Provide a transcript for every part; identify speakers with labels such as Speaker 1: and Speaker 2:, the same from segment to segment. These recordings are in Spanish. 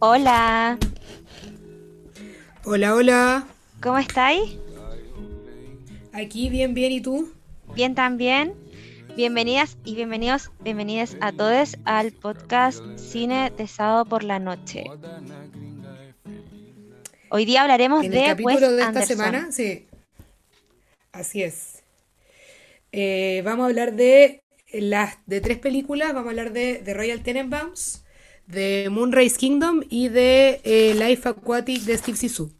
Speaker 1: Hola,
Speaker 2: Hola, hola.
Speaker 1: ¿cómo estáis?
Speaker 2: Aquí bien, bien, ¿y tú?
Speaker 1: Bien también. Bienvenidas y bienvenidos, bienvenidas a todos al podcast Cine de sábado por la noche. Hoy día hablaremos
Speaker 2: En el
Speaker 1: de
Speaker 2: capítulo de esta
Speaker 1: Anderson.
Speaker 2: semana, sí. Así es. Eh, vamos a hablar de las de tres películas. Vamos a hablar de, de Royal Tenenbaums, de Moonrise Kingdom y de eh, Life Aquatic de Steve Zissou.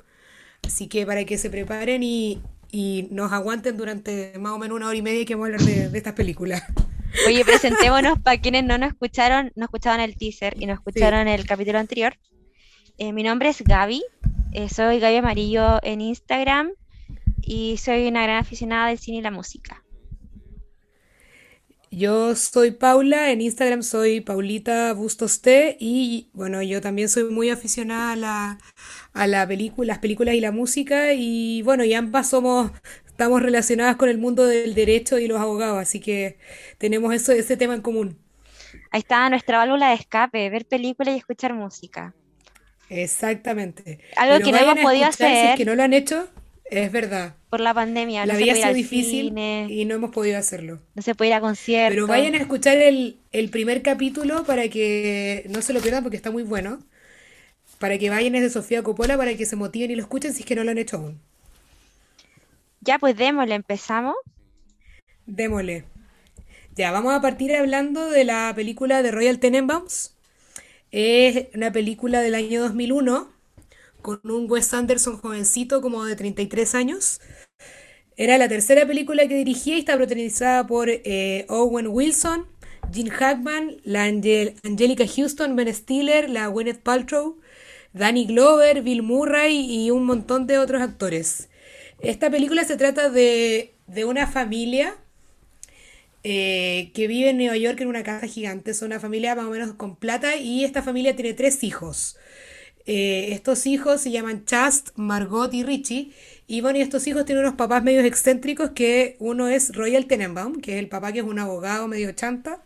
Speaker 2: Así que para que se preparen y, y nos aguanten durante más o menos una hora y media que vamos a hablar de, de estas películas.
Speaker 1: Oye, presentémonos para quienes no nos escucharon, no escuchaban el teaser y no
Speaker 2: Sí.
Speaker 1: escucharon el capítulo anterior. Eh, mi nombre es Gaby, eh, soy Gaby Amarillo en Instagram y soy una gran aficionada del cine y la música.
Speaker 2: Yo soy Paula, en Instagram soy Paulita Bustos T y bueno, yo también soy muy aficionada a la, a la película, las películas y la música y bueno, y ambas somos, estamos relacionadas con el mundo del derecho y los abogados, así que tenemos eso, ese tema en común.
Speaker 1: Ahí está nuestra válvula de escape, ver películas y escuchar música.
Speaker 2: Exactamente.
Speaker 1: Algo que no hemos podido
Speaker 2: escuchar, si es
Speaker 1: hacer
Speaker 2: que no lo han hecho, es verdad.
Speaker 1: Por la pandemia,
Speaker 2: La
Speaker 1: no
Speaker 2: vida ha sido difícil
Speaker 1: cine,
Speaker 2: y no hemos podido hacerlo.
Speaker 1: no se puede ir a
Speaker 2: Pero
Speaker 1: conciertos.
Speaker 2: vayan a escuchar el, el primer capítulo para que no se lo pierdan porque está muy bueno. Para que vayan es de Sofía Coppola para que se motiven y lo escuchen si es que no lo han hecho aún.
Speaker 1: Ya pues démosle, empezamos.
Speaker 2: Démosle. Ya, vamos a partir hablando de la película de Royal Tenenbaums. Es una película del año 2001 con un Wes Anderson jovencito como de 33 años. Era la tercera película que dirigía y está protagonizada por eh, Owen Wilson, Gene Hackman, la Angel- Angelica Houston, Ben Stiller, la Gwyneth Paltrow, Danny Glover, Bill Murray y un montón de otros actores. Esta película se trata de, de una familia eh, que vive en Nueva York en una casa gigante. Es una familia más o menos con plata y esta familia tiene tres hijos. Eh, estos hijos se llaman Chast, Margot y Richie. Y bueno, y estos hijos tienen unos papás medios excéntricos que uno es Royal Tenenbaum, que es el papá que es un abogado medio chanta.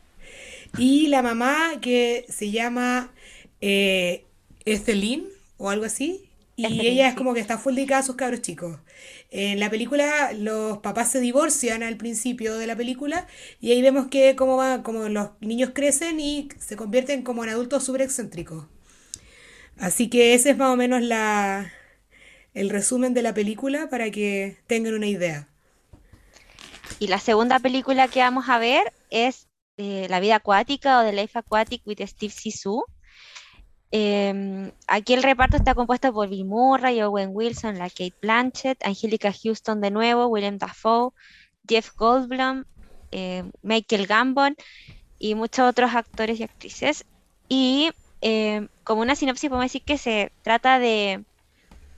Speaker 2: Y la mamá que se llama eh, Ethelyn o algo así. Y ella es como que está full dedicada a sus cabros chicos. En la película los papás se divorcian al principio de la película y ahí vemos que cómo va, como los niños crecen y se convierten como en adultos súper excéntricos. Así que ese es más o menos la, el resumen de la película para que tengan una idea.
Speaker 1: Y la segunda película que vamos a ver es eh, La vida acuática o The Life Aquatic with Steve Zissou. Em, aquí el reparto está compuesto por Bill Murray, Owen Wilson, la Kate Blanchett, Angelica Houston de nuevo, William Dafoe, Jeff Goldblum, eh, Michael Gambon y muchos otros actores y actrices. Y em, como una sinopsis podemos decir que se trata de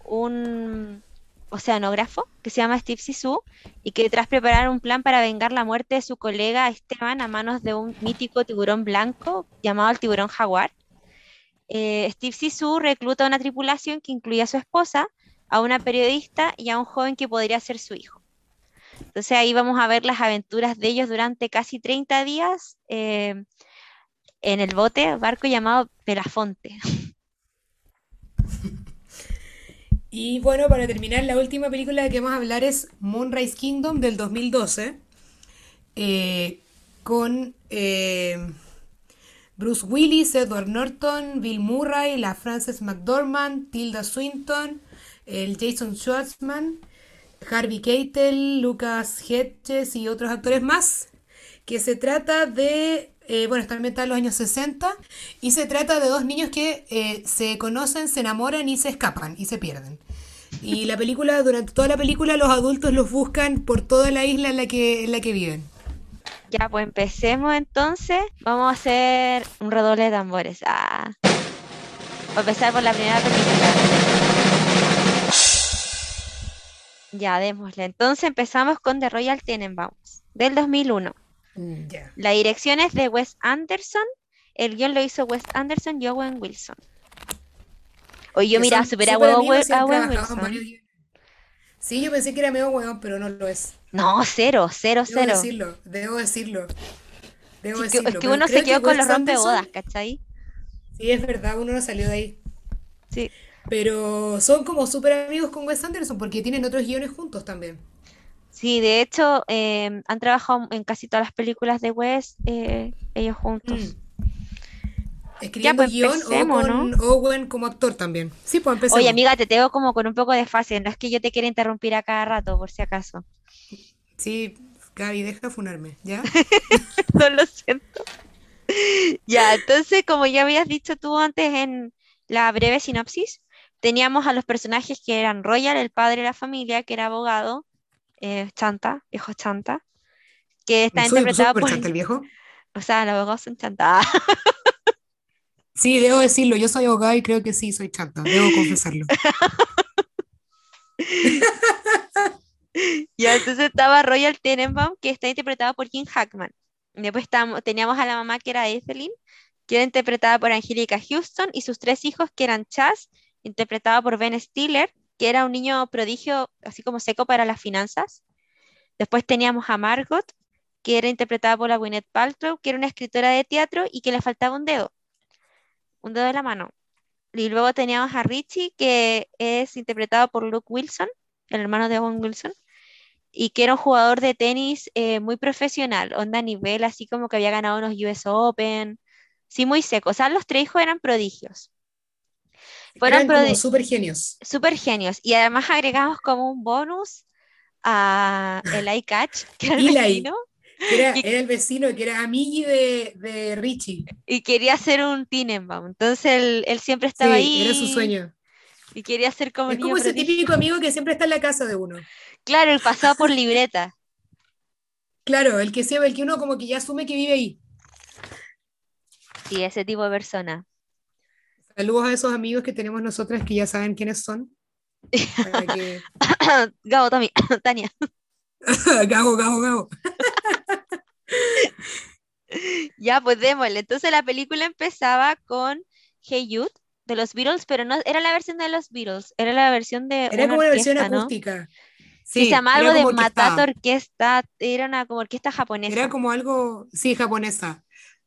Speaker 1: un oceanógrafo que se llama Steve Zissou y que tras preparar un plan para vengar la muerte de su colega Esteban a manos de un mítico tiburón blanco llamado el tiburón jaguar, eh, Steve Zissou recluta una tripulación que incluye a su esposa, a una periodista y a un joven que podría ser su hijo. Entonces ahí vamos a ver las aventuras de ellos durante casi 30 días eh, en el bote, barco llamado Pelafonte.
Speaker 2: Y bueno, para terminar, la última película de que vamos a hablar es Moonrise Kingdom del 2012, eh, con eh, Bruce Willis, Edward Norton, Bill Murray, la Frances McDormand, Tilda Swinton, el Jason Schwartzman, Harvey Keitel, Lucas Hedges y otros actores más, que se trata de, eh, bueno, está ambientada en los años 60 y se trata de dos niños que eh, se conocen, se enamoran y se escapan y se pierden. Y la película, durante toda la película, los adultos los buscan por toda la isla en la que, en la que viven.
Speaker 1: Ya, pues empecemos entonces. Vamos a hacer un redoble de tambores. Ah. Voy a empezar por la primera película. Ya, démosle. Entonces empezamos con The Royal Tenenbaums, del 2001.
Speaker 2: Mm.
Speaker 1: La dirección es de Wes Anderson. El guion lo hizo Wes Anderson y Owen Wilson. Oye, yo
Speaker 2: son
Speaker 1: super a Owen Wilson.
Speaker 2: Sí, yo pensé que era medio hueón, pero no lo es.
Speaker 1: No, cero, cero,
Speaker 2: Debo
Speaker 1: cero.
Speaker 2: decirlo, debo decirlo. Debo
Speaker 1: Sí, que-
Speaker 2: decirlo.
Speaker 1: es que uno se quedó
Speaker 2: que
Speaker 1: con los rompebodas, ¿cachai?
Speaker 2: Sí, es verdad, uno no salió de ahí.
Speaker 1: Sí.
Speaker 2: Pero son como súper amigos con Wes Anderson porque tienen otros guiones juntos también.
Speaker 1: Sí, de hecho, em, han trabajado en casi todas las películas de Wes, eh, ellos juntos.
Speaker 2: Mm.
Speaker 1: Ya,
Speaker 2: Escribiendo
Speaker 1: pues
Speaker 2: guion Owen como actor también. Sí, pues
Speaker 1: Oye,
Speaker 2: empecemos.
Speaker 1: amiga, te tengo como con un poco de fase, no es que yo te quiera interrumpir a cada rato, por si acaso.
Speaker 2: Sí, Gaby, deja de funarme, ¿ya?
Speaker 1: No lo siento. Ya, entonces, como ya habías dicho tú antes en la breve sinopsis, teníamos a los personajes que eran Royal, el padre de la familia, que era abogado, eh, Chanta, viejo Chanta, que está
Speaker 2: Súper
Speaker 1: interpretado
Speaker 2: súper
Speaker 1: por,
Speaker 2: chanta el viejo.
Speaker 1: o sea, los abogados son Chanta.
Speaker 2: Sí, debo decirlo, yo soy abogada y creo que sí, soy chanta, debo confesarlo.
Speaker 1: Ya, entonces estaba Royal Tenenbaum, que está interpretado por Jim Hackman. Después estábamos- teníamos a la mamá, que era Ethelyn, que era interpretada por Angelica Houston, y sus tres hijos, que eran Chas, interpretado por Ben Stiller, que era un niño prodigio, así como seco para las finanzas. Después teníamos a Margot, que era interpretada por la Gwyneth Paltrow, que era una escritora de teatro y que le faltaba un dedo, un dedo de la mano. Y luego teníamos a Richie, que es interpretado por Luke Wilson, el hermano de Owen Wilson y que era un jugador de tenis eh, muy profesional, onda nivel, así como que había ganado unos US Open, sí, muy seco. O sea, los tres hijos eran prodigios. Fueron
Speaker 2: súper genios.
Speaker 1: súper genios. Y además agregamos como un bonus a el eye catch, que era el
Speaker 2: Eli.
Speaker 1: vecino,
Speaker 2: Era,
Speaker 1: Y-
Speaker 2: era el vecino, que era amigui de, de Richie.
Speaker 1: y quería ser un Tenenbaum. Entonces él, él siempre
Speaker 2: Sí,
Speaker 1: estaba ahí
Speaker 2: era su sueño.
Speaker 1: y quería ser como
Speaker 2: Es como ese
Speaker 1: prodigio.
Speaker 2: típico amigo que siempre está en la casa de uno.
Speaker 1: Claro, él pasaba por libreta.
Speaker 2: Claro, el que siempre, el que uno como que ya asume que vive ahí.
Speaker 1: Sí, ese tipo de persona.
Speaker 2: Saludos a esos amigos que tenemos nosotras que ya saben quiénes son. Para que...
Speaker 1: Gabo, Tami, Tania.
Speaker 2: Gago, gago, gago.
Speaker 1: Ya, pues démosle. Entonces la película empezaba con Hey Jude de los Beatles, pero no era la versión de los Beatles, era la versión de
Speaker 2: Era
Speaker 1: una
Speaker 2: como una versión acústica.
Speaker 1: Sí, se algo de. Matata Orquesta, era una como orquesta japonesa.
Speaker 2: Era como algo, sí, japonesa.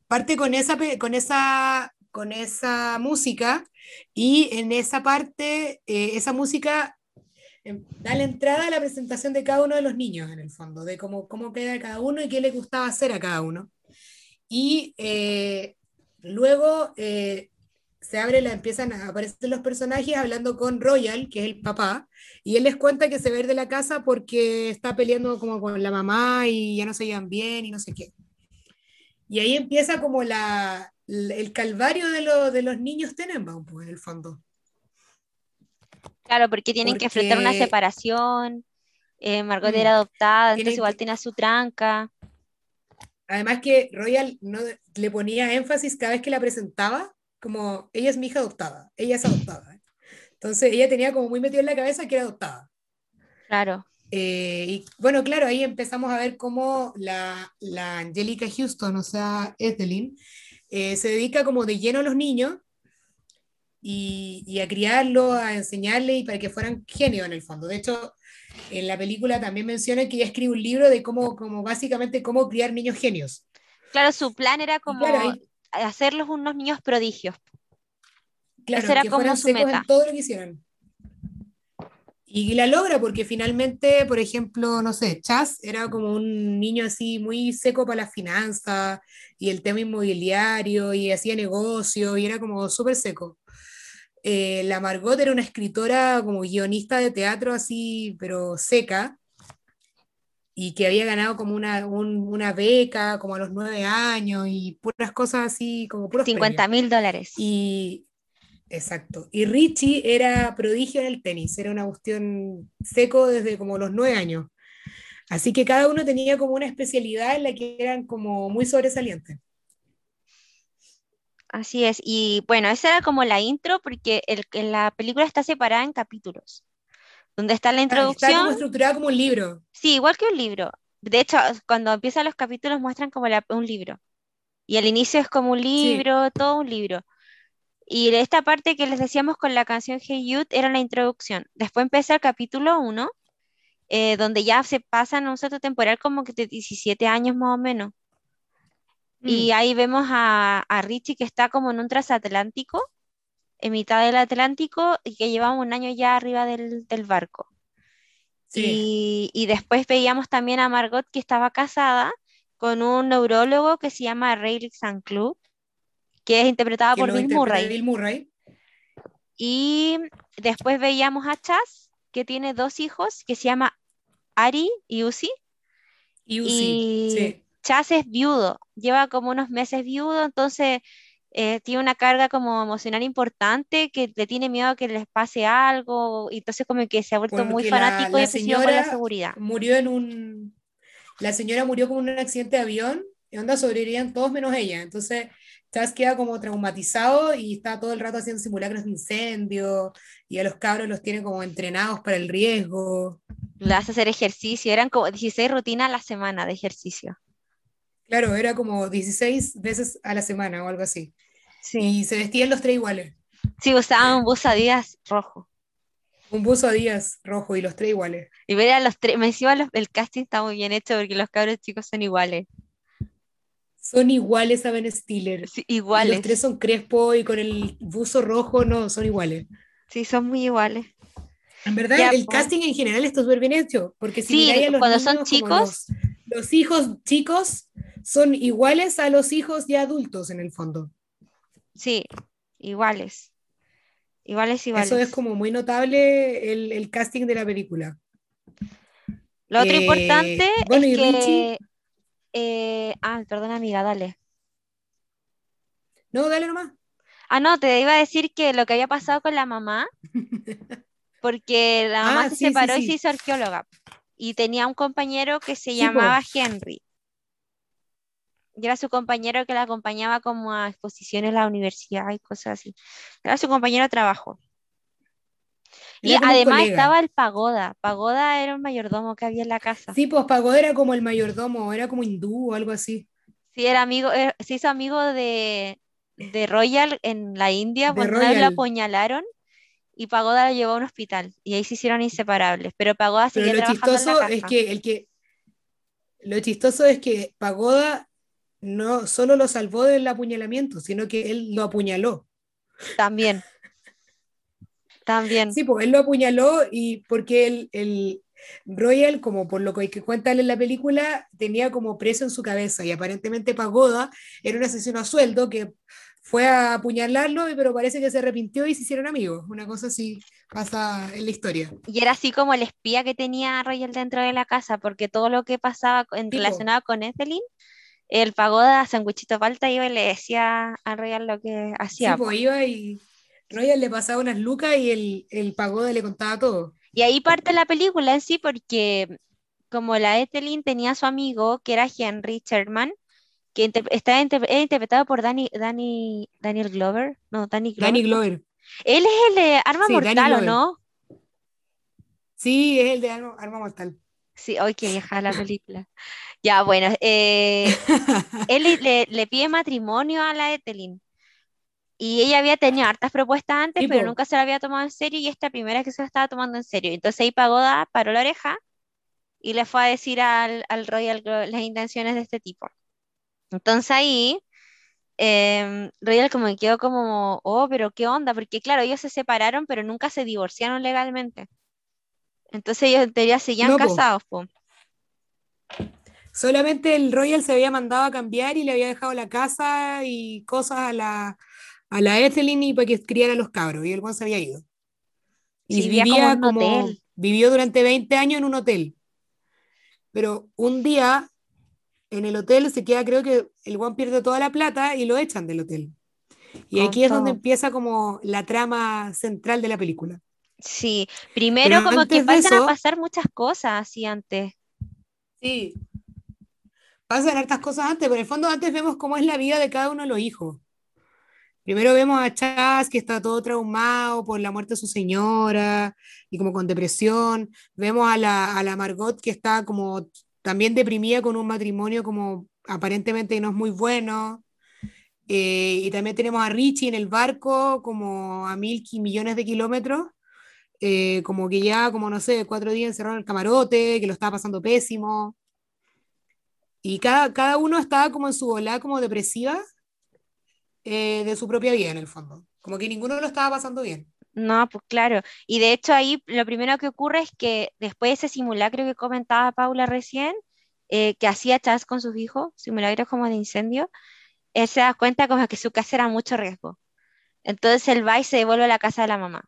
Speaker 2: Parte con esa, con esa, con esa música y en esa parte, eh, esa música em, da la entrada a la presentación de cada uno de los niños, en el fondo, de cómo, cómo queda cada uno y qué le gustaba hacer a cada uno. Y eh, luego eh, se abre, la, empiezan a aparecer los personajes hablando con Royal, que es el papá, y él les cuenta que se va de la casa porque está peleando como con la mamá y ya no se llevan bien y no sé qué. Y ahí empieza como la, el calvario de, lo- de los niños Tenenbaum, pues, en el fondo.
Speaker 1: Claro, porque tienen que enfrentar una separación. eh, Margot
Speaker 2: mm,
Speaker 1: era adoptada, entonces
Speaker 2: tienen
Speaker 1: igual tenía su tranca.
Speaker 2: además que Royal no, le ponía énfasis cada vez que la presentaba, como ella es mi hija adoptada, ella es adoptada. Entonces ella tenía como muy metido en la cabeza que era adoptada.
Speaker 1: Claro,
Speaker 2: Eh, y bueno, claro, ahí empezamos a ver cómo la, la Angelica Houston, o sea, Ethelyn, eh, se dedica como de lleno a los niños y, y a criarlos, a enseñarles y para que fueran genios en el fondo. De hecho, en la película también menciona que ella escribe un libro de cómo, como básicamente cómo criar niños genios.
Speaker 1: claro, su plan era como
Speaker 2: claro,
Speaker 1: hacerlos unos niños prodigios.
Speaker 2: Claro,
Speaker 1: era
Speaker 2: que
Speaker 1: como
Speaker 2: fueran
Speaker 1: su
Speaker 2: secos
Speaker 1: meta.
Speaker 2: en todo lo que hicieran. Y la logra porque finalmente, por ejemplo, no sé, Chas era como un niño así muy seco para las finanzas y el tema inmobiliario y hacía negocio y era como súper seco. Eh, la Margot era una escritora como guionista de teatro así, pero seca, y que había ganado como una, un- una beca como a los nueve años y puras cosas así, como puros
Speaker 1: 50
Speaker 2: premios.
Speaker 1: mil dólares.
Speaker 2: Y exacto. Y Richie era prodigio en el tenis, era una cuestión seco desde como los nueve años. Así que cada uno tenía como una especialidad en la que eran como muy sobresalientes.
Speaker 1: Así es. Y bueno, esa era como la intro porque el, la película está separada en capítulos. Donde está la
Speaker 2: Ah, Está como
Speaker 1: introducción,
Speaker 2: estructurada como un libro.
Speaker 1: sí, igual que un libro. De hecho, cuando empiezan los capítulos muestran como la- un libro. Y el inicio es como un
Speaker 2: Sí,
Speaker 1: libro, todo un libro. Y esta parte que les decíamos con la canción Hey Jude era la introducción. Después empieza el capítulo 1, donde ya se pasan a un salto temporal como que de 17 años más o menos. Y
Speaker 2: Mm,
Speaker 1: ahí vemos a, a Richie que está como en un transatlántico en mitad del Atlántico y que llevamos un año ya arriba del, del barco.
Speaker 2: Sí,
Speaker 1: Y, y después veíamos también a Margot que estaba casada con un neurólogo que se llama Ray Club, que es interpretada
Speaker 2: que
Speaker 1: por Bill Murray.
Speaker 2: Bill Murray.
Speaker 1: Y después veíamos a Chas, que tiene dos hijos, que se llama Ari y Uzi.
Speaker 2: Y Uzi,
Speaker 1: Y
Speaker 2: sí.
Speaker 1: Chas es viudo, lleva como unos meses viudo, entonces eh, tiene una carga como emocional importante, que le tiene miedo a que les pase algo, y entonces como que se ha vuelto muy
Speaker 2: Porque la,
Speaker 1: fanático y
Speaker 2: la
Speaker 1: obsesivo con la seguridad.
Speaker 2: murió en un. La señora murió con un accidente de avión, y onda sobrevivían todos menos ella. Entonces, Chas queda como traumatizado y está todo el rato haciendo simulacros de incendio, y a los cabros los tiene como entrenados para el riesgo.
Speaker 1: Le hace hacer ejercicio, eran como 16 rutinas a la semana de ejercicio.
Speaker 2: Claro, era como 16 veces a la semana o algo así.
Speaker 1: Sí.
Speaker 2: Y se vestían los tres iguales.
Speaker 1: Sí, usaban un buzo Adidas rojo.
Speaker 2: Un buzo a días rojo y los tres iguales.
Speaker 1: Y ver a los tres, me encima los- el casting está muy bien hecho porque los cabros chicos son iguales.
Speaker 2: Son iguales a Ben Stiller.
Speaker 1: Sí, iguales.
Speaker 2: los tres son crespo y con el buzo rojo, no, son iguales.
Speaker 1: Sí, son muy iguales.
Speaker 2: En verdad,
Speaker 1: Ya,
Speaker 2: el
Speaker 1: po.
Speaker 2: casting en general está súper bien hecho, porque si
Speaker 1: Sí,
Speaker 2: a los
Speaker 1: cuando son
Speaker 2: niños como
Speaker 1: chicos.
Speaker 2: los, los hijos chicos son iguales a los hijos ya adultos en el fondo.
Speaker 1: Sí, iguales. Iguales, iguales.
Speaker 2: Eso es como muy notable el, el casting de la película.
Speaker 1: Lo otro
Speaker 2: Eh,
Speaker 1: importante
Speaker 2: bueno,
Speaker 1: es que.
Speaker 2: Richie-
Speaker 1: eh, ah, perdón, amiga, dale.
Speaker 2: No, dale nomás.
Speaker 1: Ah, no, te iba a decir que lo que había pasado con la mamá, porque la mamá
Speaker 2: Ah,
Speaker 1: se
Speaker 2: sí, sí,
Speaker 1: separó y se hizo arqueóloga. Y tenía un compañero que se llamaba Henry. Y era su compañero que la acompañaba como a exposiciones en la universidad y cosas así. Era su compañero de trabajo. Y
Speaker 2: Era
Speaker 1: además estaba el Pagoda. Pagoda era un mayordomo que había en la casa.
Speaker 2: Sí, pues Pagoda era como el mayordomo, era como hindú o algo así.
Speaker 1: Sí, era amigo, eh, se hizo amigo de, de Royal en la India cuando lo apuñalaron y Pagoda lo llevó a un hospital y ahí se hicieron inseparables. Pero Pagoda
Speaker 2: Pero lo
Speaker 1: trabajando en la
Speaker 2: chistoso es que el que lo chistoso es que Pagoda no solo lo salvó del apuñalamiento, sino que él lo apuñaló.
Speaker 1: También, también.
Speaker 2: Sí, pues él lo apuñaló y porque el, el Royal, como por lo que cuenta en la película, tenía como preso en su cabeza y aparentemente Pagoda era un asesino a sueldo que fue a apuñalarlo, pero parece que se arrepintió y se hicieron amigos. Una cosa así pasa en la historia.
Speaker 1: Y era así como el espía que tenía Royal dentro de la casa, porque todo lo que pasaba en
Speaker 2: Sí,
Speaker 1: relacionado con Ethelyn, el Pagoda, Sanguichito Palta, iba y le decía a Royal lo que
Speaker 2: Sí,
Speaker 1: hacía. po.
Speaker 2: pues iba y Royal le pasaba unas lucas y el, el Pagoda le contaba todo.
Speaker 1: Y ahí parte la película en sí, porque como la Ethelyn tenía a su amigo, que era Henry Sherman, que inter- está inter- interpretado por Danny, Danny, Daniel Glover, no, Danny Glover.
Speaker 2: Danny. Glover.
Speaker 1: Él es el de Arma
Speaker 2: Sí,
Speaker 1: Mortal, ¿o no?
Speaker 2: Sí, es el de Arma, Arma Mortal.
Speaker 1: Sí, hoy que vieja la película. Ya, bueno, eh, él le pide matrimonio a la Ethelyn. Y ella había tenido hartas propuestas antes,
Speaker 2: Sí,
Speaker 1: pero
Speaker 2: po.
Speaker 1: nunca se la había tomado en serio y esta primera que se la estaba tomando en serio. Entonces ahí Pagoda paró la oreja y le fue a decir al, al Royal las intenciones de este tipo. Entonces ahí em, Royal como que quedó como, oh, pero qué onda, porque claro, ellos se separaron, pero nunca se divorciaron legalmente. Entonces ellos en teoría seguían
Speaker 2: No,
Speaker 1: casados, po.
Speaker 2: Solamente el Royal se había mandado a cambiar y le había dejado la casa y cosas a la, a la Ethelyn y para que criara a los cabros. Y el buen se había ido. Y
Speaker 1: Sí, vivía como hotel.
Speaker 2: vivió durante 20 años en un hotel. Pero un día en el hotel se queda, creo que el buen pierde toda la plata y lo echan del hotel. Y
Speaker 1: Con
Speaker 2: aquí es donde empieza como la trama central de la película.
Speaker 1: Sí, primero
Speaker 2: Pero
Speaker 1: como que pasan a pasar muchas cosas así antes.
Speaker 2: sí, pasan hartas cosas antes, pero en el fondo antes vemos cómo es la vida de cada uno de los hijos. Primero vemos a Chas que está todo traumado por la muerte de su señora y como con depresión. Vemos a la, a la Margot que está como también deprimida con un matrimonio como aparentemente no es muy bueno. Eh, y también tenemos a Richie en el barco como a mil millones de kilómetros. eh, como que ya, como no sé, cuatro días encerrado en el camarote, que lo estaba pasando pésimo. Y cada, cada uno estaba como en su volada como depresiva eh, de su propia vida en el fondo. Como que ninguno lo estaba pasando bien.
Speaker 1: No, pues claro. Y de hecho ahí lo primero que ocurre es que después de ese simulacro que comentaba Paula recién, eh, que hacía Chas con sus hijos, simulacros como de incendio, él se da cuenta como que su casa era mucho riesgo. Entonces él va y se devuelve a la casa de la mamá,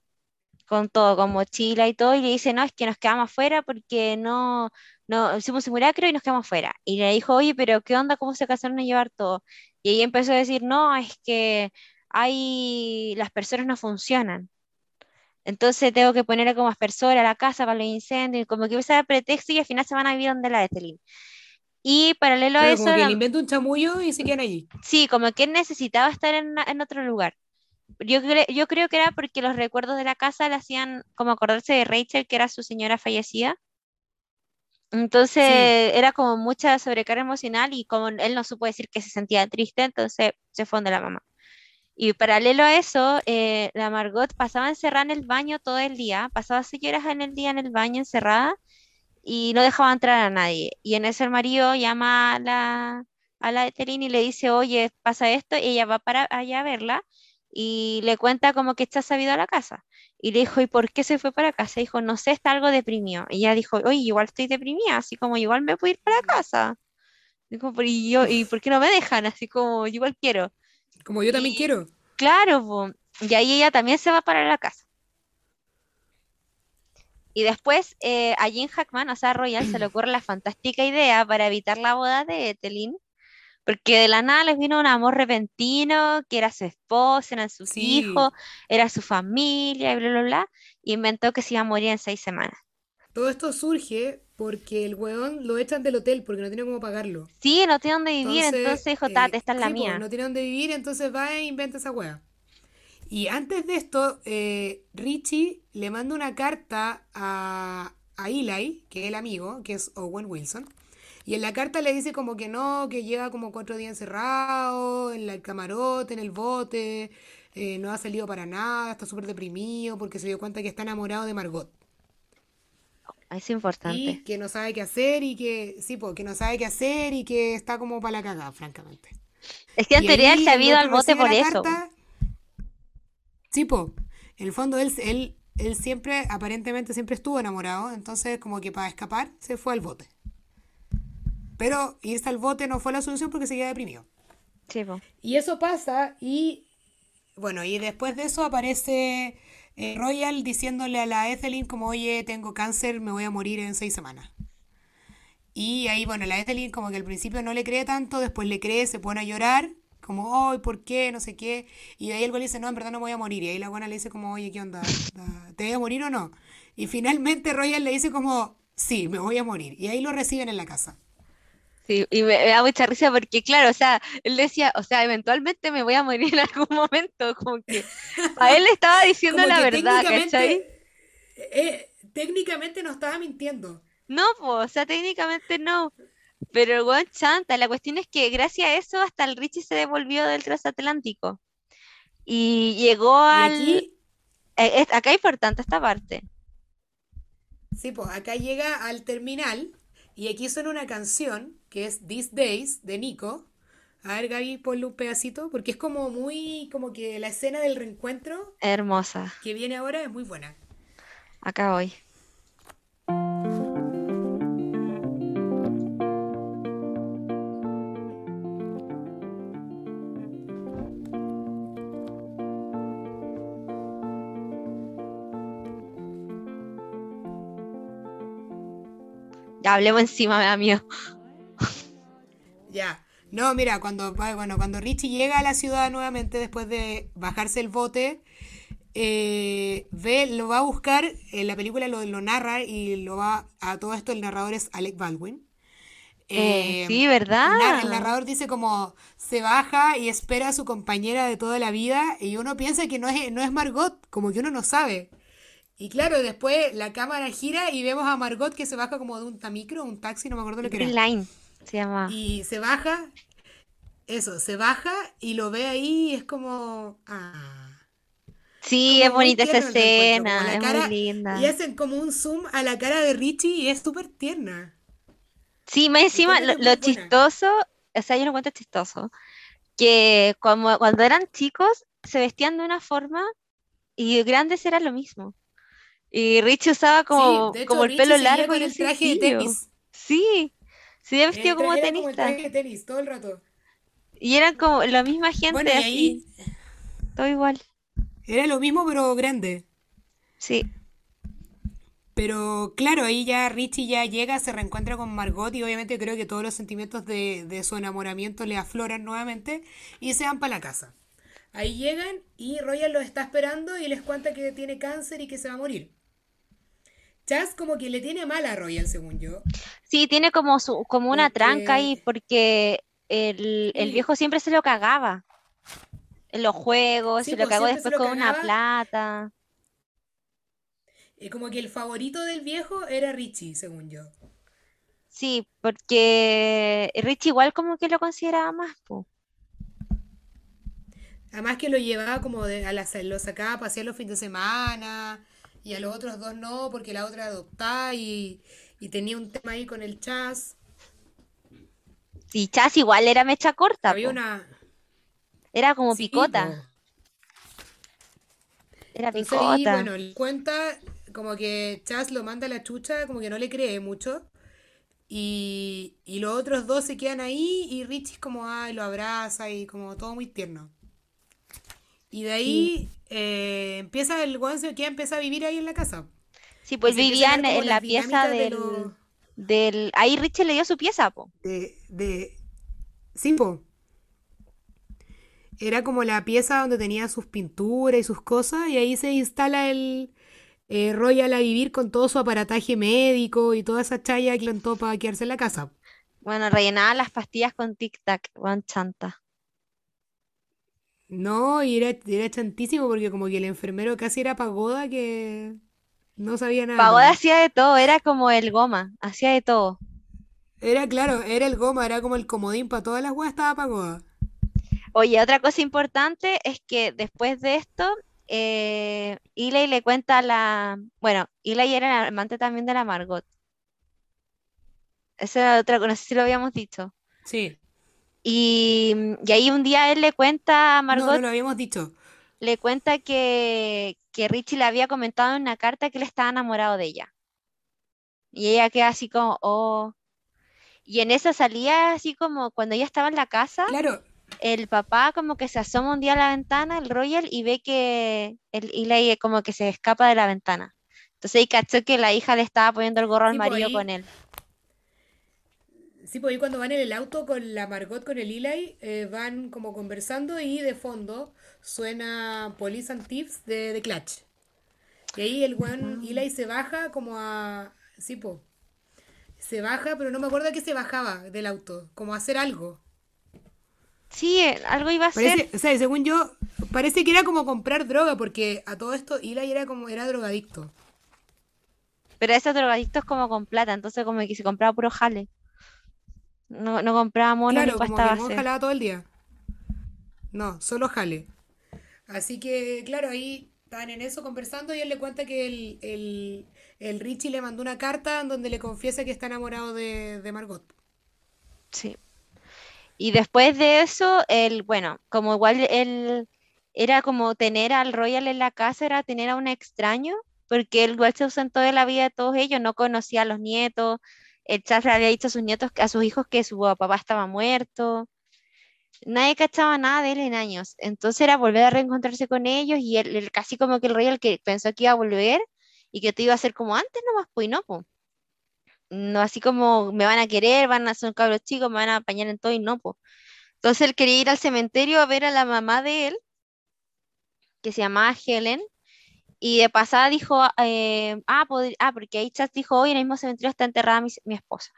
Speaker 1: con todo, con mochila y todo, y le dice, no, es que nos quedamos afuera porque no, no, hicimos simulacro y nos quedamos afuera. Y le dijo, oye, pero ¿qué onda? ¿Cómo se casaron a llevar todo? Y ella empezó a decir, no, es que hay, las personas no funcionan. Entonces tengo que poner como aspersor a la casa para los incendios, y como que usa pretexto y al final se van a vivir donde la Ethelyn. Y paralelo a eso,
Speaker 2: como que
Speaker 1: la-
Speaker 2: inventa un chamullo y se quedan allí.
Speaker 1: sí, como que necesitaba estar en, una- en otro lugar. Yo, cre- yo creo que era porque los recuerdos de la casa le hacían como acordarse de Rachel, que era su señora fallecida. Entonces
Speaker 2: Sí,
Speaker 1: era como mucha sobrecarga emocional y como él no supo decir que se sentía triste, entonces se fue donde la mamá. Y paralelo a eso, eh, la Margot pasaba encerrada en el baño todo el día, pasaba seis horas en el día en el baño encerrada y no dejaba entrar a nadie. Y en eso el marido llama a la, a la Etelín y le dice, oye, pasa esto, y ella va para allá a verla y le cuenta como que está sabido a la casa. Y le dijo, ¿y por qué se fue para casa? Dijo, no sé, está algo deprimido. Y ella dijo, oye, igual estoy deprimida, así como igual me puedo ir para casa. Dijo, "Pero ¿y yo, ¿y por qué no me dejan? Así como, "Yo igual quiero.
Speaker 2: como yo también
Speaker 1: Y
Speaker 2: quiero.
Speaker 1: claro, po, y ahí ella también se va para la casa. Y después eh, a Jim Hackman, o sea, a Royal, se le ocurre la fantástica idea para evitar la boda de Etelyn, porque de la nada les vino un amor repentino, que era su esposa, eran sus hijos, era su familia, y bla, bla, bla, y inventó que se iba a morir en seis semanas.
Speaker 2: todo esto surge porque el weón lo echan del hotel porque no tiene cómo pagarlo.
Speaker 1: Sí, no tiene dónde vivir,
Speaker 2: Entonces,
Speaker 1: entonces dijo,
Speaker 2: eh,
Speaker 1: Tate, esta es la
Speaker 2: sí,
Speaker 1: mía.
Speaker 2: no tiene dónde vivir, entonces va e inventa esa wea. Y antes de esto, eh, Richie le manda una carta a, a Eli, que es el amigo, que es Owen Wilson. Y en la carta le dice como que no, que lleva como cuatro días encerrado, en la- el camarote, en el bote, eh, no ha salido para nada, está súper deprimido porque se dio cuenta que está enamorado de Margot.
Speaker 1: Es importante.
Speaker 2: Y que no sabe qué hacer y que, sí, pues, que no sabe qué hacer y que está como para la cagada, francamente.
Speaker 1: Es que en teoría él se ha ido al bote por eso.
Speaker 2: carta. Sí, po. En el fondo él, él, él siempre, aparentemente siempre estuvo enamorado, entonces como que para escapar se fue al bote. Pero irse al bote no fue la solución porque seguía deprimido.
Speaker 1: Sí, po.
Speaker 2: Y eso pasa y bueno, y después de eso aparece eh, Royal diciéndole a la Ethelyn como, oye, tengo cáncer, me voy a morir en seis semanas. Y ahí, bueno, la Ethelyn como que al principio no le cree tanto, después le cree, se pone a llorar, como, ay, ¿por qué? No sé qué. Y ahí el güey le dice, no, en verdad no me voy a morir. Y ahí la buena le dice como, oye, ¿qué onda? Da- ¿Te voy a morir o no? Y finalmente Royal le dice como, sí, me voy a morir. Y ahí lo reciben en la casa.
Speaker 1: Sí, y me, me da mucha risa porque, claro, o sea, él decía, o sea, eventualmente me voy a morir en algún momento, como que a él le estaba diciendo la verdad, ¿cachai?
Speaker 2: técnicamente, eh, técnicamente no estaba mintiendo.
Speaker 1: No, pues, o sea, técnicamente no, pero el weón chanta, la cuestión es que gracias a eso hasta el Richie se devolvió del transatlántico y llegó
Speaker 2: Y
Speaker 1: al...
Speaker 2: aquí,
Speaker 1: eh, es- acá es importante esta parte.
Speaker 2: sí, pues acá llega al terminal y aquí suena una canción que es These Days de Nico. A ver, Gaby, ponle un pedacito porque es como muy, como que la escena del reencuentro
Speaker 1: Hermosa,
Speaker 2: que viene ahora es muy buena.
Speaker 1: acá voy. Hablemos encima, me da miedo.
Speaker 2: Ya. No, mira, cuando, bueno, cuando Richie llega a la ciudad nuevamente después de bajarse el bote, eh, ve, lo va a buscar, en la película lo, lo narra y lo va a todo esto el narrador es Alec Baldwin.
Speaker 1: Eh,
Speaker 2: Eh,
Speaker 1: sí,
Speaker 2: nar- el
Speaker 1: ¿verdad?
Speaker 2: narrador dice como se baja y espera a su compañera de toda la vida y uno piensa que no es, no es Margot, como que uno no sabe. Y claro, después la cámara gira y vemos a Margot que se baja como de un tamicro, un taxi, no me acuerdo lo que
Speaker 1: Green
Speaker 2: era.
Speaker 1: Line se llama.
Speaker 2: Y se baja, eso, se baja y lo ve ahí y es como, ah,
Speaker 1: Sí, es
Speaker 2: como
Speaker 1: bonita esa escena, es muy
Speaker 2: cara, y
Speaker 1: linda.
Speaker 2: hacen como un zoom a la cara de Richie y es súper tierna.
Speaker 1: Sí, más encima, lo, chistoso, o sea, yo lo encuentro chistoso, que como cuando eran chicos se vestían de una forma y grandes era lo mismo. Y Richie usaba
Speaker 2: Sí,
Speaker 1: como,
Speaker 2: hecho
Speaker 1: como el pelo
Speaker 2: Richie
Speaker 1: largo y
Speaker 2: el traje de tenis.
Speaker 1: Sí, se había
Speaker 2: El
Speaker 1: vestido como
Speaker 2: era como el
Speaker 1: tenista.
Speaker 2: traje de tenis todo el rato.
Speaker 1: Y eran como la misma
Speaker 2: Bueno,
Speaker 1: gente así,
Speaker 2: ahí
Speaker 1: todo igual.
Speaker 2: era lo mismo pero grande.
Speaker 1: Sí,
Speaker 2: Pero claro, ahí ya Richie ya llega, se reencuentra con Margot y obviamente creo que todos los sentimientos de, de su enamoramiento le afloran nuevamente y se van para la casa. Ahí llegan y Royal los está esperando y les cuenta que tiene cáncer y que se va a morir. Chas como que le tiene mal a Royal, según yo,
Speaker 1: sí, tiene como su, como una tranca ahí
Speaker 2: porque
Speaker 1: el, el viejo siempre se lo cagaba en los juegos,
Speaker 2: sí,
Speaker 1: se lo
Speaker 2: pues
Speaker 1: cagó después
Speaker 2: lo
Speaker 1: con una plata.
Speaker 2: eh, como que el favorito del viejo era Richie, según yo.
Speaker 1: Sí, porque Rich igual como que lo consideraba más, po.
Speaker 2: Además que lo llevaba como de, a la, lo sacaba a pasear los fines de semana y a los otros dos no, porque la otra adoptaba y, y tenía un tema ahí con el Chas.
Speaker 1: Y Chas igual era mecha corta,
Speaker 2: Había
Speaker 1: po.
Speaker 2: una...
Speaker 1: Era como
Speaker 2: Sí, po.
Speaker 1: picota, era
Speaker 2: Entonces
Speaker 1: picota.
Speaker 2: bueno, le cuenta como que Chas lo manda a la chucha, como que no le cree mucho. Y, y los otros dos se quedan ahí y Richie es como, ay, lo abraza y como todo muy tierno. Y de
Speaker 1: Sí,
Speaker 2: ahí eh, empieza el weón queda, empieza a vivir ahí en la casa.
Speaker 1: sí, pues vivían en la pieza
Speaker 2: dinámicas de los...
Speaker 1: del. Ahí Richie le dio su pieza, po.
Speaker 2: De, de... Sí, po. Era como la pieza donde tenía sus pinturas y sus cosas, y ahí se instala el eh, Royal a vivir con todo su aparataje médico y toda esa chaya que le entró para quedarse en la casa.
Speaker 1: Bueno, rellenaba las pastillas con tic-tac, one chanta.
Speaker 2: No, y era, era chantísimo porque como que el enfermero casi era pagoda que no sabía nada
Speaker 1: Pagoda hacía de todo, era como el goma, hacía de todo.
Speaker 2: Era claro, era el goma, era como el comodín para todas las weas, estaba pagoda.
Speaker 1: Oye, otra cosa importante es que después de esto, eh, Eli le cuenta a la... Bueno, Eli era el amante también de la Margot. Esa era otra cosa, no sé si lo habíamos dicho.
Speaker 2: Sí.
Speaker 1: Y, y ahí un día él le cuenta a
Speaker 2: No, no
Speaker 1: Margot,
Speaker 2: lo habíamos dicho.
Speaker 1: le cuenta que, que Richie le había comentado en una carta que él estaba enamorado de ella. Y ella queda así como, oh. Y en esa salía así como cuando ella estaba en la casa,
Speaker 2: Claro,
Speaker 1: el papá como que se asoma un día a la ventana, el Royal, y ve que el Eli como que se escapa de la ventana. Entonces ahí cachó que la hija le estaba poniendo el gorro al
Speaker 2: sí, pues
Speaker 1: marido con él.
Speaker 2: Sí, pues ahí cuando van en el auto con la Margot, con el Eli, eh, van como conversando y de fondo suena Police and Thieves de, de Clutch. Y ahí el weón
Speaker 1: Ah.
Speaker 2: Eli se baja como a... Sí, po. Se baja, pero no me acuerdo a qué se bajaba del auto, como a hacer algo.
Speaker 1: Sí, algo iba a ser,
Speaker 2: Parece, o sea, según yo, parece que era como comprar droga, porque a todo esto Eli era como, era drogadicto.
Speaker 1: pero ese drogadicto es como con plata, entonces como que se compraba puro jale. No, no compraba mono ni
Speaker 2: Claro, como que
Speaker 1: base.
Speaker 2: jalaba todo el día. No, solo jale. Así que, claro, ahí están en eso conversando y él le cuenta que el, el, el Richie le mandó una carta en donde le confiesa que está enamorado de, de Margot.
Speaker 1: Sí. Y después de eso, él, bueno, como igual él era como tener al Royal en la casa, era tener a un extraño, porque él igual se ausentó de la vida de todos ellos, no conocía a los nietos, el le había dicho a sus nietos, a sus hijos que su papá estaba muerto, nadie cachaba nada de él en años, entonces era volver a reencontrarse con ellos y él, casi como que el Royal que pensó que iba a volver y que todo iba a ser como antes nomás, pues y no, pues. No así como me van a querer, van a ser cabros chicos, me van a apañar en todo y no, pues. Entonces él quería ir al cementerio a ver a la mamá de él, que se llamaba Helen, y de pasada dijo, eh, ah, ah, porque ahí Chas dijo, hoy en el mismo cementerio está enterrada mi, mi esposa.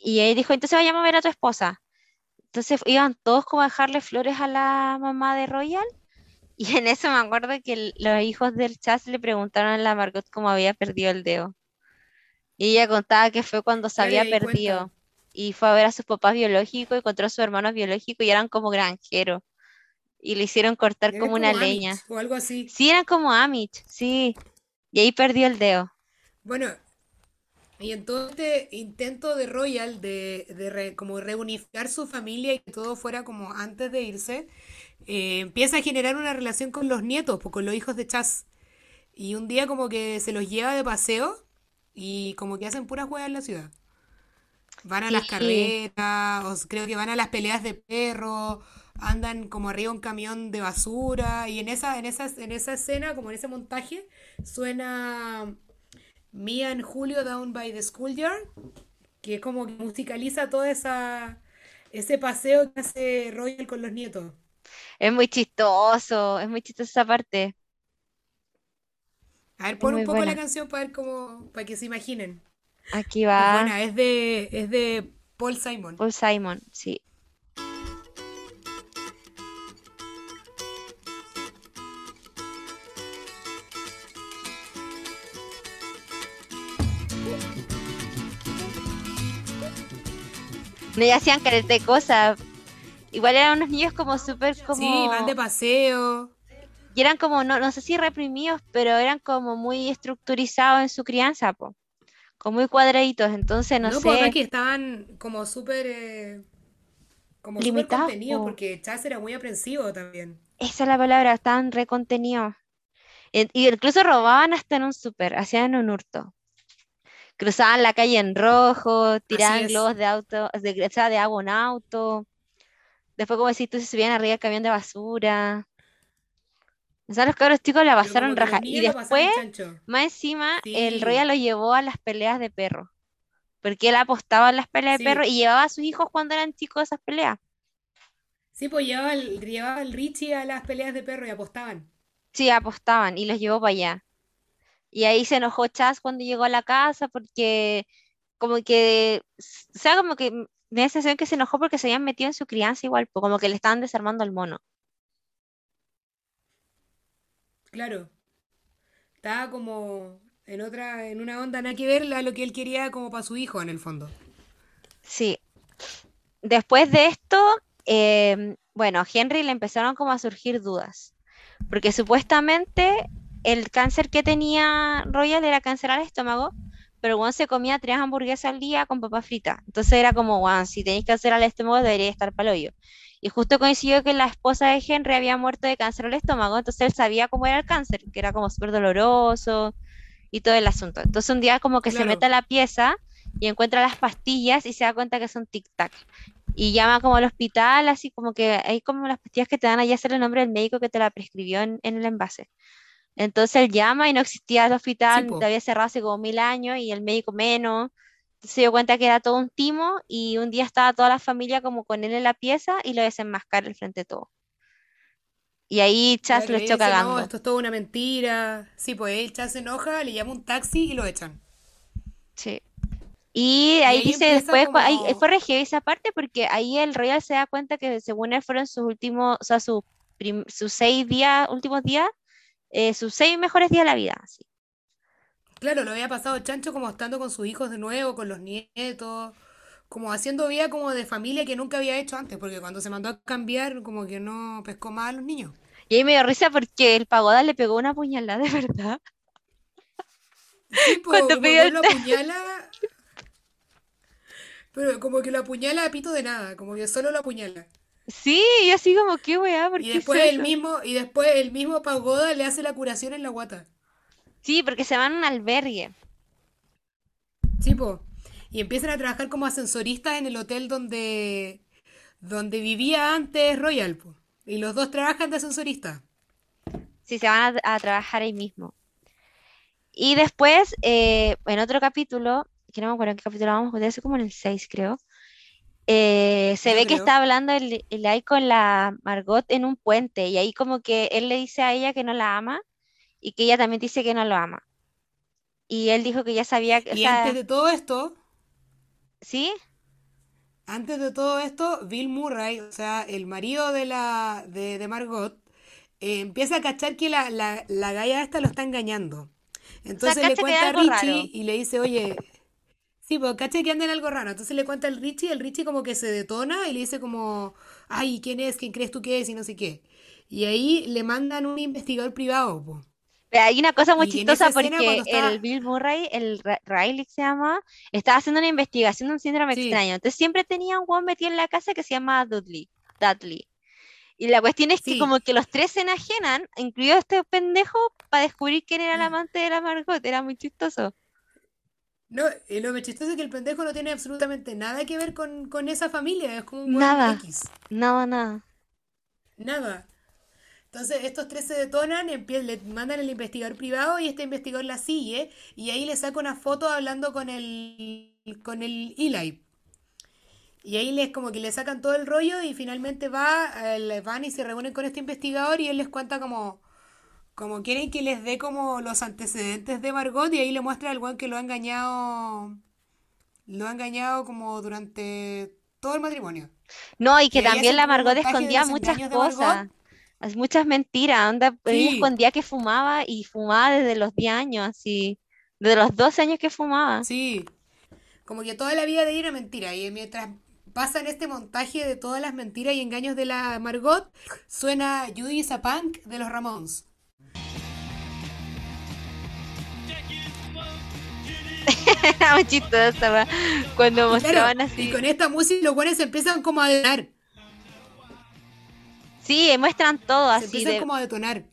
Speaker 1: Y él dijo, entonces vayamos a ver a tu esposa. Entonces iban todos como a dejarle flores a la mamá de Royal, y en eso me acuerdo que el- los hijos del Chas le preguntaron a la Margot cómo había perdido el dedo. Y ella contaba que fue cuando se había
Speaker 2: cuenta.
Speaker 1: perdido. Y fue a ver a sus papás biológicos, encontró a sus hermanos biológicos y eran como granjeros. Y le hicieron cortar como una leña.
Speaker 2: O algo así.
Speaker 1: Sí, eran como Amish, sí. Y ahí perdió el dedo.
Speaker 2: Bueno, y en todo este intento de Royal de, de re- como reunificar su familia y que todo fuera como antes de irse, eh, empieza a generar una relación con los nietos, con los hijos de Chas. Y un día como que se los lleva de paseo y como que hacen puras huevas en la ciudad. Van a las carreras, o creo que van a las peleas de perros, andan como arriba un camión de basura y en esa, en esa, en esa escena, como en ese montaje, suena Mia and Julio Down by the Schoolyard, que como que musicaliza todo esa, ese paseo que hace Royal con los nietos.
Speaker 1: es muy chistoso, es muy chistosa esa parte,
Speaker 2: A ver,
Speaker 1: es
Speaker 2: pon un poco la canción para ver cómo, para que se imaginen.
Speaker 1: Aquí
Speaker 2: Es
Speaker 1: va
Speaker 2: buena, es de, es de Paul Simon.
Speaker 1: Paul Simon, sí. No, y hacían careta de cosas. Igual eran unos niños como súper
Speaker 2: Sí, van de
Speaker 1: como...
Speaker 2: paseo.
Speaker 1: Y eran como, no, no sé si reprimidos, pero eran como muy estructurizados en su crianza, po. Como muy cuadraditos. Entonces, no
Speaker 2: No, pues
Speaker 1: sé,
Speaker 2: que estaban como súper eh, como
Speaker 1: limitados,
Speaker 2: contenidos
Speaker 1: po.
Speaker 2: porque Chas era muy aprensivo también.
Speaker 1: Esa es la palabra, estaban recontenidos. E- Y incluso robaban hasta en un súper, hacían un hurto. Cruzaban la calle en rojo, tiraban globos de auto, de, o sea, de agua un auto. Después, como decís tú, se subían arriba del camión de basura. O sea, los cabros chicos la pasaron raja. Y después, más encima, el Roya
Speaker 2: Sí,
Speaker 1: lo llevó a las peleas de perros. Porque él apostaba en las peleas de perros
Speaker 2: sí.
Speaker 1: y llevaba a sus hijos cuando eran chicos a esas peleas.
Speaker 2: Sí, pues llevaba el, llevaba el Richie a las peleas de perro y apostaban.
Speaker 1: Sí, apostaban y los llevó para allá. Y ahí se enojó Chas cuando llegó a la casa porque como que, o sea, como que me da la sensación que se enojó porque se habían metido en su crianza igual, como que le estaban desarmando al mono.
Speaker 2: Claro. Estaba como en otra, en una onda nada que ver a lo que él quería como para su hijo en el fondo.
Speaker 1: Sí. Después de esto, em, bueno, a Henry le empezaron como a surgir dudas, porque supuestamente el cáncer que tenía Royal era cáncer al estómago, pero Juan se comía tres hamburguesas al día con papa frita. Entonces era como, Juan, si tenéis cáncer al estómago debería estar pa'l hoyo. Y justo coincidió que la esposa de Henry había muerto de cáncer al estómago, entonces él sabía cómo era el cáncer, que era como súper doloroso y todo el asunto. Entonces un día como que se mete a la pieza y encuentra las pastillas y se da cuenta que son tic-tac. Y llama como al hospital, así como que hay como las pastillas que te dan allá hacer el nombre del médico que te la prescribió en, en el envase. Entonces él llama y no existía el
Speaker 2: Sí,
Speaker 1: hospital,
Speaker 2: po.
Speaker 1: había cerrado hace como mil años y el médico menos. Entonces se dio cuenta que era todo un timo y un día estaba toda la familia como con él en la pieza y lo desenmascara al frente de todo. Y ahí Chas lo echó
Speaker 2: no,
Speaker 1: cagando.
Speaker 2: esto es toda una mentira. Sí, pues él ya se enoja, le llama un taxi y lo echan.
Speaker 1: Sí. Y
Speaker 2: Y
Speaker 1: ahí dice después, ahí fue re heavy esa parte porque ahí el Royal se da cuenta que según él fueron sus últimos, o sea, sus, sus seis días, últimos días, eh, sus seis mejores días de la vida. así.
Speaker 2: Claro, lo había pasado chancho como estando con sus hijos de nuevo, con los nietos, como haciendo vida como de familia que nunca había hecho antes, porque cuando se mandó a cambiar como que no pescó más a los niños.
Speaker 1: Y ahí me dio risa porque el pagoda le pegó una puñalada de verdad.
Speaker 2: Sí,
Speaker 1: Cuando
Speaker 2: como
Speaker 1: pidió el
Speaker 2: apuñala, pero como que lo apuñala a pito de nada, como que solo lo apuñala.
Speaker 1: Sí, y así como, ¿qué weá? ¿Por
Speaker 2: Y después el mismo, y después el mismo Pagoda le hace la curación en la guata.
Speaker 1: Sí, porque se van a un albergue.
Speaker 2: Sí, po. Y empiezan a trabajar como ascensoristas en el hotel donde, donde vivía antes Royal, po. Y los dos trabajan de ascensoristas.
Speaker 1: Sí, se van a, a trabajar ahí mismo. Y después, eh, en otro capítulo, que no me acuerdo en qué capítulo vamos, debe ser como en el 6 creo, eh, se ve que está hablando el, Eli con la Margot en un puente y ahí como que él le dice a ella que no la ama y que ella también dice que no lo ama. Y él dijo que ya sabía, que- o
Speaker 2: Y antes de todo esto,
Speaker 1: ¿sí?
Speaker 2: antes de todo esto, Bill Murray, o sea, el marido de la de, de Margot, eh, empieza a cachar que la, la, la galla esta lo está engañando.
Speaker 1: O sea,
Speaker 2: Entonces le cuenta a. Richie y le dice, oye, sí, pues caché que anda en algo raro. Entonces le cuenta al Richie, el Richie como que se detona y le dice como, ay, ¿quién es? ¿Quién crees tú que es? Y no sé qué. Y ahí le mandan un investigador privado, po.
Speaker 1: Pero hay una cosa muy
Speaker 2: Y
Speaker 1: chistosa porque
Speaker 2: cuando
Speaker 1: el Bill Murray, el Riley se llama, estaba haciendo una investigación de un síndrome
Speaker 2: sí,
Speaker 1: extraño. Entonces siempre tenía un hueón metido en la casa que se llama Dudley, Dudley. Y la cuestión es que
Speaker 2: Sí.
Speaker 1: como que los tres se enajenan, incluido este pendejo, para descubrir quién era el
Speaker 2: Mm.
Speaker 1: amante de la Margot. Era muy chistoso.
Speaker 2: No, y lo chistoso es que el pendejo no tiene absolutamente nada que ver con, con esa familia, es como un
Speaker 1: Nada,
Speaker 2: X.
Speaker 1: nada, nada.
Speaker 2: Nada. Entonces estos tres se detonan, le mandan al investigador privado y este investigador la sigue y ahí le saca una foto hablando con el, con el Eli. Y ahí les como que le sacan todo el rollo y finalmente va, eh, van y se reúnen con este investigador y él les cuenta como, como quieren que les dé como los antecedentes de Margot y ahí le muestra al weón que lo ha engañado, lo ha engañado como durante todo el matrimonio.
Speaker 1: No, y que también la Margot escondía muchas cosas, as- muchas mentiras. Onda, ella escondía que fumaba y fumaba desde los 10 años, así, desde los 12 años que fumaba.
Speaker 2: sí. Como que toda la vida de ella era mentira. Y mientras pasan este montaje de todas las mentiras y engaños de la Margot, suena Judy is a Punk de los Ramones.
Speaker 1: Era muy chistosa, cuando
Speaker 2: Y claro,
Speaker 1: mostraban
Speaker 2: y
Speaker 1: así.
Speaker 2: con esta música los buenos empiezan como a detonar.
Speaker 1: Sí, muestran todo
Speaker 2: Se
Speaker 1: así
Speaker 2: empiezan
Speaker 1: de,
Speaker 2: como a detonar.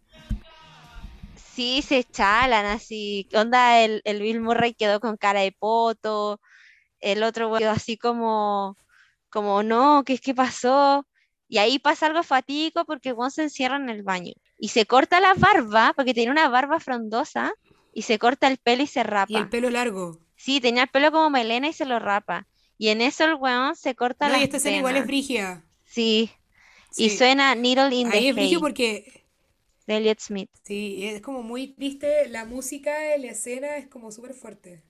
Speaker 1: sí, se chalan así. Onda, el, el Bill Murray quedó con cara de poto, el otro quedó así como, como no, ¿qué, qué pasó? Y ahí pasa algo fatídico porque Juan se encierra en el baño y se corta la barba, porque tiene una barba frondosa, y se corta el pelo y se
Speaker 2: Y el
Speaker 1: rapa.
Speaker 2: pelo largo.
Speaker 1: Sí, tenía el pelo como melena y se lo rapa. Y en eso el weón se corta
Speaker 2: No, y esta escena igual es
Speaker 1: venas.
Speaker 2: brígida.
Speaker 1: Sí, y
Speaker 2: Sí.
Speaker 1: suena Needle in the
Speaker 2: Ahí es brígido
Speaker 1: Hay
Speaker 2: porque
Speaker 1: de Elliott Smith.
Speaker 2: sí, es como muy triste. La música de la escena es como súper fuerte.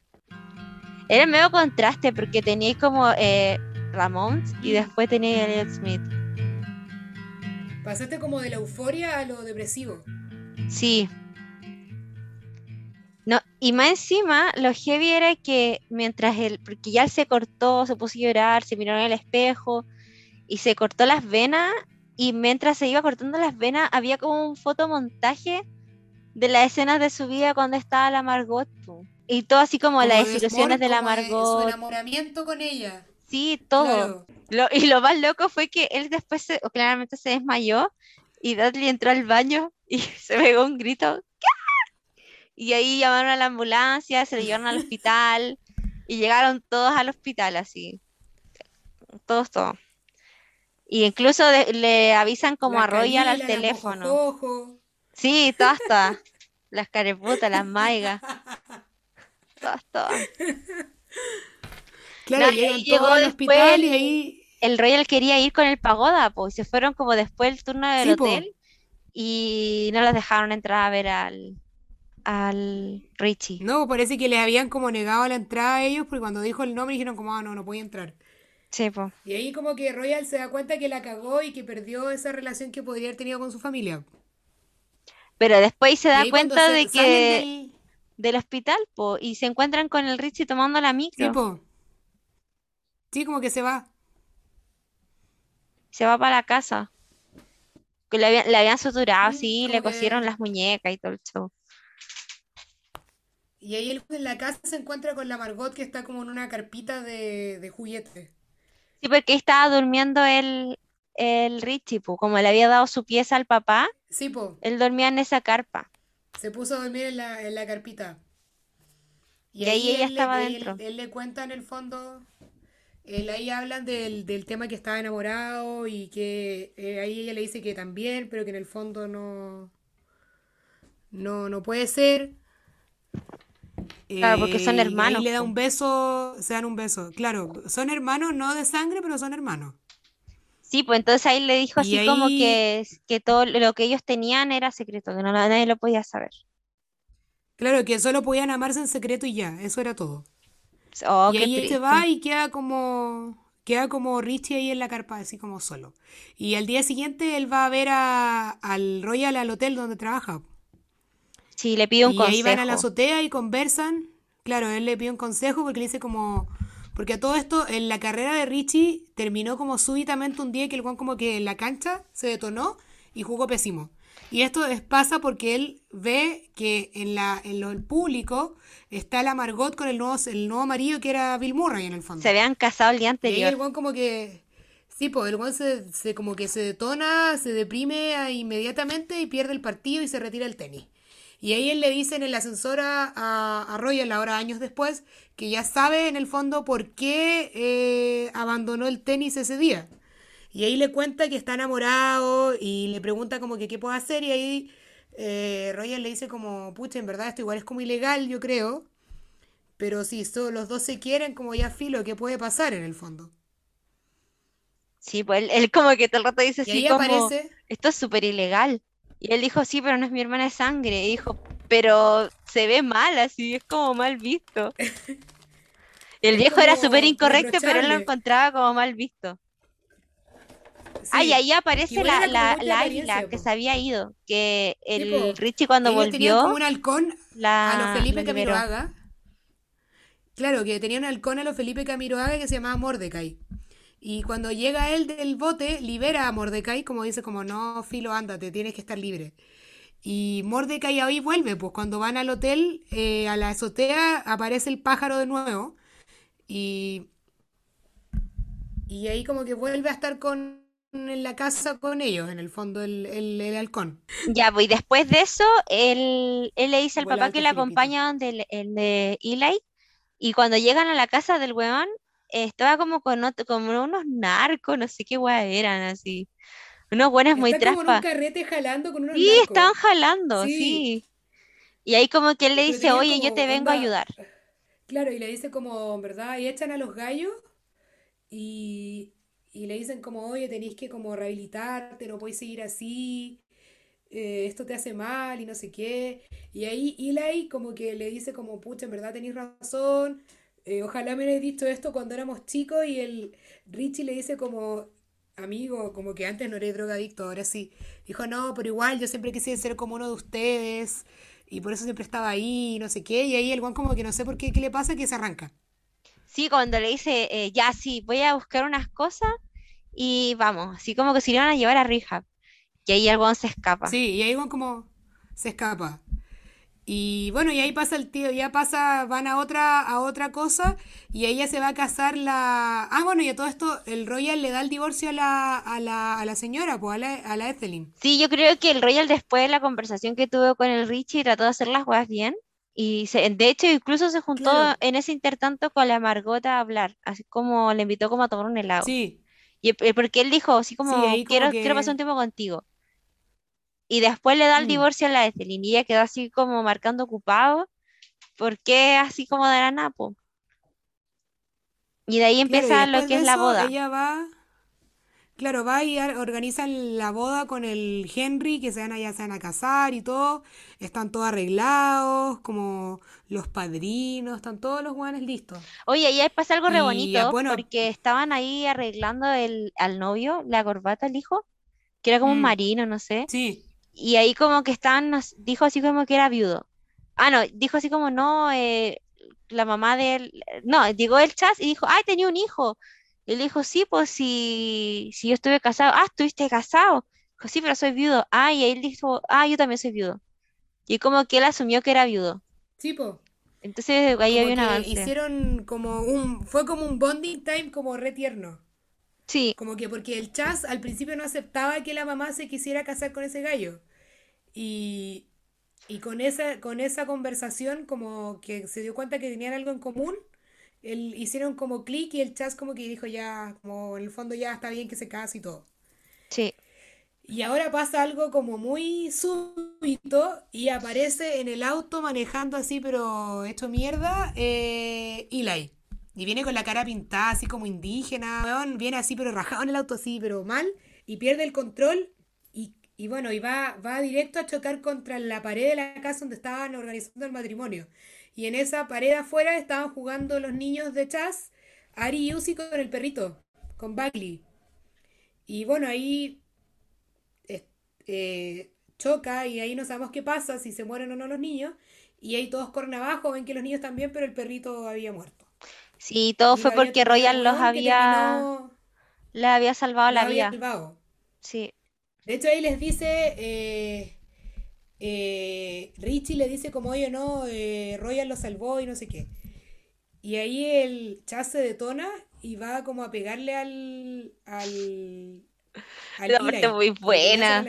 Speaker 1: Era medio contraste porque teníais como eh, Ramones y después teníais Elliott Smith.
Speaker 2: Pasaste como de la euforia a lo depresivo.
Speaker 1: Sí. No, y más encima, lo heavy era que mientras él, porque ya él se cortó, se puso a llorar, se miró en el espejo y se cortó las venas, y mientras se iba cortando las venas, había como un fotomontaje de las escenas de su vida cuando estaba la Margot. Y todo así como
Speaker 2: Como
Speaker 1: las
Speaker 2: de
Speaker 1: desilusiones de la
Speaker 2: de su
Speaker 1: Margot.
Speaker 2: enamoramiento con ella.
Speaker 1: Sí, todo.
Speaker 2: Claro.
Speaker 1: Lo- y lo más loco fue que él después se- claramente se desmayó y Dudley entró al baño y se pegó un grito. Y ahí llamaron a la ambulancia, se lo llevaron al hospital y llegaron todos al hospital así. Todos, todos. Y incluso de- le avisan como
Speaker 2: La
Speaker 1: a Royal al teléfono.
Speaker 2: Mojojojo.
Speaker 1: Sí, todas, todas. Las careputas, las maigas, todas, todas.
Speaker 2: Claro,
Speaker 1: No, y
Speaker 2: llegan todos
Speaker 1: llegó
Speaker 2: al hospital y ahí.
Speaker 1: el Royal quería ir con el pagoda, pues, se fueron como después del turno del
Speaker 2: Sí, po.
Speaker 1: hotel y no los dejaron entrar a ver al, al Richie.
Speaker 2: No, parece que les habían como negado la entrada a ellos porque cuando dijo el nombre dijeron como, ah, no, no podía entrar.
Speaker 1: Sí, po.
Speaker 2: Y ahí como que Royal se da cuenta que la cagó y que perdió esa relación que podría haber tenido con su familia.
Speaker 1: Pero después se da cuenta
Speaker 2: se-
Speaker 1: de que
Speaker 2: del...
Speaker 1: del hospital, po, y se encuentran con el Richie tomando la
Speaker 2: Sí,
Speaker 1: micro.
Speaker 2: po. Sí, como que se va.
Speaker 1: Se va para la casa. Que le habían, le habían suturado, sí, le cosieron las muñecas y todo el show.
Speaker 2: Y ahí él en la casa se encuentra con la Margot que está como en una carpita de, de juguete.
Speaker 1: Sí, porque estaba durmiendo el, el Richie, po, como le había dado su pieza al papá,
Speaker 2: Sí, po.
Speaker 1: él dormía en esa carpa.
Speaker 2: Se puso a dormir en la, en la carpita.
Speaker 1: Y ahí ella
Speaker 2: le-
Speaker 1: estaba
Speaker 2: él-
Speaker 1: dentro.
Speaker 2: Él, le cuenta en el fondo, él, ahí hablan del, del tema que estaba enamorado y que eh, ahí ella le dice que también, pero que en el fondo no, no, no puede ser.
Speaker 1: Claro, porque son
Speaker 2: Eh, y
Speaker 1: hermanos,
Speaker 2: ahí le da un beso, se dan un beso. Claro, son hermanos, no de sangre, pero son hermanos.
Speaker 1: Sí, pues entonces ahí le dijo
Speaker 2: Y
Speaker 1: así como que, que todo lo que ellos tenían era secreto, que no, nadie lo podía saber.
Speaker 2: claro, que solo podían amarse en secreto y ya, eso era todo.
Speaker 1: Oh,
Speaker 2: Y
Speaker 1: qué
Speaker 2: ahí
Speaker 1: triste.
Speaker 2: va y queda como, queda como Richie ahí en la carpa, así como solo. Y al día siguiente él va a ver a, al Royal al hotel donde trabaja.
Speaker 1: Sí, le pido un
Speaker 2: Y ahí van a la
Speaker 1: consejo.
Speaker 2: azotea y conversan. Claro, él le pide un consejo porque le dice como... Porque a todo esto, en la carrera de Richie terminó como súbitamente un día que el Juan como que en la cancha se detonó y jugó pésimo. Y esto es, pasa porque él ve que en la en lo, el público está la Margot con el nuevo, el nuevo marido que era Bill Murray en el
Speaker 1: Se
Speaker 2: fondo.
Speaker 1: habían casado el día
Speaker 2: Y ahí el
Speaker 1: anterior.
Speaker 2: Juan como que... Sí, pues el weón se, se como que se detona, se deprime inmediatamente y pierde el partido y se retira el tenis. Y ahí él le dice en el ascensor a, a, a Royal, ahora años después, que ya sabe en el fondo por qué eh, abandonó el tenis ese día. Y ahí le cuenta que está enamorado y le pregunta como que qué puede hacer y ahí eh, Royal le dice como, pucha, en verdad esto igual es como ilegal, yo creo. Pero si so- los dos se quieren, como ya filo, ¿qué puede pasar en el fondo?
Speaker 1: Sí, pues él, él como que todo el rato dice
Speaker 2: Y
Speaker 1: así
Speaker 2: ahí
Speaker 1: como,
Speaker 2: aparece,
Speaker 1: esto es súper ilegal. Y él dijo, sí, pero no es mi hermana de sangre. Y dijo, pero se ve mal así, es como mal visto. Y el viejo era súper incorrecto, pero él lo encontraba como mal visto. Ah, y
Speaker 2: Sí,
Speaker 1: ahí aparece la, la, la águila que se había ido, que
Speaker 2: Sí,
Speaker 1: el. Richie cuando
Speaker 2: ellos tenían como
Speaker 1: volvió
Speaker 2: un halcón a los Felipe. Camiroaga. Claro, que tenía un halcón a los Felipe Camiroaga que se llamaba Mordecai. Y cuando llega él del bote, libera a Mordecai, como dice, como no, Filo, ándate, tienes que estar libre. Y Mordecai ahí vuelve, pues cuando van al hotel, eh, a la azotea, aparece el pájaro de nuevo. Y, y ahí como que vuelve a estar con en la casa con ellos, en el fondo, el, el, el halcón.
Speaker 1: Ya, pues y después de eso, él, él le dice al
Speaker 2: Vuela
Speaker 1: papá que le acompaña donde el, el de Eli, y cuando llegan a la casa del weón, estaba como con otro- como unos narcos, no sé qué weá eran, así, unos buenos muy
Speaker 2: como en un
Speaker 1: traspas.
Speaker 2: carrete jalando con unos
Speaker 1: Sí,
Speaker 2: narcos.
Speaker 1: estaban jalando,
Speaker 2: Sí,
Speaker 1: sí. Y ahí como que él le
Speaker 2: pero
Speaker 1: dice, oye, yo te vengo a ayudar.
Speaker 2: claro, y le dice como, ¿verdad? Y echan a los gallos y, y le dicen como, oye, tenéis que como rehabilitarte, no podéis seguir así, eh, esto te hace mal y no sé qué. Y ahí Eli como que le dice como, pucha, en verdad tenéis razón, eh, ojalá me hubierais dicho esto cuando éramos chicos y el Richie le dice como, amigo, como que antes no eres drogadicto, ahora sí. Dijo, no, pero igual yo siempre quise ser como uno de ustedes y por eso siempre estaba ahí, no sé qué. Y ahí el guan como que no sé por qué, qué le pasa, que se arranca.
Speaker 1: Sí, cuando le dice, eh, ya, sí, voy a buscar unas cosas y vamos, así como que se iban a llevar a rehab. Y ahí el weón se escapa.
Speaker 2: Sí, y ahí Gon como se escapa. Y bueno, y ahí pasa el tío, ya pasa, van a otra, a otra cosa, y ya se va a casar la. Ah, bueno, y a todo esto, el Royal le da el divorcio a la, a la, a la señora, pues a la, a la Ethelyn.
Speaker 1: Sí, yo creo que el Royal después de la conversación que tuvo con el Richie trató de hacer las cosas bien y se, de hecho incluso se juntó
Speaker 2: Claro,
Speaker 1: en ese intertanto con la Margot a hablar, así como le invitó como a tomar un helado.
Speaker 2: sí,
Speaker 1: Y el- porque él dijo así
Speaker 2: sí,
Speaker 1: como quiero quiero pasar un tiempo contigo y después le da el
Speaker 2: mm,
Speaker 1: divorcio a la Ethelyn y ella quedó así como marcando ocupado porque así como de la napo. Y de ahí
Speaker 2: claro,
Speaker 1: empieza lo que es la boda.
Speaker 2: ella va. Claro, va y organizan la boda con el Henry, que se van a, ya se van a casar y todo. Están todos arreglados, como los padrinos, están todos los guanes listos.
Speaker 1: Oye, y ahí pasa algo re
Speaker 2: Y
Speaker 1: bonito
Speaker 2: bueno,
Speaker 1: porque estaban ahí arreglando el, al novio, la corbata al hijo, que era como un
Speaker 2: mm,
Speaker 1: marino, no sé.
Speaker 2: sí,
Speaker 1: Y ahí como que estaban, nos- dijo así como que era viudo. Ah, no, dijo así como no, eh, la mamá de él, no, llegó el chas y dijo, ay, tenía un hijo. Y le dijo, sí, pues si, si yo estuve casado, ah, estuviste casado. Dijo, sí, pero soy viudo. Ah, y él dijo, ah, yo también soy viudo. Y como que él asumió que era viudo.
Speaker 2: sí, po.
Speaker 1: Entonces ahí
Speaker 2: Como
Speaker 1: había un
Speaker 2: que
Speaker 1: avance.
Speaker 2: hicieron como un, fue como un bonding time como re tierno.
Speaker 1: Sí,
Speaker 2: Como que porque el Chas al principio no aceptaba que la mamá se quisiera casar con ese gallo. Y, y con esa, con esa conversación como que se dio cuenta que tenían algo en común, el, hicieron como clic y el Chas como que dijo ya, como en el fondo ya está bien que se case y todo.
Speaker 1: sí.
Speaker 2: Y ahora pasa algo como muy súbito y aparece en el auto manejando así, pero hecho mierda, eh, Eli. Y viene con la cara pintada así como indígena, weón, viene así pero rajado en el auto así, pero mal, y pierde el control y, y bueno, y va, va directo a chocar contra la pared de la casa donde estaban organizando el matrimonio. Y en esa pared afuera estaban jugando los niños de Chas, Ari y Uzi con el perrito, con Bagley. Y bueno, ahí es- eh, choca y ahí no sabemos qué pasa, si se mueren o no los niños. Y ahí todos corren abajo, ven que los niños también, pero el perrito había muerto.
Speaker 1: Sí, todo fue
Speaker 2: había
Speaker 1: porque Royal los había,
Speaker 2: terminó,
Speaker 1: les había salvado la
Speaker 2: había
Speaker 1: vida.
Speaker 2: salvado.
Speaker 1: Sí,
Speaker 2: De hecho, ahí les dice, eh, eh, Richie le dice como, oye, no, eh, Royal lo salvó y no sé qué. Y ahí el Chas se detona y va como a pegarle al. al. al
Speaker 1: La parte muy buena.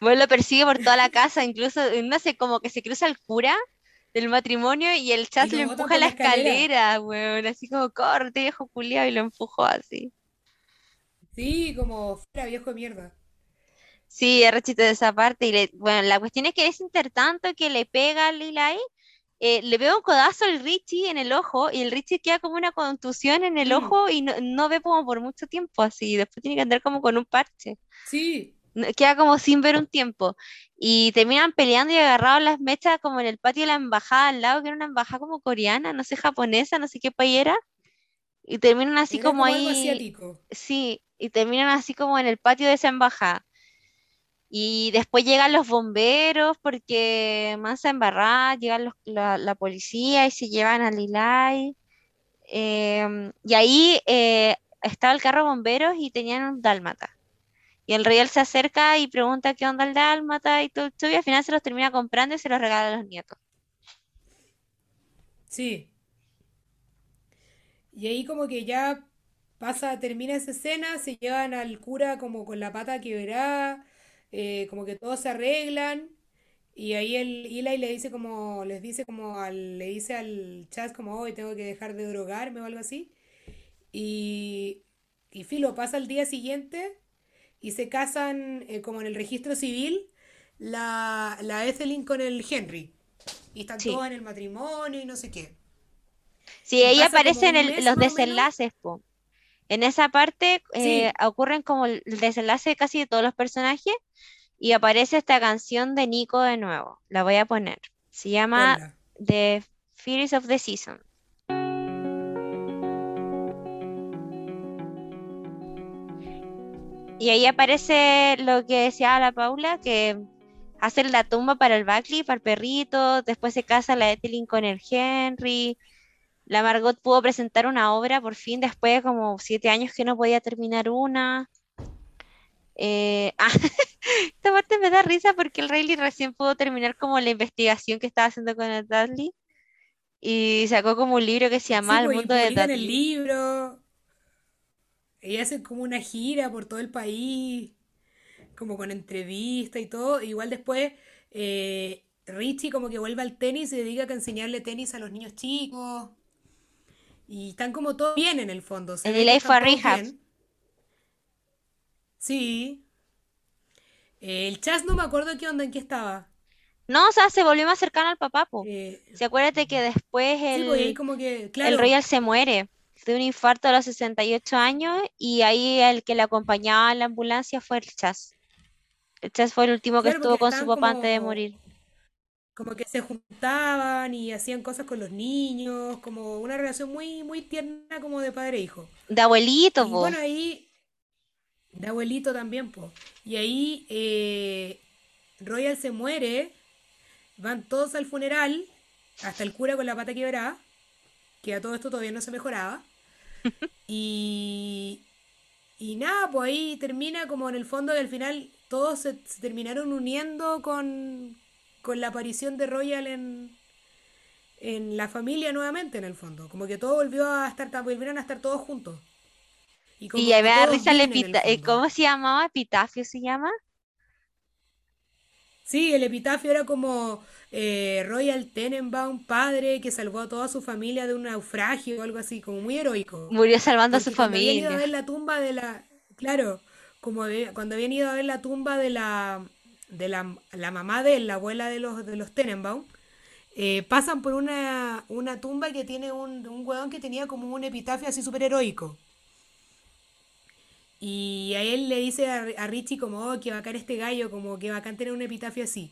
Speaker 1: Bueno, lo persigue por toda la casa, incluso, no sé, como que se cruza el cura del matrimonio y el
Speaker 2: Y
Speaker 1: chas le
Speaker 2: lo
Speaker 1: empuja
Speaker 2: por
Speaker 1: la
Speaker 2: escalera.
Speaker 1: weón, así como, corte, viejo culiao, y lo empujó así.
Speaker 2: Sí, como fuera viejo de mierda.
Speaker 1: Sí, es rechito de esa parte. Y le, bueno, la cuestión es que es intertanto que le pega al Eli, eh, le pega un codazo al Richie en el ojo y el Richie queda como una contusión en el
Speaker 2: Mm,
Speaker 1: ojo y no, no ve como por mucho tiempo así. Después tiene que andar como con un parche.
Speaker 2: sí,
Speaker 1: Queda como sin ver un tiempo. Y terminan peleando y agarrados las mechas como en el patio de la embajada al lado, que era una embajada como coreana, no sé, japonesa, no sé qué país era. Y terminan así
Speaker 2: era
Speaker 1: como
Speaker 2: como algo
Speaker 1: ahí,
Speaker 2: asiático.
Speaker 1: sí, y terminan así como en el patio de esa embajada. Y después llegan los bomberos porque mansa embarrada, llegan los- la, la policía y se llevan a Lilay. Em, y ahí eh, estaba el carro de bomberos y tenían un dálmata. Y el real se acerca y pregunta qué onda el dálmata y todo y al final se los termina comprando y se los regala a los nietos.
Speaker 2: Sí. Y ahí como que ya pasa, termina esa escena, se llevan al cura como con la pata quebrada, eh, como que todos se arreglan, y ahí el le dice como, les dice como al, le dice al Chas como hoy tengo que dejar de drogarme o algo así. Y, y Filo pasa al día siguiente y se casan eh, como en el registro civil la, la Ethelyn con el Henry. Y están
Speaker 1: Sí.
Speaker 2: todos en el matrimonio y no sé qué.
Speaker 1: Sí,
Speaker 2: Y como
Speaker 1: aparecen
Speaker 2: un
Speaker 1: el- los desenlaces, po. En esa parte eh,
Speaker 2: Sí,
Speaker 1: ocurren como el desenlace de casi de todos los personajes y aparece esta canción de Nico de nuevo. La voy a poner. Se llama. The Fears of the Season. Y ahí aparece lo que decía la Paula, que hacen la tumba para el Buckley, para el perrito, después se casa la Ethelyn con el Henry, la Margot pudo presentar una obra por fin después de como siete años que no podía terminar una. Eh, ah, esta parte me da risa porque el Rayleigh recién pudo terminar como la investigación que estaba haciendo con el Dudley y sacó como un libro que se
Speaker 2: Sí,
Speaker 1: llama El
Speaker 2: pues
Speaker 1: mundo de
Speaker 2: publican el
Speaker 1: Dudley.
Speaker 2: libro. Y hacen como una gira por todo el país, como con entrevista y todo. Igual después eh, Richie como que vuelve al tenis y se dedica a enseñarle tenis a los niños chicos. Y están como todos bien en el fondo.
Speaker 1: El delay fue a.
Speaker 2: Sí. Eh, el Chas no me acuerdo qué onda, en qué estaba.
Speaker 1: No, o sea, se volvió más cercano al papá, po.
Speaker 2: Eh,
Speaker 1: Si acuérdate que después
Speaker 2: sí, pues
Speaker 1: el,
Speaker 2: como que,
Speaker 1: el Royal se muere de un infarto a los 68 años y ahí el que le acompañaba en la ambulancia fue el Chas. El Chas fue el último que
Speaker 2: claro,
Speaker 1: estuvo con su papá antes de morir.
Speaker 2: como que se juntaban y hacían cosas con los niños, como una relación muy, muy tierna como de padre e hijo.
Speaker 1: De abuelito,
Speaker 2: Y
Speaker 1: po.
Speaker 2: bueno, ahí, de abuelito también, pues. Y ahí eh, Royal se muere, van todos al funeral, hasta el cura con la pata quebrada, que a todo esto todavía no se mejoraba. Y, y nada, pues ahí termina como en el fondo que al final todos se, se terminaron uniendo con, con la aparición de Royal en, en la familia nuevamente, en el fondo. Como que todo volvió a estar, volvieron a estar todos juntos. Y
Speaker 1: Y
Speaker 2: como
Speaker 1: me da
Speaker 2: todos
Speaker 1: risa el
Speaker 2: bien en el
Speaker 1: epita- eh. ¿cómo se llamaba? Epitafio se llama.
Speaker 2: Sí, el epitafio era como eh, Royal Tenenbaum, padre que salvó a toda su familia de un naufragio o algo así, como muy heroico.
Speaker 1: Murió salvando a su
Speaker 2: habían ido a
Speaker 1: familia.
Speaker 2: ver la tumba de la... Claro, como cuando habían ido a ver la tumba de la, de la, la mamá de él, la abuela de los, de los Tenenbaum, eh, pasan por una, una tumba que tiene un, un hueón que tenía como un epitafio así súper heroico. Y a él le dice a, a Richie como, oh, que bacán este gallo, como que bacán tener un epitafio así.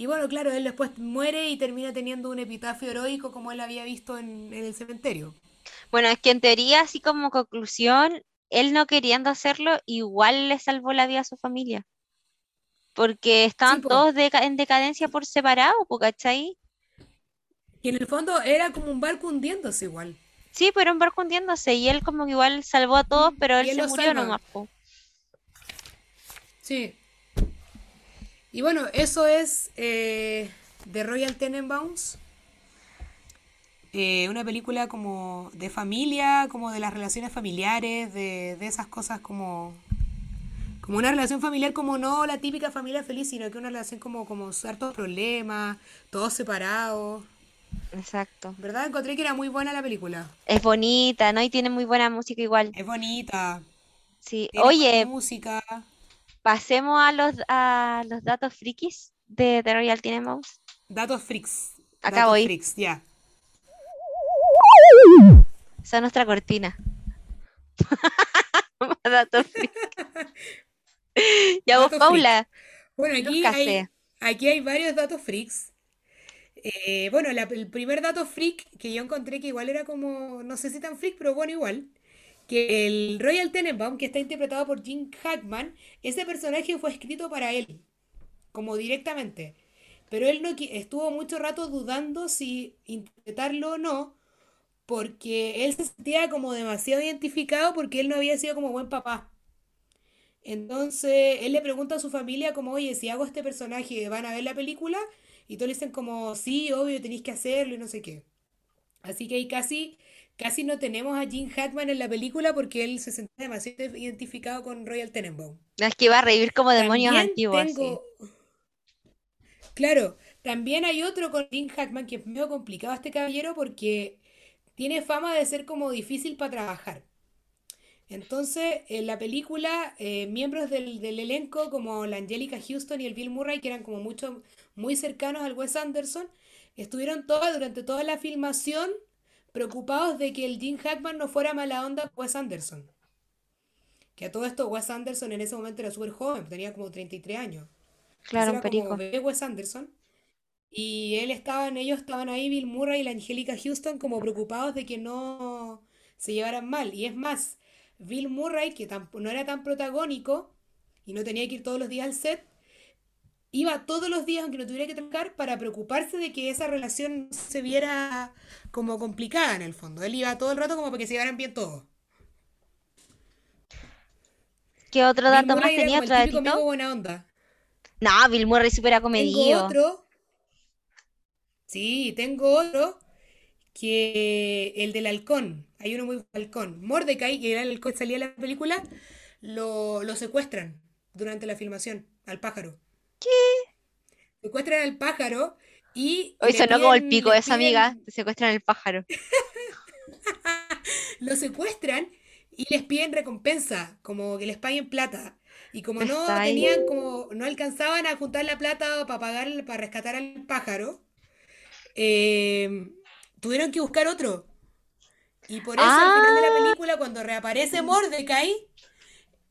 Speaker 2: Y bueno, claro, él después muere y termina teniendo un epitafio heroico como él había visto en, en el cementerio.
Speaker 1: Bueno, es que en teoría, así como conclusión, él no queriendo hacerlo, igual le salvó la vida a su familia. Porque
Speaker 2: Sí,
Speaker 1: estaban todos deca- en decadencia por separado, ¿cachai?
Speaker 2: Y en el fondo era como un barco hundiéndose igual.
Speaker 1: Sí, pero un barco hundiéndose y él como que igual salvó a todos, pero él se murió
Speaker 2: salva.
Speaker 1: nomás, po.
Speaker 2: Sí. Y bueno, eso es eh, de Royal Tenenbaums. eh, una película como de familia, como de las relaciones familiares, de, de esas cosas como como una relación familiar como no la típica familia feliz, sino que una relación como, como hartos problemas, todos separados.
Speaker 1: Exacto.
Speaker 2: ¿Verdad? Encontré que era muy buena la película.
Speaker 1: Es bonita, ¿no? Y tiene muy buena música igual.
Speaker 2: Es bonita.
Speaker 1: Sí.
Speaker 2: Tiene
Speaker 1: Oye,
Speaker 2: música.
Speaker 1: Pasemos a los, a los datos frikis de The Royal Tenenbaums.
Speaker 2: Datos freaks.
Speaker 1: Acá
Speaker 2: Datos
Speaker 1: voy.
Speaker 2: freaks, ya.
Speaker 1: Esa es nuestra cortina. datos frikis. Ya vos, Paula.
Speaker 2: Bueno, aquí hay, aquí hay varios datos freaks. Eh, bueno, la- el primer dato freak que yo encontré que igual era como, no sé si tan freak, pero bueno, igual, que el Royal Tenenbaum, que está interpretado por Jim Hackman, ese personaje fue escrito para él, como directamente. Pero él no estuvo mucho rato dudando si interpretarlo o no, porque él se sentía como demasiado identificado porque él no había sido como buen papá. Entonces, él le pregunta a su familia como, oye, si hago este personaje, ¿van a ver la película? Y todos le dicen como, sí, obvio, tenéis que hacerlo y no sé qué. Así que ahí casi, casi no tenemos a Jim Hackman en la película porque él se sentía demasiado identificado con Royal Tenenbaum.
Speaker 1: No, es que iba a revivir como demonios
Speaker 2: También
Speaker 1: antiguos, así.
Speaker 2: claro, también hay otro con Jim Hackman que es medio complicado este caballero porque tiene fama de ser como difícil para trabajar. Entonces, en la película, eh, miembros del, del elenco como la Angelica Houston y el Bill Murray, que eran como mucho, muy cercanos al Wes Anderson, estuvieron todas durante toda la filmación preocupados de que el Jim Hackman no fuera mala onda con Wes Anderson. Que a todo esto Wes Anderson en ese momento era súper joven, tenía como 33 años.
Speaker 1: Claro, un
Speaker 2: era como
Speaker 1: perico.
Speaker 2: bebé Wes Anderson. Y él estaban, ellos estaban ahí, Bill Murray y la Angelica Houston, como preocupados de que no se llevaran mal. Y es más, Bill Murray, que no era tan protagónico y no tenía que ir todos los días al set, iba todos los días, aunque no tuviera que trabajar, para preocuparse de que esa relación se viera como complicada en el fondo. Él iba todo el rato como para que se llevaran bien todos.
Speaker 1: ¿Qué otro dato más tenía?
Speaker 2: como el
Speaker 1: ¿Otro
Speaker 2: típico amigo
Speaker 1: datito?
Speaker 2: buena onda.
Speaker 1: No, Bill Murray super
Speaker 2: Tengo
Speaker 1: acomedido.
Speaker 2: otro, sí, tengo otro que el del halcón. Hay uno muy halcón. Mordecai, que era el halcón que salía en la película, lo, lo secuestran durante la filmación al pájaro. Secuestran al pájaro y
Speaker 1: Hoy sonó como el pico de esa amiga. Te secuestran el pájaro.
Speaker 2: lo secuestran y les piden recompensa, como que les paguen plata. Y como no
Speaker 1: Está ahí.
Speaker 2: tenían, como no alcanzaban a juntar la plata para pagar, para rescatar al pájaro, eh, tuvieron que buscar otro. Y por eso al final de la
Speaker 1: Ah,
Speaker 2: película, cuando reaparece Mordecai,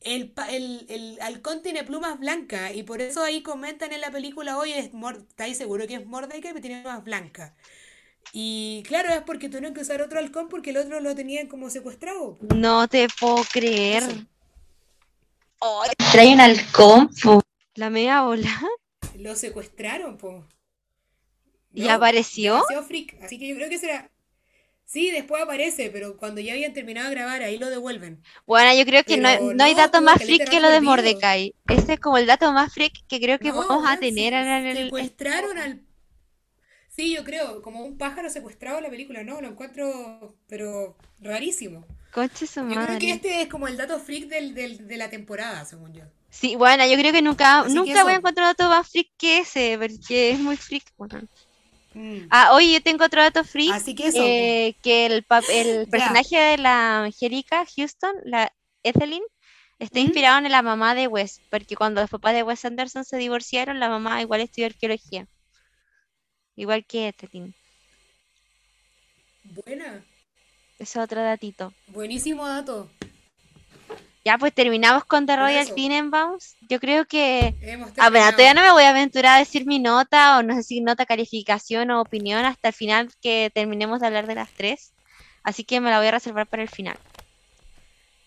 Speaker 2: el, el, el halcón tiene plumas blancas. Y por eso ahí comentan en la película, oye, es Mor- ¿estáis seguro que es Mordecai? Pero tiene plumas blancas. Y claro, es porque tuvieron que usar otro halcón porque el otro lo tenían como secuestrado.
Speaker 1: no te puedo creer. Oh, trae un halcón, po. La media bola.
Speaker 2: Lo secuestraron, po.
Speaker 1: ¿Y apareció?
Speaker 2: freak. Así que yo creo que será. Sí, después aparece, pero cuando ya habían terminado de grabar, ahí lo devuelven.
Speaker 1: Bueno, yo creo que no, no hay dato más freak que lo de. Mordecai. Ese es como el dato más freak que creo que
Speaker 2: No,
Speaker 1: vamos a tener en el...
Speaker 2: secuestraron al. Sí, yo creo, como un pájaro secuestrado en la película, no, lo encuentro, pero rarísimo.
Speaker 1: Conche su
Speaker 2: Yo creo que
Speaker 1: madre.
Speaker 2: este es como el dato freak del, del- de la temporada, según yo.
Speaker 1: Sí, bueno, yo creo que nunca,
Speaker 2: Así que
Speaker 1: nunca voy a encontrar dato más freak que ese, porque es muy freak. weón.
Speaker 2: Mm.
Speaker 1: Ah, oye, yo tengo otro dato
Speaker 2: Así que eso,
Speaker 1: eh, que el, personaje de la Angélica Houston, la Ethelyn, está
Speaker 2: ¿Mm?
Speaker 1: inspirado en la mamá de Wes, porque cuando los papás de Wes Anderson se divorciaron, la mamá igual estudió arqueología, igual que Ethelyn.
Speaker 2: Buena,
Speaker 1: Ese es otro datito.
Speaker 2: buenísimo dato.
Speaker 1: Ya, pues terminamos con The
Speaker 2: Con
Speaker 1: Royal Tenenbaums. Yo creo que Ah, bueno, todavía no me voy a aventurar a decir mi nota o no sé si nota, calificación o opinión hasta el final que terminemos de hablar de las tres. Así que me la voy a reservar para el final.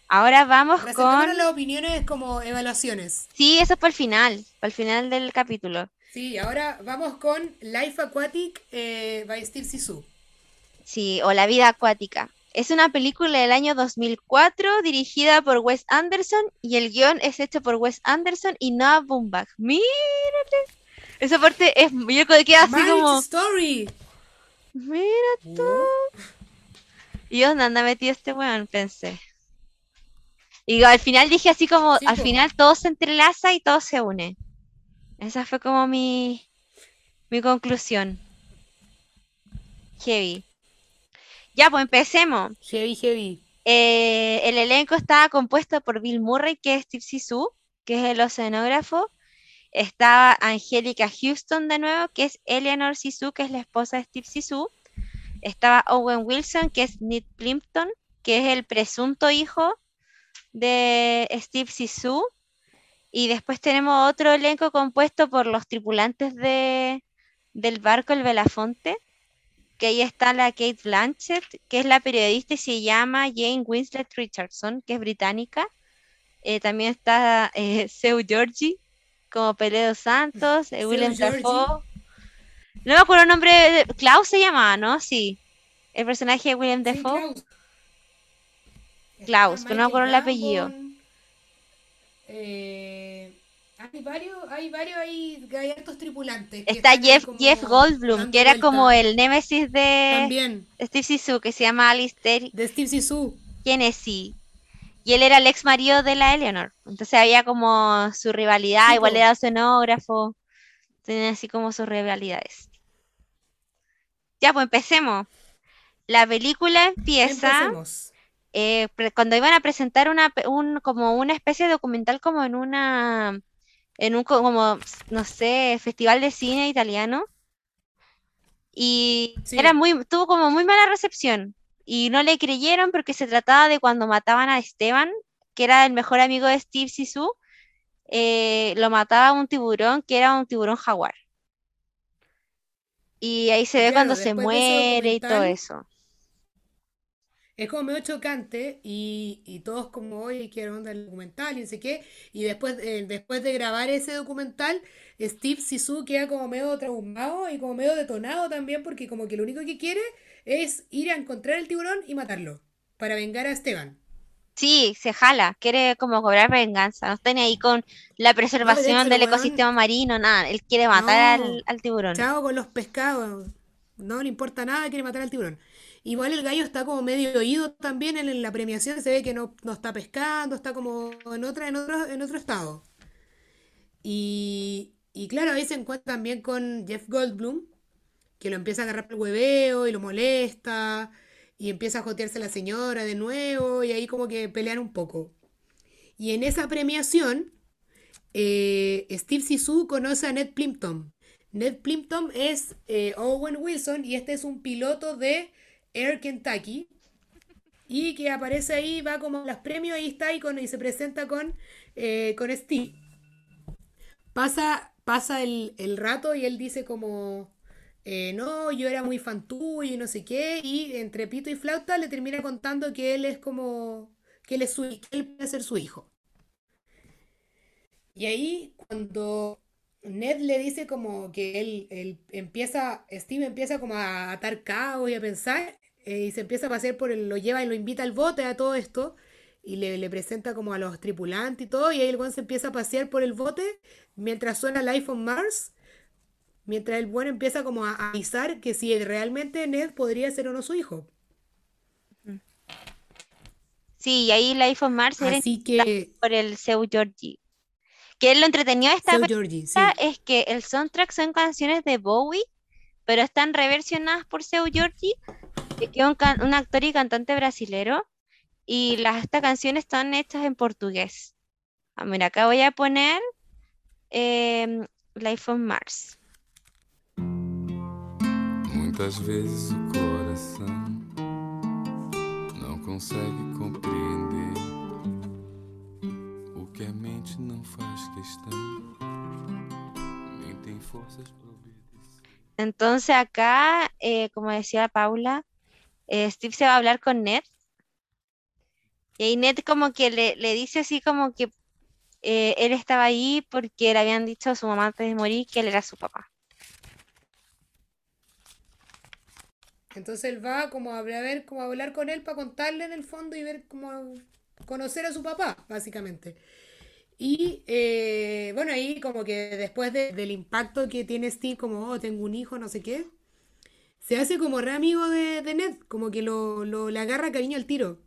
Speaker 1: Ahora vamos con...
Speaker 2: Reservémonos las opiniones como evaluaciones.
Speaker 1: Sí, eso es para el final, para el final del capítulo.
Speaker 2: Sí, ahora vamos con Life Aquatic eh, by Steve Zissou.
Speaker 1: Sí, o La vida acuática. Es una película del año 2004 dirigida por Wes Anderson y el guion es hecho por Wes Anderson y Noah Baumbach. Mírate. Esa parte es... Yo quedé así como...
Speaker 2: Story.
Speaker 1: Mira tú. ¿Y dónde anda metido este weón? Pensé. Y al final dije así como, al final todo se entrelaza y todo se une. Esa fue como mi, mi conclusión. Heavy. Ya, pues empecemos.
Speaker 2: Heavy, heavy.
Speaker 1: Eh, el elenco estaba compuesto por Bill Murray, que es Steve Sisu, que es el oceanógrafo. Estaba Angélica Houston de nuevo, que es Eleanor Sisu, que es la esposa de Steve Sisu. Estaba Owen Wilson, que es Nick Plimpton, que es el presunto hijo de Steve Sisu. Y después tenemos otro elenco compuesto por los tripulantes de, del barco El Belafonte, que ahí está la Kate Blanchett, que es la periodista y se llama Jane Winslet Richardson, que es británica. Eh, también está eh, Seu Georgie, como Peleo Santos, eh, William Dafoe. No me acuerdo el nombre, Klaus se llamaba, ¿no? Sí. El personaje de William Dafoe. Klaus, pero no me acuerdo el apellido.
Speaker 2: Eh, hay varios, hay varios, hay, hay hartos tripulantes.
Speaker 1: Está Jeff, Jeff Goldblum, que era como el némesis de Steve Sisu, que se llama Alistair.
Speaker 2: De Steve Sisu.
Speaker 1: ¿Quién es sí? Y él era el ex marido de la Eleanor. Entonces había como su rivalidad, igual era oceanógrafo. Tenía así como sus rivalidades. Ya, pues empecemos. La película empieza eh, cuando iban a presentar una, un, como una especie de documental como en una, en un, como, no sé, festival de cine italiano. Y era muy, tuvo como muy mala recepción. Y no le creyeron porque se trataba de cuando mataban a Esteban, que era el mejor amigo de Steve Sisu, eh, lo mataba un tiburón que era un tiburón jaguar. Y ahí se ve cuando se muere y todo eso.
Speaker 2: Es como medio chocante y, y todos como, oye, quiero onda el documental y no sé qué. Y después, eh, después de grabar ese documental, Steve Sisu queda como medio traumado y como medio detonado también porque como que lo único que quiere es ir a encontrar el tiburón y matarlo para vengar a Esteban.
Speaker 1: Sí, se jala, quiere como cobrar venganza, no está ahí con la preservación del ecosistema marino, nada, él quiere matar al, al, tiburón.
Speaker 2: Chao con los pescados, no le importa nada, quiere matar al tiburón. Igual el gallo está como medio oído también en la premiación, se ve que no, está pescando, está como en otra, en otro, en otro estado. Y, y claro, ahí se encuentra también con Jeff Goldblum, que lo empieza a agarrar el hueveo y lo molesta, y empieza a jotearse la señora de nuevo, y ahí como que pelean un poco. Y en esa premiación, eh, Steve Sisu conoce a Ned Plimpton. Ned Plimpton es eh, Owen Wilson y este es un piloto de Air Kentucky. Y que aparece ahí, va como a los premios, ahí está y, se presenta con, eh, con Steve. Pasa, pasa el, rato y él dice como, eh, no, yo era muy fan tuyo y no sé qué. Y entre pito y flauta le termina contando que él es como, que él, su, que él puede ser su hijo. Y ahí cuando Ned le dice como que él, él, empieza, Steve empieza como a atar caos y a pensar, eh, y se empieza a pasear por el, lo lleva y lo invita al bote a todo esto, y le, presenta como a los tripulantes y todo, y ahí el buen se empieza a pasear por el bote mientras suena Life on Mars, mientras el buen empieza como a avisar que si realmente Ned podría ser o no su hijo.
Speaker 1: Sí, y ahí Life on Mars
Speaker 2: Así que...
Speaker 1: por el Seu Georgie. Que lo entretenido de esta película es que el soundtrack son canciones de Bowie, pero están reversionadas por Seu Georgie que es un, actor y cantante brasilero y las, estas canciones están hechas en portugués. Ah, mira, acá voy a poner eh, Life on Mars. Muitas vezes o coração não consegue compreender o que a mente não faz questão, nem tem forças para obedecer. Entonces acá, eh, como decía Paula, eh, Steve se va a hablar con Ned. Y ahí Ned como que le, dice así como que eh, él estaba ahí porque le habían dicho a su mamá antes de morir que él era su papá.
Speaker 2: Entonces él va como a ver, como a hablar con él para contarle en el fondo y ver cómo conocer a su papá, básicamente. Y eh, bueno, ahí como que después del impacto que tiene Steve, como, oh, tengo un hijo, no sé qué, se hace como re amigo de, de Ned, como que lo, lo- le agarra cariño al tiro.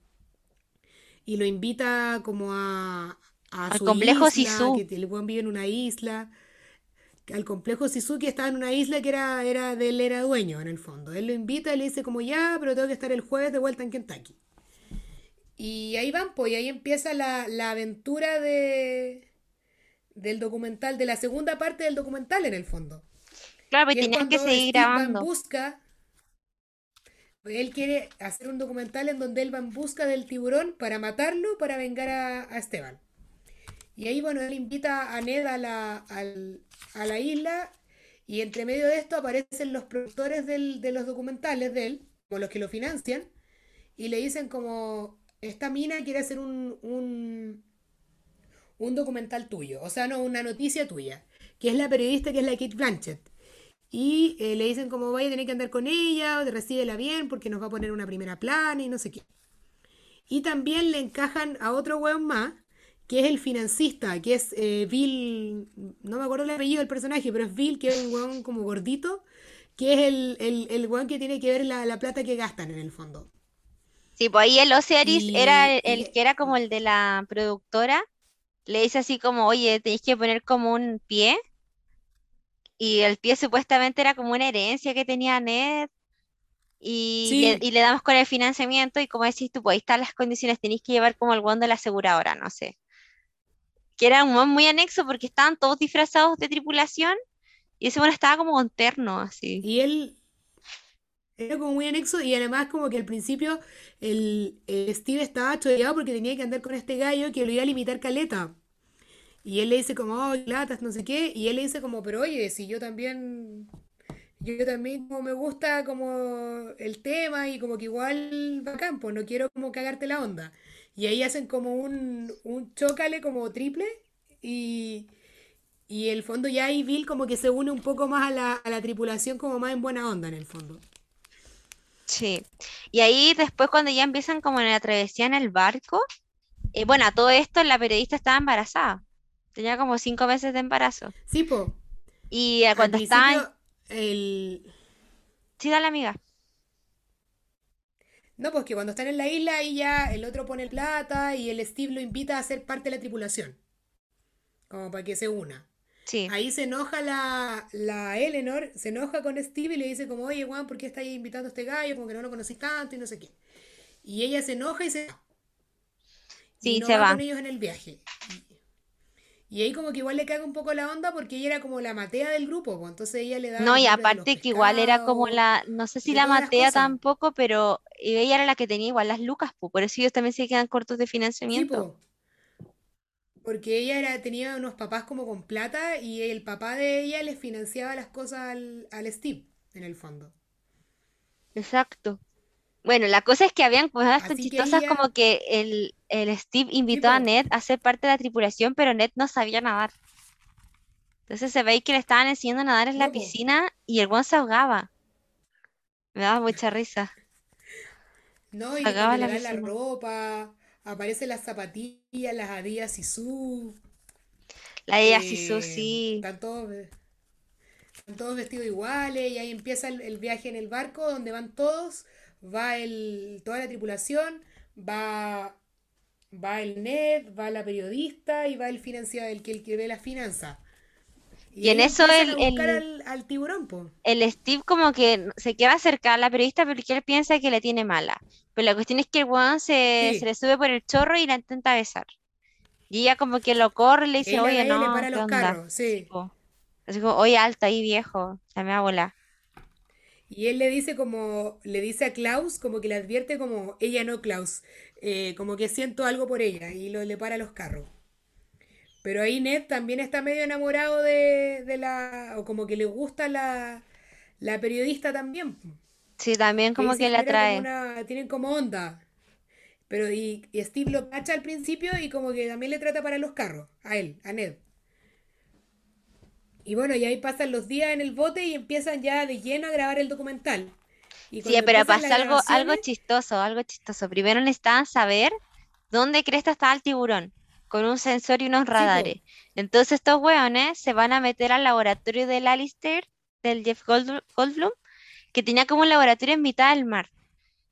Speaker 2: Y lo invita como a, a
Speaker 1: Al
Speaker 2: su
Speaker 1: complejo
Speaker 2: isla,
Speaker 1: Sisu.
Speaker 2: que el buen vive en una isla. Al complejo Sisu que estaba en una isla que era, era de él era dueño en el fondo. Él lo invita y le dice como ya, pero tengo que estar el jueves de vuelta en Kentucky. Y ahí van, pues, y ahí empieza la, la aventura de, del documental, de la segunda parte del documental en el fondo.
Speaker 1: Claro, porque
Speaker 2: Que es
Speaker 1: tenían que seguir
Speaker 2: Steve
Speaker 1: grabando.
Speaker 2: Él quiere hacer un documental en donde él va en busca del tiburón para matarlo, para vengar a, Esteban. Y ahí, bueno, él invita a Ned a la, a la isla y entre medio de esto aparecen los productores del- de los documentales de él, como los que lo financian, y le dicen como, esta mina quiere hacer un, un, un documental tuyo, o sea, no, una noticia tuya, que es la periodista que es la Kate Blanchett. Y eh, le dicen como vaya a tener que andar con ella, o recíbela bien porque nos va a poner una primera plana y no sé qué. Y también le encajan a otro weón más, que es el financista, que es eh, Bill, no me acuerdo el apellido del personaje, pero es Bill, que es un weón como gordito, que es el, el, el weón que tiene que ver la, la plata que gastan en el fondo.
Speaker 1: Sí, pues ahí el Osiris era el, el que era como el de la productora. Le dice así como, oye, tenéis que poner como un pie. Y el pie supuestamente era como una herencia que tenía Ned. Y le, y le damos con el financiamiento. Y como decís tú, pues ahí están las condiciones. Tenéis que llevar como el guion de la aseguradora, no sé. Que era un muy anexo porque estaban todos disfrazados de tripulación. Y ese bueno estaba como con terno, así.
Speaker 2: y él era como muy anexo y además como que al principio el, el Steve estaba chodeado porque tenía que andar con este gallo que lo iba a limitar caleta. Y él le dice como, oh, latas, no sé qué. Y él le dice como, pero oye, si yo también, yo también como me gusta como el tema y como que igual bacán, pues no quiero como cagarte la onda. Y ahí hacen como un, un chócale como triple y, y el fondo ya ahí Bill como que se une un poco más a la, a la tripulación como más en buena onda en el fondo.
Speaker 1: Sí. Y ahí después cuando ya empiezan como en la travesía en el barco. eh, bueno, a todo esto la periodista estaba embarazada. Tenía como cinco meses de embarazo.
Speaker 2: Sí, po,
Speaker 1: Y cuando
Speaker 2: principio el...
Speaker 1: Sí, dale amiga.
Speaker 2: No, pues que cuando están en la isla y ya el otro pone plata y el Steve lo invita a ser parte de la tripulación, como para que se una.
Speaker 1: Sí.
Speaker 2: Ahí se enoja la, la Eleanor, se enoja con Steve y le dice como, oye, Juan, ¿por qué estás invitando a este gallo? Como que no lo conocís tanto y no sé qué. Y ella se enoja y se va. Y
Speaker 1: Sí,
Speaker 2: no
Speaker 1: se
Speaker 2: va con ellos en el viaje. Y, ahí como que igual le caga un poco la onda porque ella era como la matea del grupo, pues entonces ella le daba
Speaker 1: No, y aparte que igual era como la... No sé si la matea tampoco, pero ella era la que tenía igual las lucas, pues, por eso ellos también se quedan cortos de
Speaker 2: Sí,
Speaker 1: financiamiento.
Speaker 2: pues. Porque ella era, tenía unos papás como con plata y el papá de ella les financiaba las cosas al, al Steve, en el fondo.
Speaker 1: Exacto. Bueno, la cosa es que habían cosas tan chistosas
Speaker 2: ella,
Speaker 1: como que el, el Steve invitó a
Speaker 2: po,
Speaker 1: Ned a ser parte de la tripulación, pero Ned no sabía nadar. Entonces se ve que le estaban enseñando a nadar en la
Speaker 2: po.
Speaker 1: piscina y el guan se ahogaba. Me daba mucha risa.
Speaker 2: No, y le
Speaker 1: la
Speaker 2: la ropa, aparecen las zapatillas, las Adidas Sisu,
Speaker 1: La de ella Sisu,
Speaker 2: eh,
Speaker 1: sí.
Speaker 2: están todos, están todos vestidos iguales y ahí empieza el, el viaje en el barco donde van todos, va el, toda la tripulación, va, va el Ned, va la periodista y va el financiado, el que, el que ve las finanzas. Y
Speaker 1: Y en eso el, el,
Speaker 2: al, al tiburón, po.
Speaker 1: el Steve como que se quiere acercar a la periodista porque él piensa que le tiene mala. Pero la cuestión es que el guan se, se le sube por el chorro y la intenta besar. Y ella como que lo corre y le dice,
Speaker 2: él
Speaker 1: oye,
Speaker 2: a ella le
Speaker 1: no,
Speaker 2: para
Speaker 1: ¿qué
Speaker 2: los carros,
Speaker 1: Sí. Así como, oye, alto ahí, viejo, la me va a volar.
Speaker 2: Y él le dice como, le dice a Klaus, como que le advierte como, ella no Klaus, eh, como que siento algo por ella y lo, le para los carros. Pero ahí Ned también está medio enamorado de, de la, o como que le gusta la, la periodista también,
Speaker 1: Sí, también
Speaker 2: que
Speaker 1: como
Speaker 2: se
Speaker 1: que la atrae.
Speaker 2: una, tienen como onda. Pero y, y Steve lo cacha al principio y como que también le trata para los carros, a él, a Ned. Y bueno, y ahí pasan los días en el bote y empiezan ya de lleno a grabar el documental. Y
Speaker 1: Sí, pero pasa algo, algo chistoso, algo chistoso. Primero necesitaban saber dónde cresta estaba el tiburón, con un sensor y unos
Speaker 2: sí,
Speaker 1: radares. Entonces estos hueones se van a meter al laboratorio del Alistair, del Jeff Goldblum, Goldblum, que tenía como un laboratorio en mitad del mar.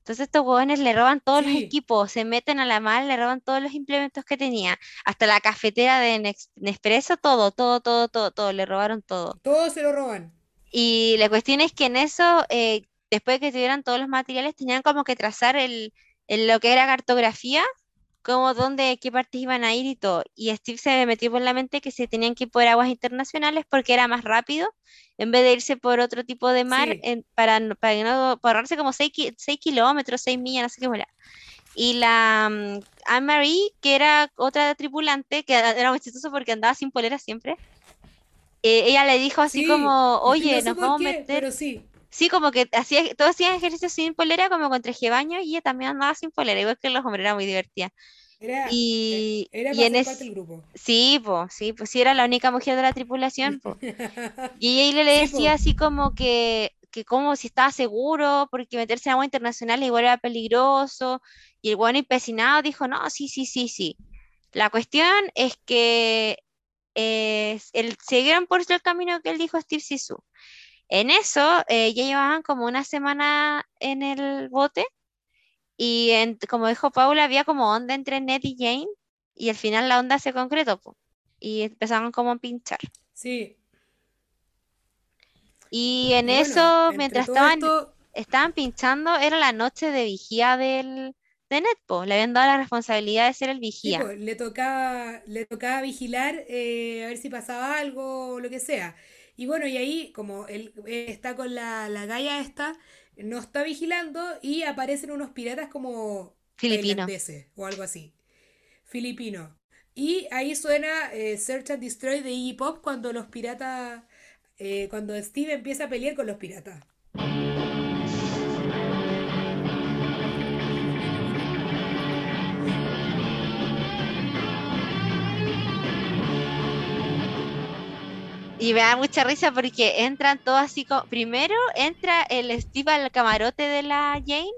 Speaker 1: Entonces estos hueones le roban todos los equipos, se meten a la mar, le roban todos los implementos que tenía, hasta la cafetera de Nespresso, todo, todo, todo, todo, todo, le robaron todo.
Speaker 2: todos se lo roban.
Speaker 1: Y la cuestión es que en eso, eh, después de que tuvieran todos los materiales, tenían como que trazar el, el- lo que era cartografía, como dónde, qué partes iban a ir y todo. Y Steve se metió por la mente que se tenían que ir por aguas internacionales porque era más rápido, en vez de irse por otro tipo de mar,
Speaker 2: Sí,
Speaker 1: en- para, para, no, para ahorrarse como 6 kilómetros, 6 millas, no sé qué era. Y la mm, Anne-Marie, que era otra tripulante, que era muy chistoso porque andaba sin polera siempre, eh, ella le dijo así
Speaker 2: sí.
Speaker 1: como,
Speaker 2: No
Speaker 1: oye,
Speaker 2: sé
Speaker 1: nos vamos a meter
Speaker 2: pero sí.
Speaker 1: Sí, como que hacía, todos hacían ejercicio sin polera, como con traje baño, y ella también andaba sin polera, igual que los hombres, era muy divertida.
Speaker 2: Era, eh,
Speaker 1: Y,
Speaker 2: era
Speaker 1: y en
Speaker 2: ser parte
Speaker 1: es,
Speaker 2: del grupo.
Speaker 1: sí, pues, sí, pues sí, era la única mujer de la tripulación. Y ella le decía así como que, que como si estaba seguro, porque meterse en agua internacional igual era peligroso, y el bueno empecinado dijo, no, sí, sí, sí, sí. La cuestión es que eh, el, siguieron por el camino que él dijo Steve Sisu. En eso, eh, ya llevaban como una semana en el bote y en- como dijo Paula, había como onda entre Ned y Jane y al final la onda se concretó, po, y empezaron como a pinchar.
Speaker 2: Sí.
Speaker 1: Y en
Speaker 2: bueno,
Speaker 1: eso, mientras estaban,
Speaker 2: esto,
Speaker 1: estaban pinchando, era la noche de vigía del, de Ned, po. Le habían dado la responsabilidad de ser el
Speaker 2: sí,
Speaker 1: vigía.
Speaker 2: pues, le tocaba, le tocaba vigilar eh, a ver si pasaba algo o lo que sea. Y bueno, y ahí, como él está con la, la galla esta, no está vigilando y aparecen unos piratas como
Speaker 1: Filipino.
Speaker 2: tailandeses o algo así, filipinos. Y ahí suena eh, Search and Destroy de Iggy Pop cuando los piratas, eh, cuando Steve empieza a pelear con los piratas.
Speaker 1: Y me da mucha risa porque entran todos así como... Primero entra el Steve al camarote de la Jane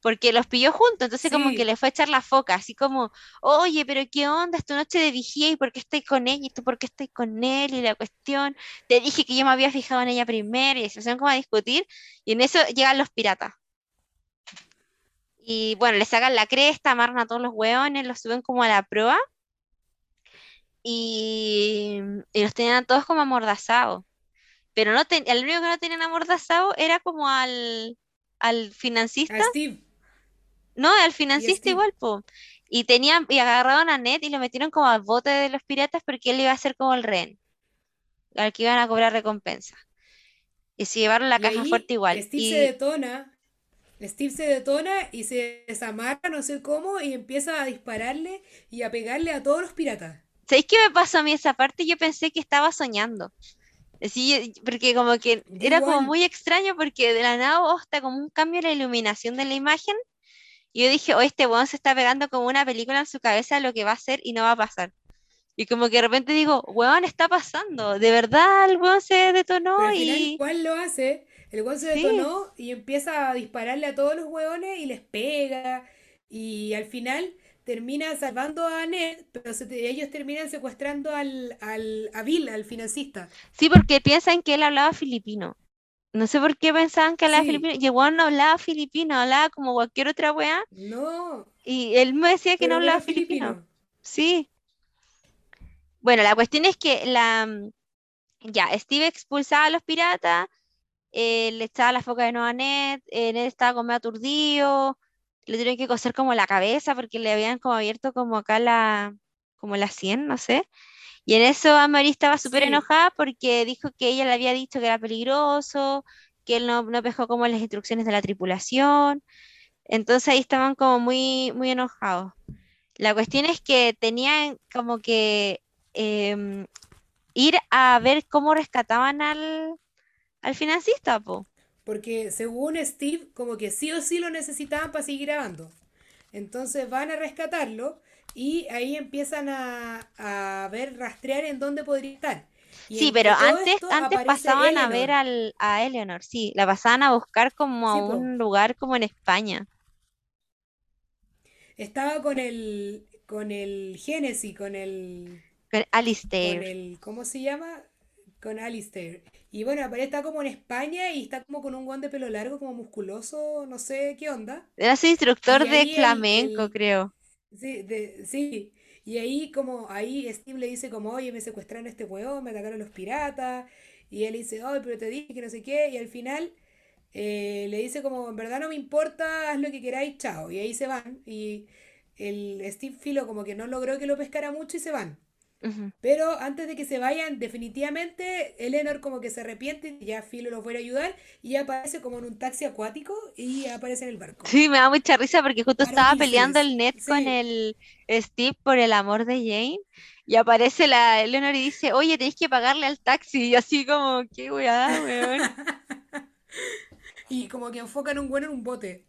Speaker 1: porque los pilló juntos, entonces como que le fue a echar la foca, así como, oye, pero qué onda, es tu noche de vigía y por qué estoy con ella y tú por qué estoy con él y la cuestión, te dije que yo me había fijado en ella primero y se empezaron como a discutir y en eso llegan los piratas. Y bueno, le sacan la cresta, amarran a todos los hueones, los suben como a la proa y, y los tenían a todos como amordazados. Pero no ten- el único que no tenían amordazado era como al, al
Speaker 2: a
Speaker 1: financista
Speaker 2: Steve
Speaker 1: no, al
Speaker 2: a
Speaker 1: financista igual, po. Y tenían, y agarraron a Ned y lo metieron como al bote de los piratas porque él iba a ser como el rehén, al que iban a cobrar recompensa. Y se llevaron la
Speaker 2: Y
Speaker 1: caja
Speaker 2: ahí
Speaker 1: fuerte igual.
Speaker 2: Steve se detona, Steve se detona y se desamarra, no sé cómo, y empieza a dispararle y a pegarle a todos los piratas.
Speaker 1: ¿Sabéis qué me pasó a mí esa parte? Yo pensé que estaba soñando. Así, porque como que era como muy extraño porque de la nada oh, está como un cambio en la iluminación de la imagen. Y yo dije, oh, este weón se está pegando como una película en su cabeza lo que va a hacer y no va a pasar. Y como que de repente digo, weón, está pasando. De verdad, el weón se detonó
Speaker 2: pero al final,
Speaker 1: y
Speaker 2: ¿cuál lo hace? El weón se
Speaker 1: sí.
Speaker 2: detonó y empieza a dispararle a todos los hueones y les pega. Y al final termina salvando a Ned, pero se te- ellos terminan secuestrando al, al, a Bill, al financista.
Speaker 1: Sí, porque piensan que él hablaba filipino. No sé por qué pensaban que hablaba
Speaker 2: Sí,
Speaker 1: filipino. Weón no hablaba filipino, hablaba como cualquier otra weá.
Speaker 2: no,
Speaker 1: Y él me decía que no hablaba filipino.
Speaker 2: filipino.
Speaker 1: Sí. Bueno, la cuestión es que la, ya, Steve expulsaba a los piratas, eh, le echaba la foca de a Ned, eh, Ned estaba como aturdido, le tuvieron que coser como la cabeza porque le habían como abierto como acá la, como la sien, no sé. Y en eso Anne-Marie estaba súper
Speaker 2: Sí,
Speaker 1: enojada porque dijo que ella le había dicho que era peligroso, que él no, no pescó como las instrucciones de la tripulación. Entonces ahí estaban como muy, muy enojados. La cuestión es que tenían como que em, ir a ver cómo rescataban al, al financista, po.
Speaker 2: Porque según Steve, como que sí o sí lo necesitaban para seguir grabando. Entonces van a rescatarlo y ahí empiezan a, a ver, rastrear en dónde podría estar. Y
Speaker 1: Sí, pero antes, antes pasaban a ver al, a Eleanor, sí, la pasaban a buscar como a
Speaker 2: po.
Speaker 1: un lugar como en España,
Speaker 2: Estaba con el, con el Genesis, con el,
Speaker 1: con
Speaker 2: con
Speaker 1: Alistair.
Speaker 2: el, ¿cómo se llama? Con Alistair. Y bueno, aparece está como en España y está como con un guante de pelo largo, como musculoso, no sé qué onda.
Speaker 1: Era su instructor de
Speaker 2: el,
Speaker 1: flamenco,
Speaker 2: el,
Speaker 1: creo.
Speaker 2: sí, de, sí. Y ahí como, ahí Steve le dice como, oye, me secuestraron a este huevón, me atacaron los piratas. Y él dice, oye, pero te dije que no sé qué. Y al final eh, le dice como, en verdad no me importa, haz lo que queráis, chao. Y ahí se van. Y el Steve Filo como que no logró que lo pescara mucho y se van. Pero antes de que se vayan, definitivamente Eleanor como que se arrepiente y ya Philo lo fuera a ayudar y aparece como en un taxi acuático y aparece en el barco.
Speaker 1: Sí, me da mucha risa porque justo
Speaker 2: Para
Speaker 1: estaba peleando el Ned con el Steve por el amor de Jane y aparece la Eleanor y dice, oye, tenéis que pagarle al taxi. Y así como, qué weá, weón.
Speaker 2: Y como que enfocan un bueno en un bote.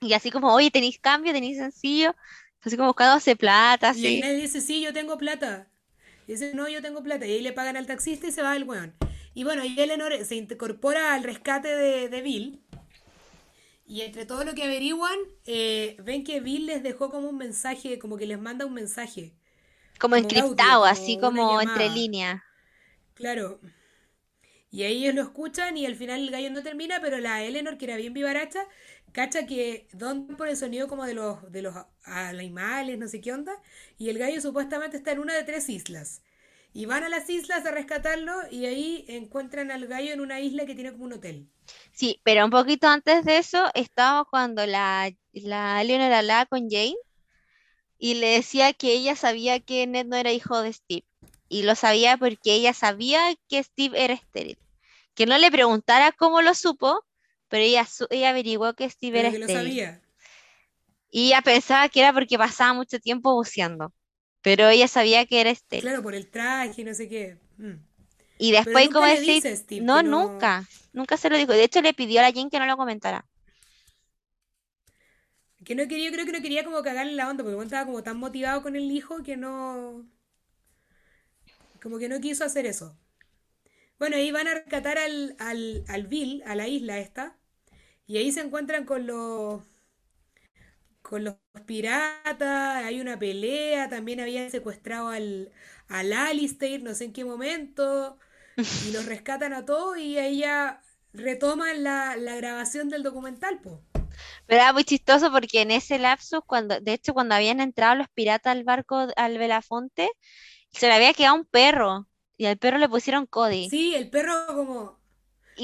Speaker 1: Y así como, oye, tenéis cambio, tenéis sencillo. Así como buscándose plata,
Speaker 2: Y ahí
Speaker 1: así.
Speaker 2: nadie dice, sí, yo tengo plata. Y dice, no, yo tengo plata. Y ahí le pagan al taxista y se va el weón. Y bueno, y Eleanor se incorpora al rescate de, de Bill. Y entre todo lo que averiguan, eh, ven que Bill les dejó como un mensaje, como que les manda un mensaje,
Speaker 1: Como
Speaker 2: como audio,
Speaker 1: encriptado,
Speaker 2: como
Speaker 1: así
Speaker 2: una
Speaker 1: como entre líneas.
Speaker 2: Claro. Y ahí ellos lo escuchan y al final el gallo no termina, pero la Eleanor, que era bien vivaracha, cacha que don por el sonido como de los, de los animales, no sé qué onda, y el gallo supuestamente está en una de tres islas. Y van a las islas a rescatarlo y ahí encuentran al gallo en una isla que tiene como un hotel.
Speaker 1: Sí, pero un poquito antes de eso estaba cuando la, la Eleanor hablaba con Jane y le decía que ella sabía que Ned no era hijo de Steve. Y lo sabía porque ella sabía que Steve era estéril. Que no le preguntara cómo lo supo, pero ella, ella averiguó que Steve era
Speaker 2: que lo sabía.
Speaker 1: Y ella pensaba que era porque pasaba mucho tiempo buceando, pero ella sabía que era estéril.
Speaker 2: Claro, por el traje y no sé qué. Mm.
Speaker 1: Y después, como decir,
Speaker 2: Steve
Speaker 1: no,
Speaker 2: no...
Speaker 1: nunca, nunca se lo dijo. De hecho, le pidió a la Jane que no lo comentara.
Speaker 2: Que no quería, yo creo que no quería como cagarle la onda, porque estaba como tan motivado con el hijo que no... Como que no quiso hacer eso. Bueno, ahí van a rescatar al, al, al Bill, a la isla esta, y ahí se encuentran con los, con los piratas, hay una pelea, también habían secuestrado al, al Alistair, no sé en qué momento, y los rescatan a todos y ahí ya retoman la, la grabación del documental, po.
Speaker 1: Pero era muy chistoso porque en ese lapsus, cuando, de hecho, cuando habían entrado los piratas al barco, al Belafonte, se le había quedado un perro y al perro le pusieron Cody.
Speaker 2: Sí, el perro como,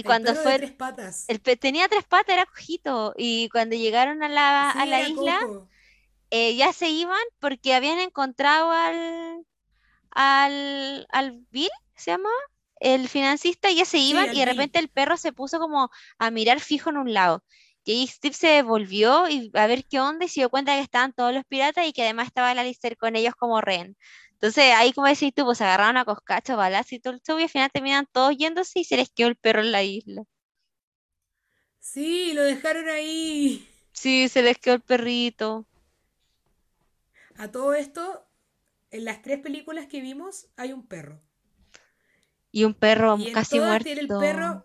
Speaker 1: Y
Speaker 2: el
Speaker 1: cuando
Speaker 2: perro de
Speaker 1: fue,
Speaker 2: tres patas.
Speaker 1: el tenía tres patas, era cojito. Y cuando llegaron a la, a la isla, eh, ya se iban porque habían encontrado al, al, al Bill, ¿se llama? El financista, y ya se
Speaker 2: Sí,
Speaker 1: iban y de repente el perro se puso como a mirar fijo en un lado. Y ahí Steve se devolvió y a ver qué onda y se dio cuenta que estaban todos los piratas y que además estaba la Lister con ellos como rehén. Entonces ahí como decís tú, pues agarraron a coscacho, balas y todo el show y al final terminan todos yéndose y se les quedó el perro en la isla.
Speaker 2: Sí, lo dejaron ahí.
Speaker 1: Sí, se les quedó el perrito.
Speaker 2: A todo esto, en las tres películas que vimos hay un perro.
Speaker 1: Y un perro
Speaker 2: Y
Speaker 1: casi
Speaker 2: todas tiene el
Speaker 1: muerto.
Speaker 2: perro,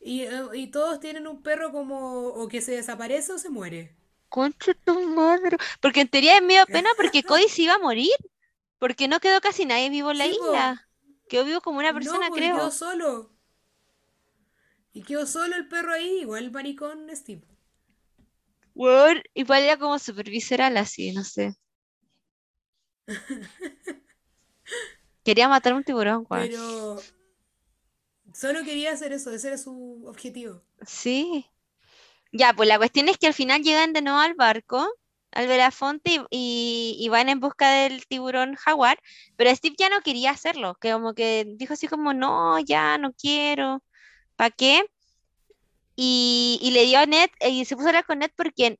Speaker 2: y, y todos tienen un perro como o que se desaparece o se muere.
Speaker 1: Concha tu madre. Porque en teoría es medio pena porque Cody se iba a morir. Porque no quedó casi nadie vivo en la
Speaker 2: Sí, po.
Speaker 1: isla. Quedó vivo como una
Speaker 2: No,
Speaker 1: persona,
Speaker 2: porque quedó
Speaker 1: creo.
Speaker 2: solo. Y quedó solo el perro ahí, igual maricón Steve.
Speaker 1: Weón, igual era como supervisora así, no sé. Quería matar un tiburón, weón.
Speaker 2: Pero solo quería hacer eso, ese era su objetivo.
Speaker 1: Sí. Ya, pues la cuestión es que al final llegan de nuevo al barco, al Belafonte, y, y, y van en busca del tiburón jaguar, pero Steve ya no quería hacerlo, que como que dijo así como, no, ya no quiero, ¿para qué? Y, y le dio a Ned, y se puso a hablar con Ned porque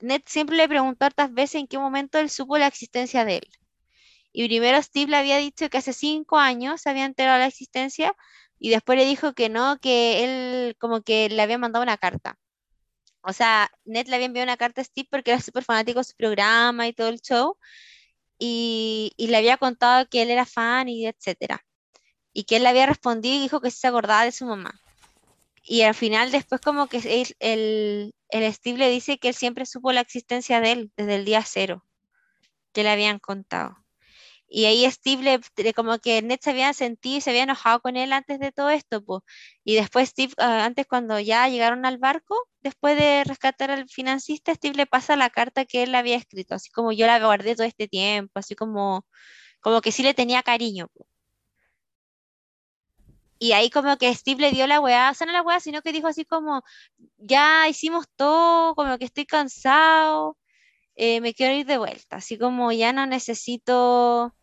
Speaker 1: Ned siempre le preguntó hartas veces en qué momento él supo la existencia de él. Y primero Steve le había dicho que hace cinco años se había enterado de la existencia, y después le dijo que no, que él como que le había mandado una carta. O sea, Ned le había enviado una carta a Steve porque era súper fanático de su programa y todo el show, y, y le había contado que él era fan y etcétera. Y que él le había respondido y dijo que se acordaba de su mamá. Y al final después como que él- el, el Steve le dice que él siempre supo la existencia de él desde el día cero, que le habían contado. Y ahí Steve le, como que Ned se había sentido y se había enojado con él antes de todo esto, pues. Y después Steve, ah, antes cuando ya llegaron al barco, después de rescatar al financista, Steve le pasa la carta que él había escrito, así como yo la guardé todo este tiempo, así como, como que sí le tenía cariño. Y ahí como que Steve le dio la weá, no la weá, sino que dijo así como, ya hicimos todo, como que estoy cansado, eh, me quiero ir de vuelta, así como ya no necesito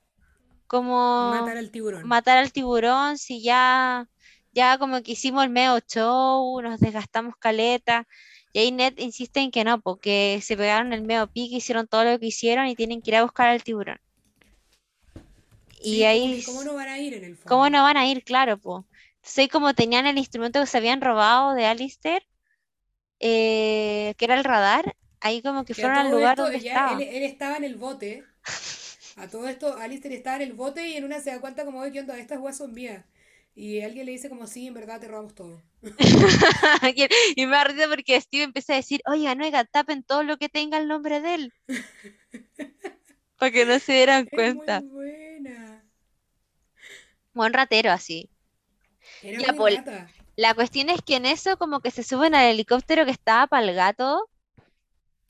Speaker 1: como
Speaker 2: Matar al tiburón.
Speaker 1: matar al tiburón, si ya, ya como que hicimos el medio show, nos desgastamos caleta, y ahí Ned insiste en que no, porque se pegaron el medio pique, hicieron todo lo que hicieron y tienen que ir a buscar al tiburón. Y
Speaker 2: Sí,
Speaker 1: ahí,
Speaker 2: cómo no van a ir en el
Speaker 1: ¿cómo
Speaker 2: fondo.
Speaker 1: no van a ir? Claro, pues. Entonces como tenían el instrumento que se habían robado de Alistair, eh, que era el radar, ahí como que fueron al lugar
Speaker 2: esto,
Speaker 1: donde
Speaker 2: ya él,
Speaker 1: estaba.
Speaker 2: él estaba en el bote. A todo esto, Alistair estaba en el bote y en una se da cuenta como, "Oye, ¿qué onda? Estas huevas son mías. Y alguien le dice como, sí, en verdad te robamos todo.
Speaker 1: Y me risa porque Steve empieza a decir, oiga, no, oiga, tapen todo lo que tenga el nombre de él, para que no se dieran
Speaker 2: Es muy
Speaker 1: cuenta.
Speaker 2: buena.
Speaker 1: Buen ratero así.
Speaker 2: Era rata.
Speaker 1: la cuestión es que en eso como que se suben al helicóptero que estaba para el gato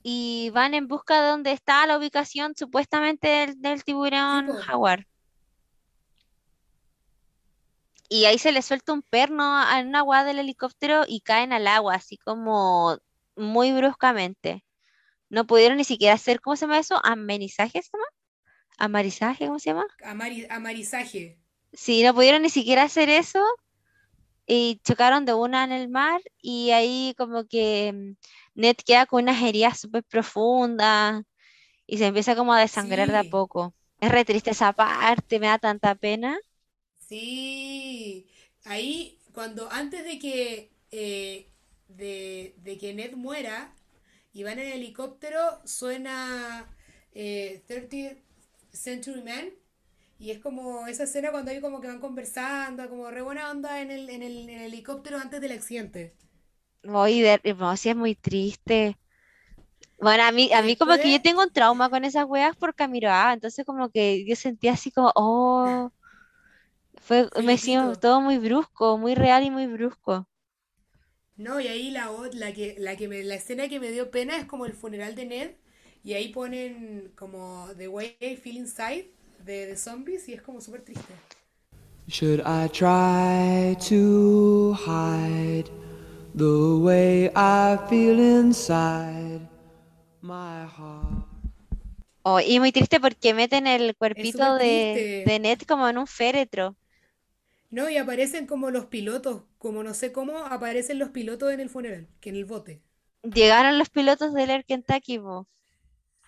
Speaker 1: y van en busca de donde está la ubicación supuestamente del, tiburón jaguar. Y ahí se le suelta un perno a- una agua del helicóptero y caen al agua, así como muy bruscamente. No pudieron ni siquiera hacer, ¿cómo se llama eso? ¿Amenizaje se llama? ¿Amarizaje? ¿Cómo se llama?
Speaker 2: Amari- amarizaje.
Speaker 1: Sí, no pudieron ni siquiera hacer eso y chocaron de una en el mar y ahí como que mm, Ned queda con unas heridas súper profundas y se empieza como a desangrar de a poco. Es re triste esa parte, me da tanta pena.
Speaker 2: sí. Ahí, cuando antes de que, eh, de, de que Ned muera y van en el helicóptero, suena eh, 30th Century Man. Y es como esa escena cuando hay como que van conversando, como re buena onda en el, en el, en el helicóptero antes del accidente.
Speaker 1: Voy de, no, sí es muy triste. Bueno, a mí, a mí como que yo tengo un trauma con esas weas por Camiroaga, entonces como que yo sentía así como, oh, fue, me
Speaker 2: Felipito.
Speaker 1: todo muy brusco, muy real y muy brusco.
Speaker 2: No, y ahí la, la que, la que me, la escena que me dio pena es como el funeral de Ned. Y ahí ponen como The Way I Feel Inside de, de Zombies y es como súper triste.
Speaker 3: Should I try to hide the way I feel inside my heart?
Speaker 1: Oh, y muy triste porque meten el cuerpito de, de. Ned como en un féretro.
Speaker 2: No, y aparecen como los pilotos, como no sé cómo aparecen los pilotos en el funeral, que en el bote.
Speaker 1: Llegaron los pilotos del Air Kentucky, po.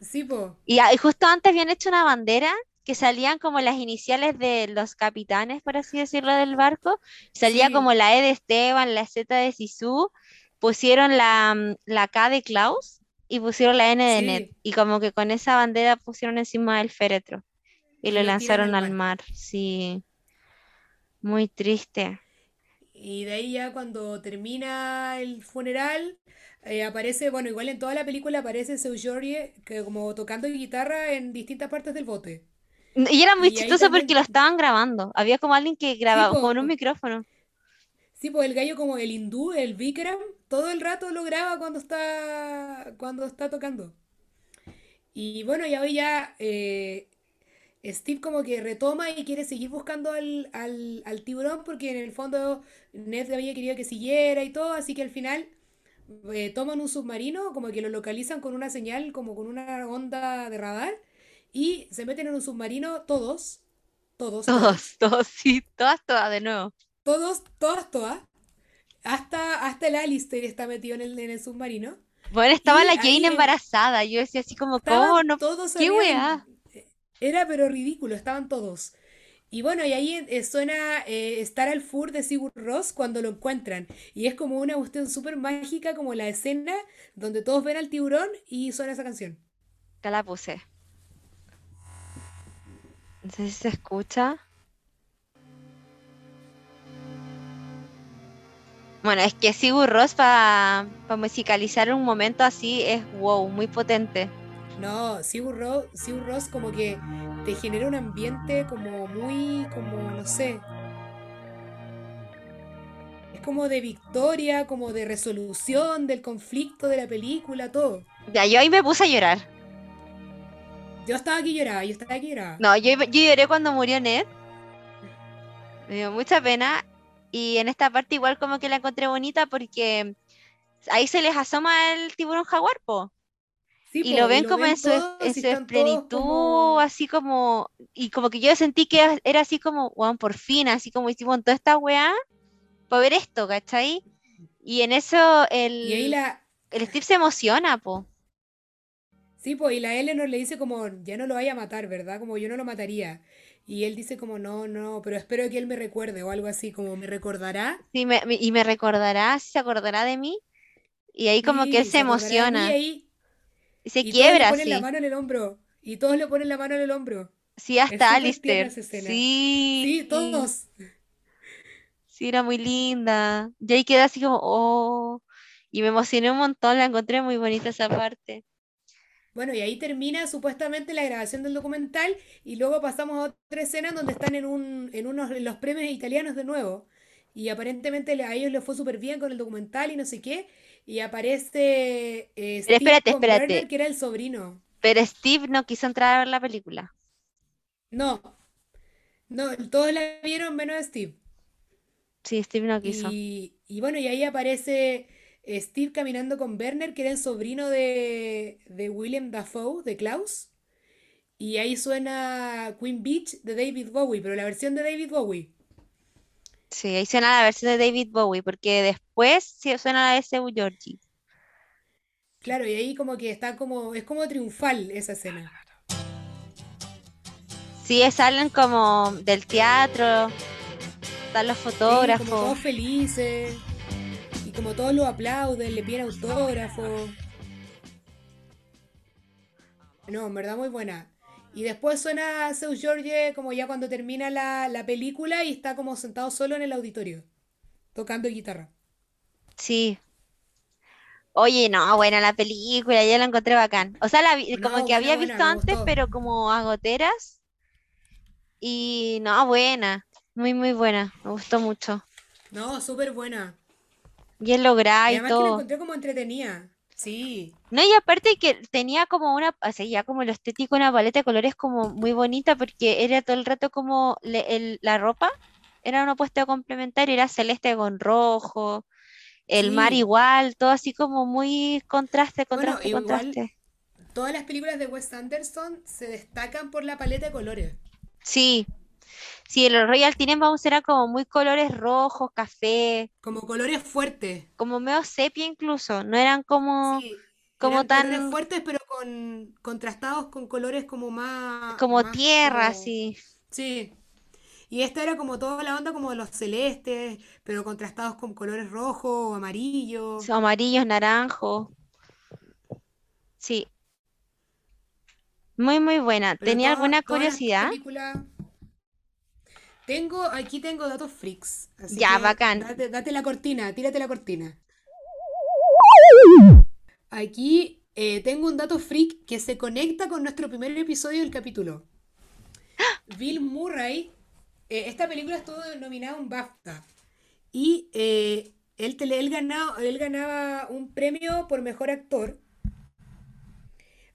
Speaker 2: Sí, po.
Speaker 1: Y, ah, y justo antes habían hecho una bandera que salían como las iniciales de los capitanes, por así decirlo, del barco. Salía como la E de Esteban, la Z de Sisu, pusieron la, mm, la K de Klaus y pusieron la N de Ned.
Speaker 2: sí.
Speaker 1: Y como que con esa bandera pusieron encima del féretro y lo lanzaron
Speaker 2: al
Speaker 1: al
Speaker 2: mar.
Speaker 1: mar. Sí, muy triste.
Speaker 2: Y de ahí ya cuando termina el funeral, eh, aparece, bueno, igual en toda la película aparece Seu Jorge que como tocando guitarra en distintas partes del bote.
Speaker 1: Y era muy
Speaker 2: Y
Speaker 1: chistoso porque lo estaban grabando. Había como alguien que
Speaker 2: sí,
Speaker 1: grababa con un micrófono.
Speaker 2: sí, po, el gallo como el hindú, el Vikram, todo el rato lo graba cuando está, cuando está tocando. Y bueno, y hoy ya eh, Steve como que retoma y quiere seguir buscando al, al, al tiburón porque en el fondo Ned había querido que siguiera y todo, así que al final eh, toman un submarino, como que lo localizan con una señal, como con una onda de radar, y se meten en un submarino todos, todos,
Speaker 1: Todos,
Speaker 2: todos,
Speaker 1: sí, todas, todas de nuevo.
Speaker 2: todos, todas, todas, hasta, hasta el Alistair está metido en el, en el submarino,
Speaker 1: Bueno, estaba
Speaker 2: y
Speaker 1: la Jane embarazada. Yo decía así como, ¿cómo no?
Speaker 2: todos
Speaker 1: ¿Qué weá?
Speaker 2: Era pero ridículo, estaban todos. Y bueno, y ahí eh, suena eh, Star al Fur de Sigur Rós cuando lo encuentran. Y es como una cuestión súper mágica, como la escena donde todos ven al tiburón y suena esa canción.
Speaker 1: Ya la puse. No sé si se escucha. Bueno, es que Sigur Rós para musicalizar un momento así es wow, muy potente.
Speaker 2: No, Sigur Rós, Sigur Rós como que te genera un ambiente como muy, como, no sé. Es como de victoria, como de resolución del conflicto de la película, todo.
Speaker 1: Ya, yo ahí me puse a llorar.
Speaker 2: Yo estaba aquí lloraba, yo estaba aquí lloraba.
Speaker 1: No, yo, yo lloré cuando murió Ned. Me dio mucha pena. Y en esta parte igual como que la encontré bonita porque ahí se les asoma el tiburón jaguar, po.
Speaker 2: Sí,
Speaker 1: Y
Speaker 2: po,
Speaker 1: lo ven como en su, es-
Speaker 2: todos
Speaker 1: en
Speaker 2: y
Speaker 1: su
Speaker 2: están todos
Speaker 1: plenitud,
Speaker 2: como-
Speaker 1: así como, y como que yo sentí que era así como, weón, por fin, así como hicimos toda esta weá, para ver esto, ¿cachai? Y en eso el,
Speaker 2: Y ahí la,
Speaker 1: el Steve se emociona, po.
Speaker 2: Sí, pues, y la Eleanor le dice como, ya no lo vaya a matar, ¿verdad? Como yo no lo mataría. Y él dice como, no, no, pero espero que él me recuerde o algo así, como me recordará.
Speaker 1: Sí, me- me- y me recordará, sí se acordará de mí. Y ahí como que él
Speaker 2: Sí,
Speaker 1: se
Speaker 2: mí
Speaker 1: emociona
Speaker 2: ahí,
Speaker 1: y se
Speaker 2: y todos le
Speaker 1: quiebra,
Speaker 2: ponen la
Speaker 1: así.
Speaker 2: mano en el hombro. Y todos le ponen la mano en el hombro.
Speaker 1: Sí, hasta Alistair. Sí,
Speaker 2: Sí, todos.
Speaker 1: Sí, era muy linda. Y ahí quedé así como, oh. Y me emocioné un montón, la encontré muy bonita esa parte.
Speaker 2: Bueno, y ahí termina supuestamente la grabación del documental y luego pasamos a otra escena donde están en un, en unos, en los premios italianos de nuevo. Y aparentemente a ellos les fue súper bien con el documental y no sé qué. Y aparece eh, Steve
Speaker 1: espérate, espérate.
Speaker 2: Que era el sobrino.
Speaker 1: Pero Steve no quiso entrar a ver la película.
Speaker 2: No, no, todos la vieron menos Steve.
Speaker 1: Sí, Steve no quiso.
Speaker 2: Y, y bueno, y ahí aparece Steve caminando con Werner, que era el sobrino de, de William Dafoe, de Klaus. Y ahí suena Queen Beach de David Bowie, pero la versión de David Bowie.
Speaker 1: Sí, ahí suena la versión de David Bowie, porque después sí suena la de Seu Georgie.
Speaker 2: Claro, y ahí como que está como, es como triunfal esa escena.
Speaker 1: Sí, salen como del teatro, están los
Speaker 2: Sí, como
Speaker 1: fotógrafos.
Speaker 2: todos felices. Y como todos lo aplauden, le piden autógrafo. No, en verdad muy buena. Y después suena Seu George como ya cuando termina la, la película y está como sentado solo en el auditorio, tocando guitarra.
Speaker 1: Sí. Oye, no, buena la película, ya la encontré bacán. O sea, la vi- como que había
Speaker 2: buena,
Speaker 1: visto antes, pero como a goteras. Y no, buena, muy, muy buena, me gustó mucho.
Speaker 2: No, súper buena.
Speaker 1: Bien lograda
Speaker 2: Y
Speaker 1: y
Speaker 2: además que la
Speaker 1: todo.
Speaker 2: encontré como entretenida. Sí.
Speaker 1: No, y aparte que tenía como una, o sea, ya como lo estético, una paleta de colores como muy bonita, porque era todo el rato como le- el- la ropa, era un opuesto complementario, era celeste con rojo, el mar igual, todo así como muy contraste,
Speaker 2: Bueno,
Speaker 1: contraste,
Speaker 2: igual
Speaker 1: contraste.
Speaker 2: todas las películas de Wes Anderson se destacan por la paleta de colores.
Speaker 1: Sí, sí, el Royal Tenenbaums era como muy colores rojos, café,
Speaker 2: Como colores fuertes.
Speaker 1: como medio sepia incluso, no eran como,
Speaker 2: Sí,
Speaker 1: como
Speaker 2: eran colores
Speaker 1: tan,
Speaker 2: fuertes, pero con contrastados con colores como más,
Speaker 1: como
Speaker 2: más
Speaker 1: tierra,
Speaker 2: como,
Speaker 1: así.
Speaker 2: sí. Y esta era como toda la onda como de los celestes, pero contrastados con colores rojos o amarillos.
Speaker 1: amarillos, naranjos. Sí, muy, muy buena.
Speaker 2: Pero
Speaker 1: ¿Tenía alguna curiosidad?
Speaker 2: Tengo, aquí tengo datos freaks, así
Speaker 1: Ya,
Speaker 2: que
Speaker 1: bacán.
Speaker 2: date, date la cortina, tírate la cortina. Aquí eh, tengo un dato freak que se conecta con nuestro primer episodio del capítulo. Bill Murray, eh, esta película estuvo nominada un BAFTA y eh, él, él ganaba, él ganaba un premio por mejor actor.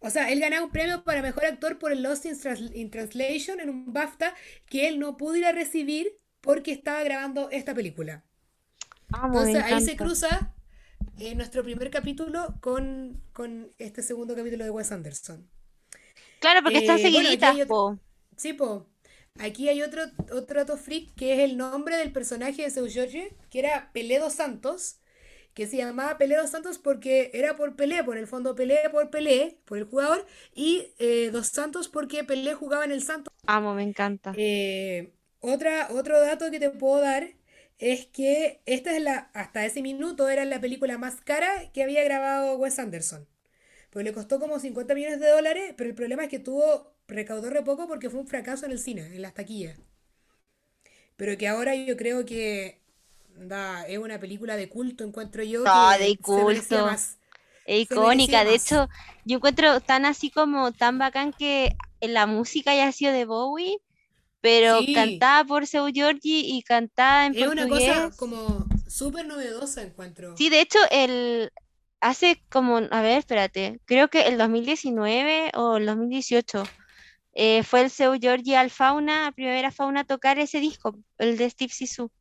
Speaker 2: O sea, él ganaba un premio para mejor actor por el Lost in, Trans- in Translation en un BAFTA que él no pudo ir a recibir porque estaba grabando esta película.
Speaker 1: Me
Speaker 2: Entonces ahí se cruza eh, nuestro primer capítulo con, con este segundo capítulo de Wes Anderson.
Speaker 1: Claro, porque están
Speaker 2: Eh, aquí
Speaker 1: seguiditas, po.
Speaker 2: sí, po. Aquí hay otro, otro dato freak que es el nombre del personaje de Seu Jorge, que era Pelé dos Santos, que se llamaba Pelé dos Santos porque era por Pelé, por el fondo Pelé por Pelé, por el jugador, y eh, dos Santos porque Pelé jugaba en el Santos.
Speaker 1: Amo, me encanta.
Speaker 2: Eh, otra, otro dato que te puedo dar es que esta es la, hasta ese minuto era la película más cara que había grabado Wes Anderson. Pues le costó como 50 millones de dólares, pero el problema es que tuvo, recaudó re poco porque fue un fracaso en el cine, en las taquillas. Pero que ahora yo creo que da, es una película de culto, encuentro yo,
Speaker 1: No,
Speaker 2: que
Speaker 1: de culto.
Speaker 2: más.
Speaker 1: Es icónica, de hecho, yo encuentro tan así como tan bacán que en la música haya sido de Bowie, pero
Speaker 2: Sí,
Speaker 1: cantada por Seu Giorgi y cantada en
Speaker 2: es una cosa
Speaker 1: portugués.
Speaker 2: como súper novedosa, encuentro.
Speaker 1: Sí, de hecho, el hace como, a ver, espérate, creo que el 2019 o el 2018 eh, fue el Seu Giorgi al Fauna, a Primavera Fauna a tocar ese disco, el de Steve Zissou,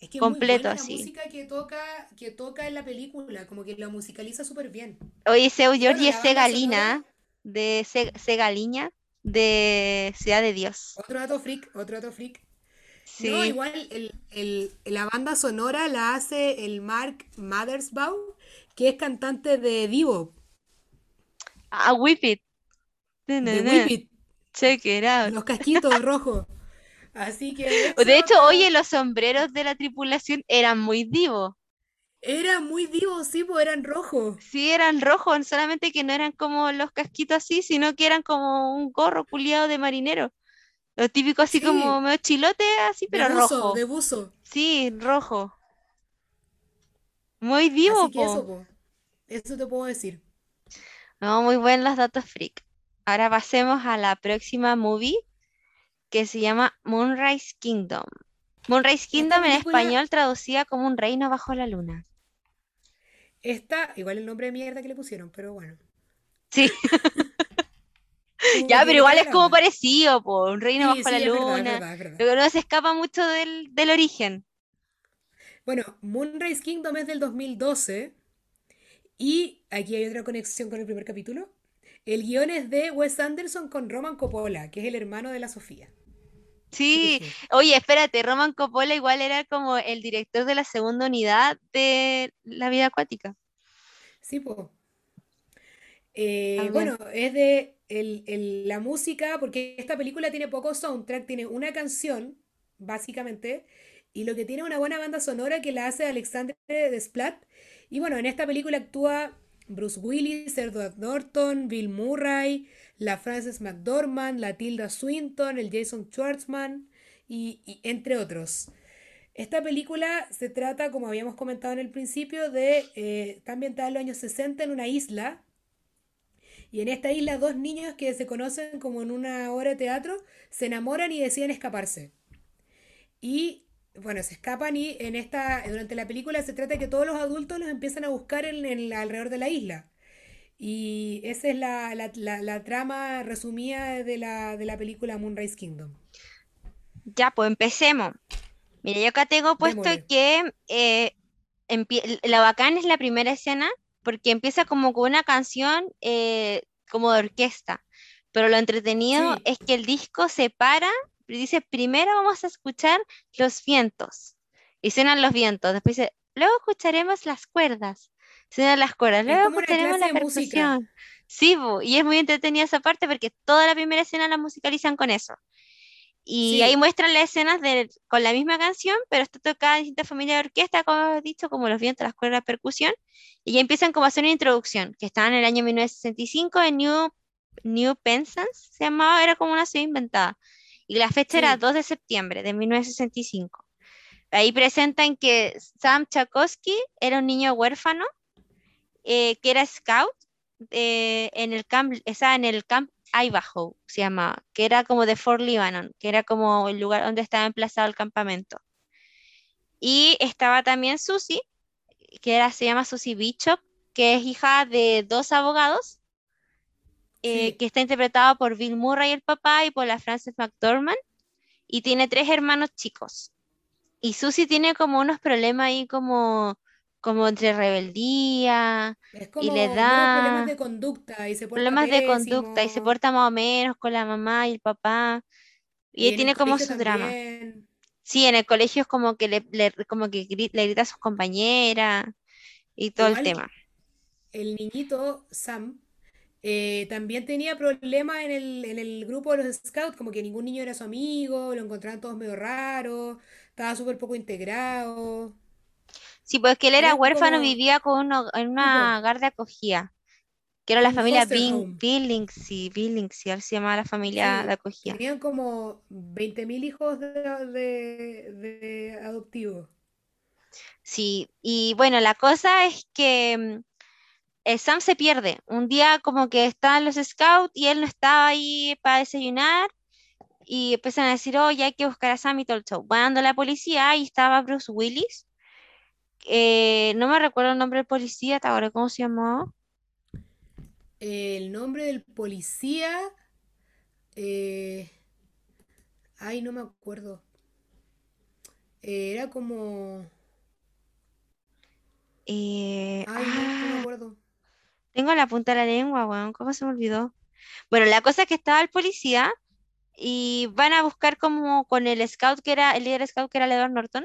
Speaker 2: Es que es muy
Speaker 1: completo
Speaker 2: la
Speaker 1: así.
Speaker 2: música que toca, que toca en la película, como que la musicaliza súper bien.
Speaker 1: Oye, Seu Giorgi es
Speaker 2: la
Speaker 1: Segalina, de Se- Segaliña, de Ciudad de Dios.
Speaker 2: otro dato freak, otro dato freak. No,
Speaker 1: Sí.
Speaker 2: igual el, el- la banda sonora la hace el Mark Mothersbaugh, que es cantante de Divo,
Speaker 1: Ah, Whip It.
Speaker 2: De. Whip It,
Speaker 1: Check it out.
Speaker 2: los casquitos rojos. Así que
Speaker 1: De hecho, oye, los sombreros de la tripulación eran muy divos.
Speaker 2: era muy Divo, sí, pues eran rojos.
Speaker 1: Sí, eran rojos, solamente que no eran como los casquitos así, sino que eran como un gorro culiado de marinero. Lo típico así como medio chilote, así,
Speaker 2: de
Speaker 1: pero
Speaker 2: buzo,
Speaker 1: rojo.
Speaker 2: de buzo.
Speaker 1: Sí, rojo. Muy
Speaker 2: Así
Speaker 1: vivo,
Speaker 2: que eso,
Speaker 1: po.
Speaker 2: eso te puedo decir.
Speaker 1: No, muy buenos los datos freak. Ahora pasemos a la próxima movie que se llama Moonrise Kingdom. Moonrise Kingdom en español traducida como un reino bajo la luna.
Speaker 2: esta, igual el nombre de mierda que le pusieron, pero bueno,
Speaker 1: Sí, ya, pero igual es como parecido, po, un reino
Speaker 2: Sí,
Speaker 1: bajo la
Speaker 2: verdad, es
Speaker 1: luna.
Speaker 2: verdad, es verdad.
Speaker 1: Pero no se escapa mucho del, del origen.
Speaker 2: Bueno, Moonrise Kingdom es del 2012 y aquí hay otra conexión con el primer capítulo. El guion es de Wes Anderson con Roman Coppola, que es el hermano de la Sofía.
Speaker 1: Sí, oye, espérate, Roman Coppola igual era como el director de la segunda unidad de La vida acuática.
Speaker 2: Sí, pues. Eh, bueno, es de el- el- la música, porque esta película tiene poco soundtrack, tiene una canción, básicamente, y lo que tiene es una buena banda sonora que la hace Alexandre Desplat. Y bueno, en esta película actúa Bruce Willis, Edward Norton, Bill Murray, la Frances McDormand, la Tilda Swinton, el Jason Schwartzman, y, entre otros. Esta película se trata, como habíamos comentado en el principio, de eh, está ambientada en los años 60 en una isla y en esta isla dos niños que se conocen como en una obra de teatro se enamoran y deciden escaparse. Y bueno, se escapan y en esta, durante la película se trata de que todos los adultos los empiezan a buscar en, en alrededor de la isla. Y esa es la, la- la- la trama resumida de la, de la película Moonrise Kingdom.
Speaker 1: Ya, pues empecemos. Mira, yo acá tengo puesto que eh, la bacán es la primera escena porque empieza como con una canción eh, como de orquesta, pero lo entretenido
Speaker 2: Sí,
Speaker 1: es que el disco se para dice, primero vamos a escuchar los vientos y suenan los vientos, después dice, luego escucharemos las cuerdas, suenan las cuerdas, luego escucharemos la percusión. Sí, bu, y es muy entretenida esa parte porque toda la primera escena la musicalizan con eso. Y ahí
Speaker 2: Sí,
Speaker 1: muestran las escenas de, con la misma canción, pero está tocada en distintas familias de orquesta, como he dicho, como los vientos, las cuerdas, la percusión. Y ya empiezan como a hacer una introducción, que estaba en el año 1965 en New, New Penzance, se llamaba, era como una ciudad inventada. Y la fecha era
Speaker 2: sí,
Speaker 1: 2 de septiembre de 1965. Ahí presentan que Sam Chakosky era un niño huérfano, eh, que era scout eh, en el camp, estaba en el camp se llamaba, que era como de Fort Lebanon, que era como el lugar donde estaba emplazado el campamento. Y estaba también Susie, que era, se llama Susie Bishop, que es hija de dos abogados, eh,
Speaker 2: sí.
Speaker 1: que está interpretada por Bill Murray, el papá, y por la Frances McDormand, y tiene tres hermanos chicos. Y Susie tiene como unos problemas ahí como, como entre rebeldía
Speaker 2: Es
Speaker 1: y le
Speaker 2: menos problemas
Speaker 1: da
Speaker 2: de conducta y se porta
Speaker 1: problemas de conducta y se porta más o menos con la mamá y el papá. Y
Speaker 2: Y
Speaker 1: él tiene como su drama.
Speaker 2: también.
Speaker 1: Sí, en el colegio es como que le, le- como que gri- le grita a sus compañeras y todo el tema.
Speaker 2: el niñito Sam eh, también tenía problemas en el, en el grupo de los scouts, como que ningún niño era su amigo, lo encontraban todos medio raro, estaba súper poco integrado.
Speaker 1: Sí, pues que él era huérfano,
Speaker 2: como
Speaker 1: vivía con uno, en una hogar de acogida, que era la
Speaker 2: un
Speaker 1: familia. Billingsley, Billingsley, así se llamaba la familia de
Speaker 2: Sí,
Speaker 1: acogida.
Speaker 2: tenían como 20.000 hijos de, de, de adoptivos.
Speaker 1: Sí, y bueno, la cosa es que el Sam se pierde. Un día como que estaban los scouts y él no estaba ahí para desayunar y empiezan a decir, oh, ya hay que buscar a Sam y todo el show. Van a la policía y estaba Bruce Willis. Eh, no me recuerdo el nombre del policía, ¿te acuerdas cómo se llamó?
Speaker 2: El nombre del policía. eh, Ay, no me acuerdo. Eh, Era como.
Speaker 1: Eh,
Speaker 2: Ay, no, no me
Speaker 1: ah,
Speaker 2: acuerdo.
Speaker 1: Tengo la punta de la lengua, weón, ¿cómo se me olvidó? Bueno, la cosa es que estaba el policía y van a buscar como con el scout que era, el líder scout que era Edward Norton,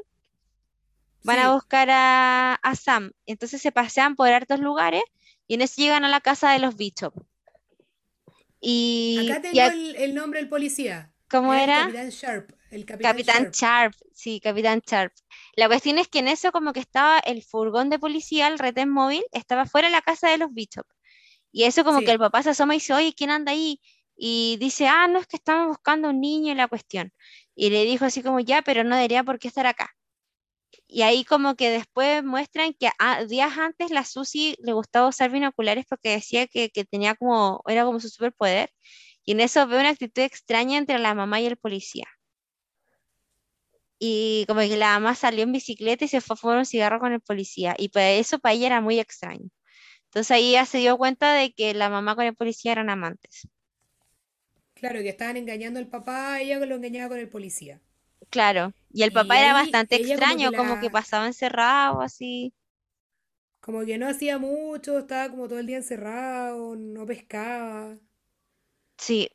Speaker 1: van a buscar a, a Sam. Entonces se pasean por hartos lugares y en eso llegan a la casa de los Bishop. Y,
Speaker 2: acá
Speaker 1: y
Speaker 2: tengo
Speaker 1: a-
Speaker 2: el, el nombre del policía.
Speaker 1: ¿cómo era?
Speaker 2: Capitán Sharp. El Capitán
Speaker 1: Capitán
Speaker 2: Sharp.
Speaker 1: Sharp, sí, Capitán Sharp. La cuestión es que en eso como que estaba el furgón de policía, el retén móvil, estaba fuera de la casa de los Bishop. Y eso como que el papá se asoma y dice, oye, ¿quién anda ahí? Y dice, ah, no, es que estamos buscando un niño y la cuestión. Y le dijo así como, ya, pero no debería por qué estar acá. Y ahí como que después muestran que ah, días antes la Susi le gustaba usar binoculares porque decía que, que tenía como, era como su superpoder. Y en eso ve una actitud extraña entre la mamá y el policía. Y como que la mamá salió en bicicleta y se fue a fumar un cigarro con el policía. Y pues eso para ella era muy extraño. Entonces ahí ella se dio cuenta de que la mamá con el policía eran amantes.
Speaker 2: claro, que estaban engañando al papá, ella lo engañaba con el policía.
Speaker 1: Claro. Y el
Speaker 2: Y
Speaker 1: papá era bastante
Speaker 2: ella como que
Speaker 1: extraño, como que pasaba encerrado así.
Speaker 2: como que no hacía mucho, estaba como todo el día encerrado, no pescaba.
Speaker 1: Sí,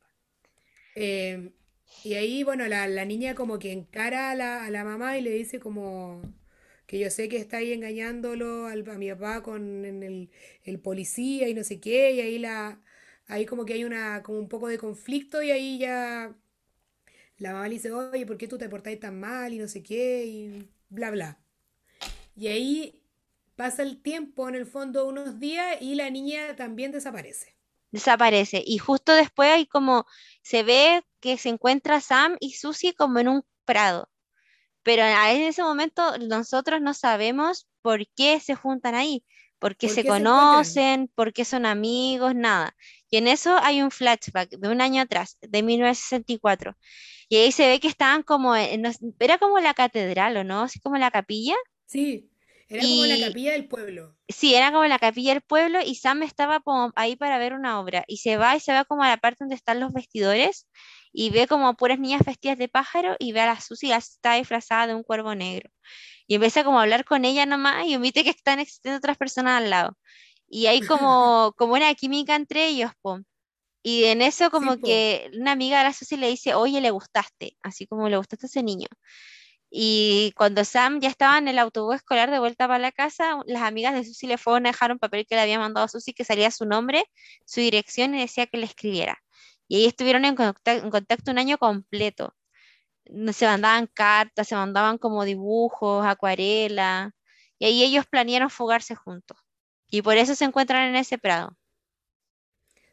Speaker 2: Eh, y ahí, bueno, la, la niña como que encara a la, a la mamá y le dice como que yo sé que está ahí engañándolo al- a, mi papá con el, el policía y no sé qué, y ahí la, ahí como que hay una, como un poco de conflicto y ahí ya la mamá le dice, oye, ¿por qué tú te portáis tan mal y no sé qué? Y bla, bla. Y ahí pasa el tiempo, en el fondo, unos días y la niña también desaparece.
Speaker 1: desaparece. Y justo después hay como, se ve que se encuentra Sam y Susie como en un prado. Pero en ese momento nosotros no sabemos por qué se juntan ahí, por qué
Speaker 2: ¿Por
Speaker 1: se
Speaker 2: qué se
Speaker 1: conocen, por qué son amigos, nada. Y en eso hay un flashback de un año atrás, de 1964. Y cuatro. Y ahí se ve que estaban como, en, era como la catedral, ¿o no? Así como la capilla.
Speaker 2: Sí, era como la capilla del pueblo.
Speaker 1: sí, era como la capilla del pueblo y Sam estaba como ahí para ver una obra. Y se va y se va como a la parte donde están los vestidores y ve como puras niñas vestidas de pájaro y ve a la Susie, ya está disfrazada de un cuervo negro. Y empieza como a hablar con ella nomás y omite que están existiendo otras personas al lado. Y hay como, como una química entre ellos, po. Y en eso como que una amiga de la Susie le dice, oye, le gustaste, así como le gustaste a ese niño. Y cuando Sam ya estaba en el autobús escolar de vuelta para la casa, las amigas de Susie le fueron a dejar un papel que le había mandado a Susie que salía su nombre, su dirección y decía que le escribiera. Y ahí estuvieron en contacto, en contacto un año completo. Se mandaban cartas, se mandaban como dibujos, acuarela, y ahí ellos planearon fugarse juntos. Y por eso se encuentran en ese prado,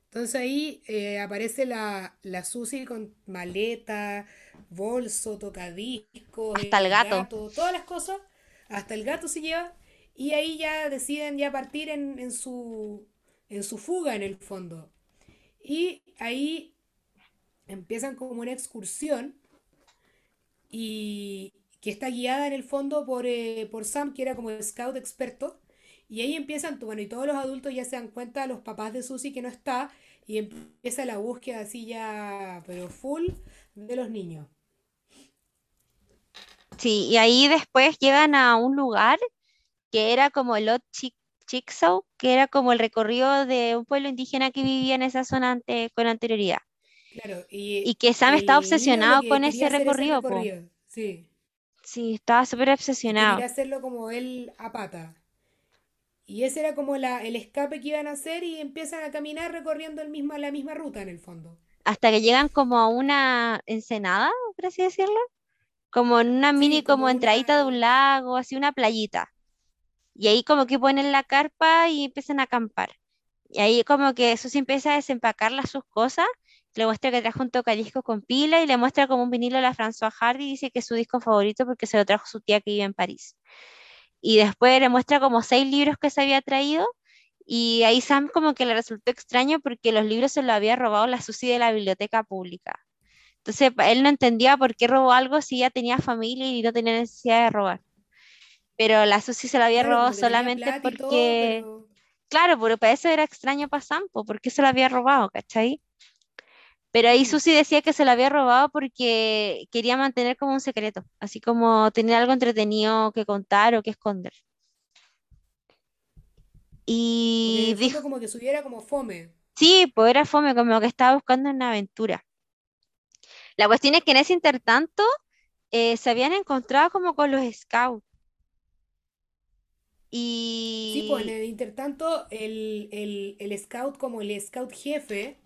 Speaker 2: Entonces ahí eh, aparece la, la Susi con maleta, bolso, tocadiscos,
Speaker 1: hasta el
Speaker 2: el
Speaker 1: gato.
Speaker 2: gato, todas las cosas. Hasta el gato se lleva. Y ahí ya deciden ya partir en, en su, en su fuga en el fondo. Y ahí empiezan como una excursión y que está guiada en el fondo por, eh, por Sam, que era como el scout experto. Y ahí empiezan, bueno, y todos los adultos ya se dan cuenta, los papás de Susie que no está, y empieza la búsqueda así ya, pero full, de los niños.
Speaker 1: Sí, y ahí después llegan a un lugar que era como Lot Chic Chickasaw, que era como el recorrido de un pueblo indígena que vivía en esa zona ante- con anterioridad.
Speaker 2: Claro, y
Speaker 1: Y que Sam
Speaker 2: lo
Speaker 1: obsesionado con ese recorrido,
Speaker 2: sí,
Speaker 1: Sí, estaba súper
Speaker 2: que quería
Speaker 1: obsesionado.
Speaker 2: hacerlo como él a pata. Y ese era como la, el escape que iban a hacer y empiezan a caminar recorriendo el mismo, la misma ruta en el fondo.
Speaker 1: Hasta que llegan como a una ensenada, por así decirlo, como en una mini
Speaker 2: Sí,
Speaker 1: como
Speaker 2: como
Speaker 1: entradita de un lago, así una playita. Y ahí como que ponen la carpa y empiezan a acampar. Y ahí como que Susi empieza a desempacar las sus cosas, le muestra que trajo un tocadiscos con pila y le muestra como un vinilo a la François Hardy dice que es su disco favorito porque se lo trajo su tía que vive en París. Y después le muestra como seis libros que se había traído Y ahí Sam como que le resultó extraño porque los libros se los había robado la Susi de la biblioteca pública. Entonces él no entendía por qué robó algo si ya tenía familia y no tenía necesidad de robar. Pero la Susi se lo había
Speaker 2: Claro,
Speaker 1: robado solamente
Speaker 2: todo,
Speaker 1: porque,
Speaker 2: pero...
Speaker 1: claro, pero para eso era extraño para Sam, po, ¿por qué se lo había robado, cachai? Pero ahí
Speaker 2: Mm.
Speaker 1: Susi decía que se lo había robado porque quería mantener como un secreto, así como tener algo entretenido que contar o que esconder.
Speaker 2: Porque
Speaker 1: Y dijo,
Speaker 2: como que subiera como fome.
Speaker 1: sí, pues era fome, como que estaba buscando una aventura. La cuestión es que en ese intertanto eh, se habían encontrado como con los scouts
Speaker 2: Sí, pues en
Speaker 1: y
Speaker 2: el intertanto el, el, el scout como el scout jefe,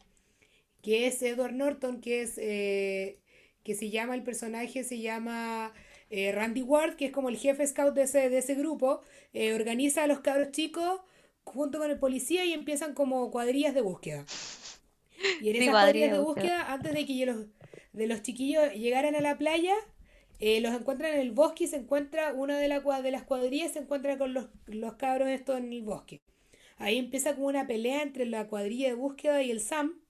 Speaker 2: que es Edward Norton, que es eh, que se llama el personaje, se llama eh, Randy Ward, que es como el jefe scout de ese, de ese grupo, eh, organiza a los cabros chicos junto con el policía y empiezan como cuadrillas de búsqueda. Y en esas
Speaker 1: cuadrilla
Speaker 2: cuadrillas
Speaker 1: de
Speaker 2: de
Speaker 1: búsqueda.
Speaker 2: búsqueda, antes de que los, de los chiquillos llegaran a la playa, eh, los encuentran en el bosque y se encuentra una de, la, de las cuadrillas, se encuentra con los, los cabros estos en el bosque. Ahí empieza como una pelea entre la cuadrilla de búsqueda y el Sam,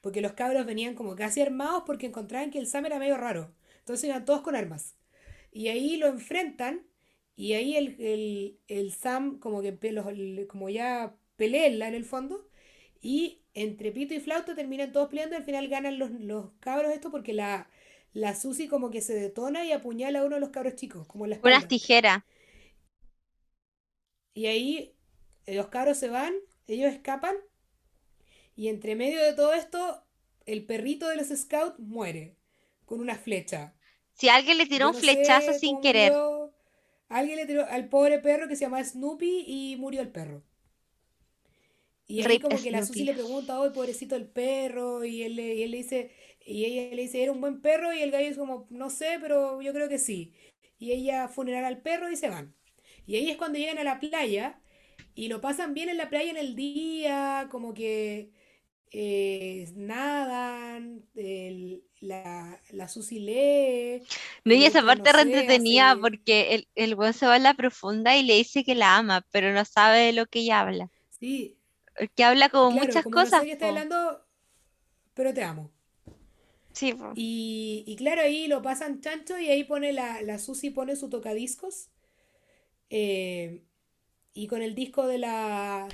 Speaker 2: porque los cabros venían como casi armados porque encontraban que el Sam era medio raro. Entonces iban todos con armas. Y ahí lo enfrentan y ahí el, el, el Sam como que como ya pelea en el fondo y entre pito y flauta terminan todos peleando y al final ganan los, los cabros esto porque la, la Susi como que se detona y apuñala a uno de los cabros chicos, como en la
Speaker 1: Unas
Speaker 2: espalda.
Speaker 1: tijeras.
Speaker 2: Y ahí eh, los cabros se van, ellos escapan y entre medio de todo esto el perrito de los scouts muere con una flecha.
Speaker 1: Si alguien le tiró un flechazo
Speaker 2: sé
Speaker 1: sin querer.
Speaker 2: murió. Alguien le tiró al pobre perro que se llama Snoopy y murió el perro. Y ahí
Speaker 1: Rip
Speaker 2: como que la Susi le pregunta, ¡ay, pobrecito el perro! Y él, le- y él le dice, y ella le dice, ¿era un buen perro? Y el gallo es como, no sé, pero yo creo que sí. Y ella funeral al perro y se van. Y ahí es cuando llegan a la playa y lo pasan bien en la playa en el día, como que eh, nadan, el- la, la Susi lee,
Speaker 1: No, y esa
Speaker 2: no
Speaker 1: parte re
Speaker 2: sé,
Speaker 1: entretenida
Speaker 2: hace...
Speaker 1: porque el, el weón se va en la profunda y le dice que la ama, pero no sabe de lo que ella habla.
Speaker 2: Sí,
Speaker 1: Que habla como
Speaker 2: claro,
Speaker 1: muchas
Speaker 2: como no sé
Speaker 1: cosas,
Speaker 2: está hablando, pero te amo.
Speaker 1: Sí, po.
Speaker 2: Y, y claro, ahí lo pasan chancho y ahí pone la, la Susi pone su tocadiscos eh, y con el disco de la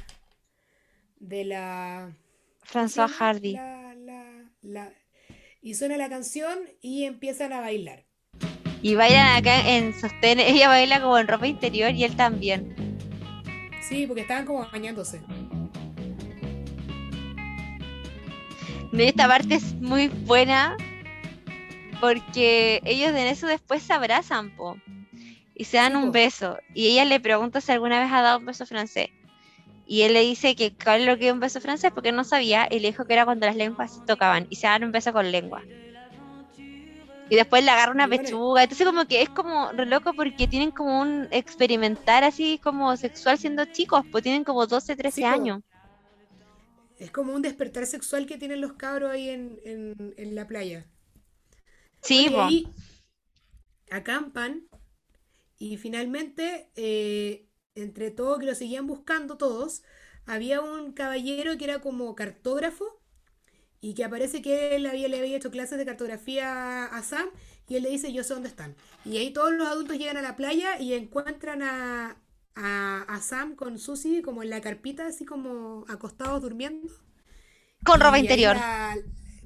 Speaker 2: de la ¿cómo se
Speaker 1: François? Hardy.
Speaker 2: La, la, la- y suena la canción y empiezan a bailar.
Speaker 1: Y bailan acá en sostén. Ella baila como en ropa interior y él también.
Speaker 2: Sí, porque estaban como bañándose.
Speaker 1: Esta parte es muy buena porque ellos en eso después se abrazan, po. Y se dan un beso. Y ella le pregunta si alguna vez ha dado un beso francés. Y él le dice que cuál es lo que es un beso francés porque no sabía. Y le dijo que era cuando las lenguas se tocaban y se dan un beso con lengua. Y después le agarra una pechuga. Entonces como que es como re loco porque tienen como un experimentar así como sexual siendo chicos. Pues tienen como 12, 13
Speaker 2: sí, po.
Speaker 1: años.
Speaker 2: Es como un despertar sexual que tienen los cabros ahí en, en, en la playa.
Speaker 1: Sí,
Speaker 2: ahí acampan y finalmente, eh, entre todo que lo seguían buscando todos, había un caballero que era como cartógrafo y que aparece que él había, le había hecho clases de cartografía a Sam y él le dice yo sé dónde están. Y ahí todos los adultos llegan a la playa y encuentran a, a, a Sam con Susie como en la carpita, así como acostados durmiendo.
Speaker 1: Con ropa interior.
Speaker 2: la,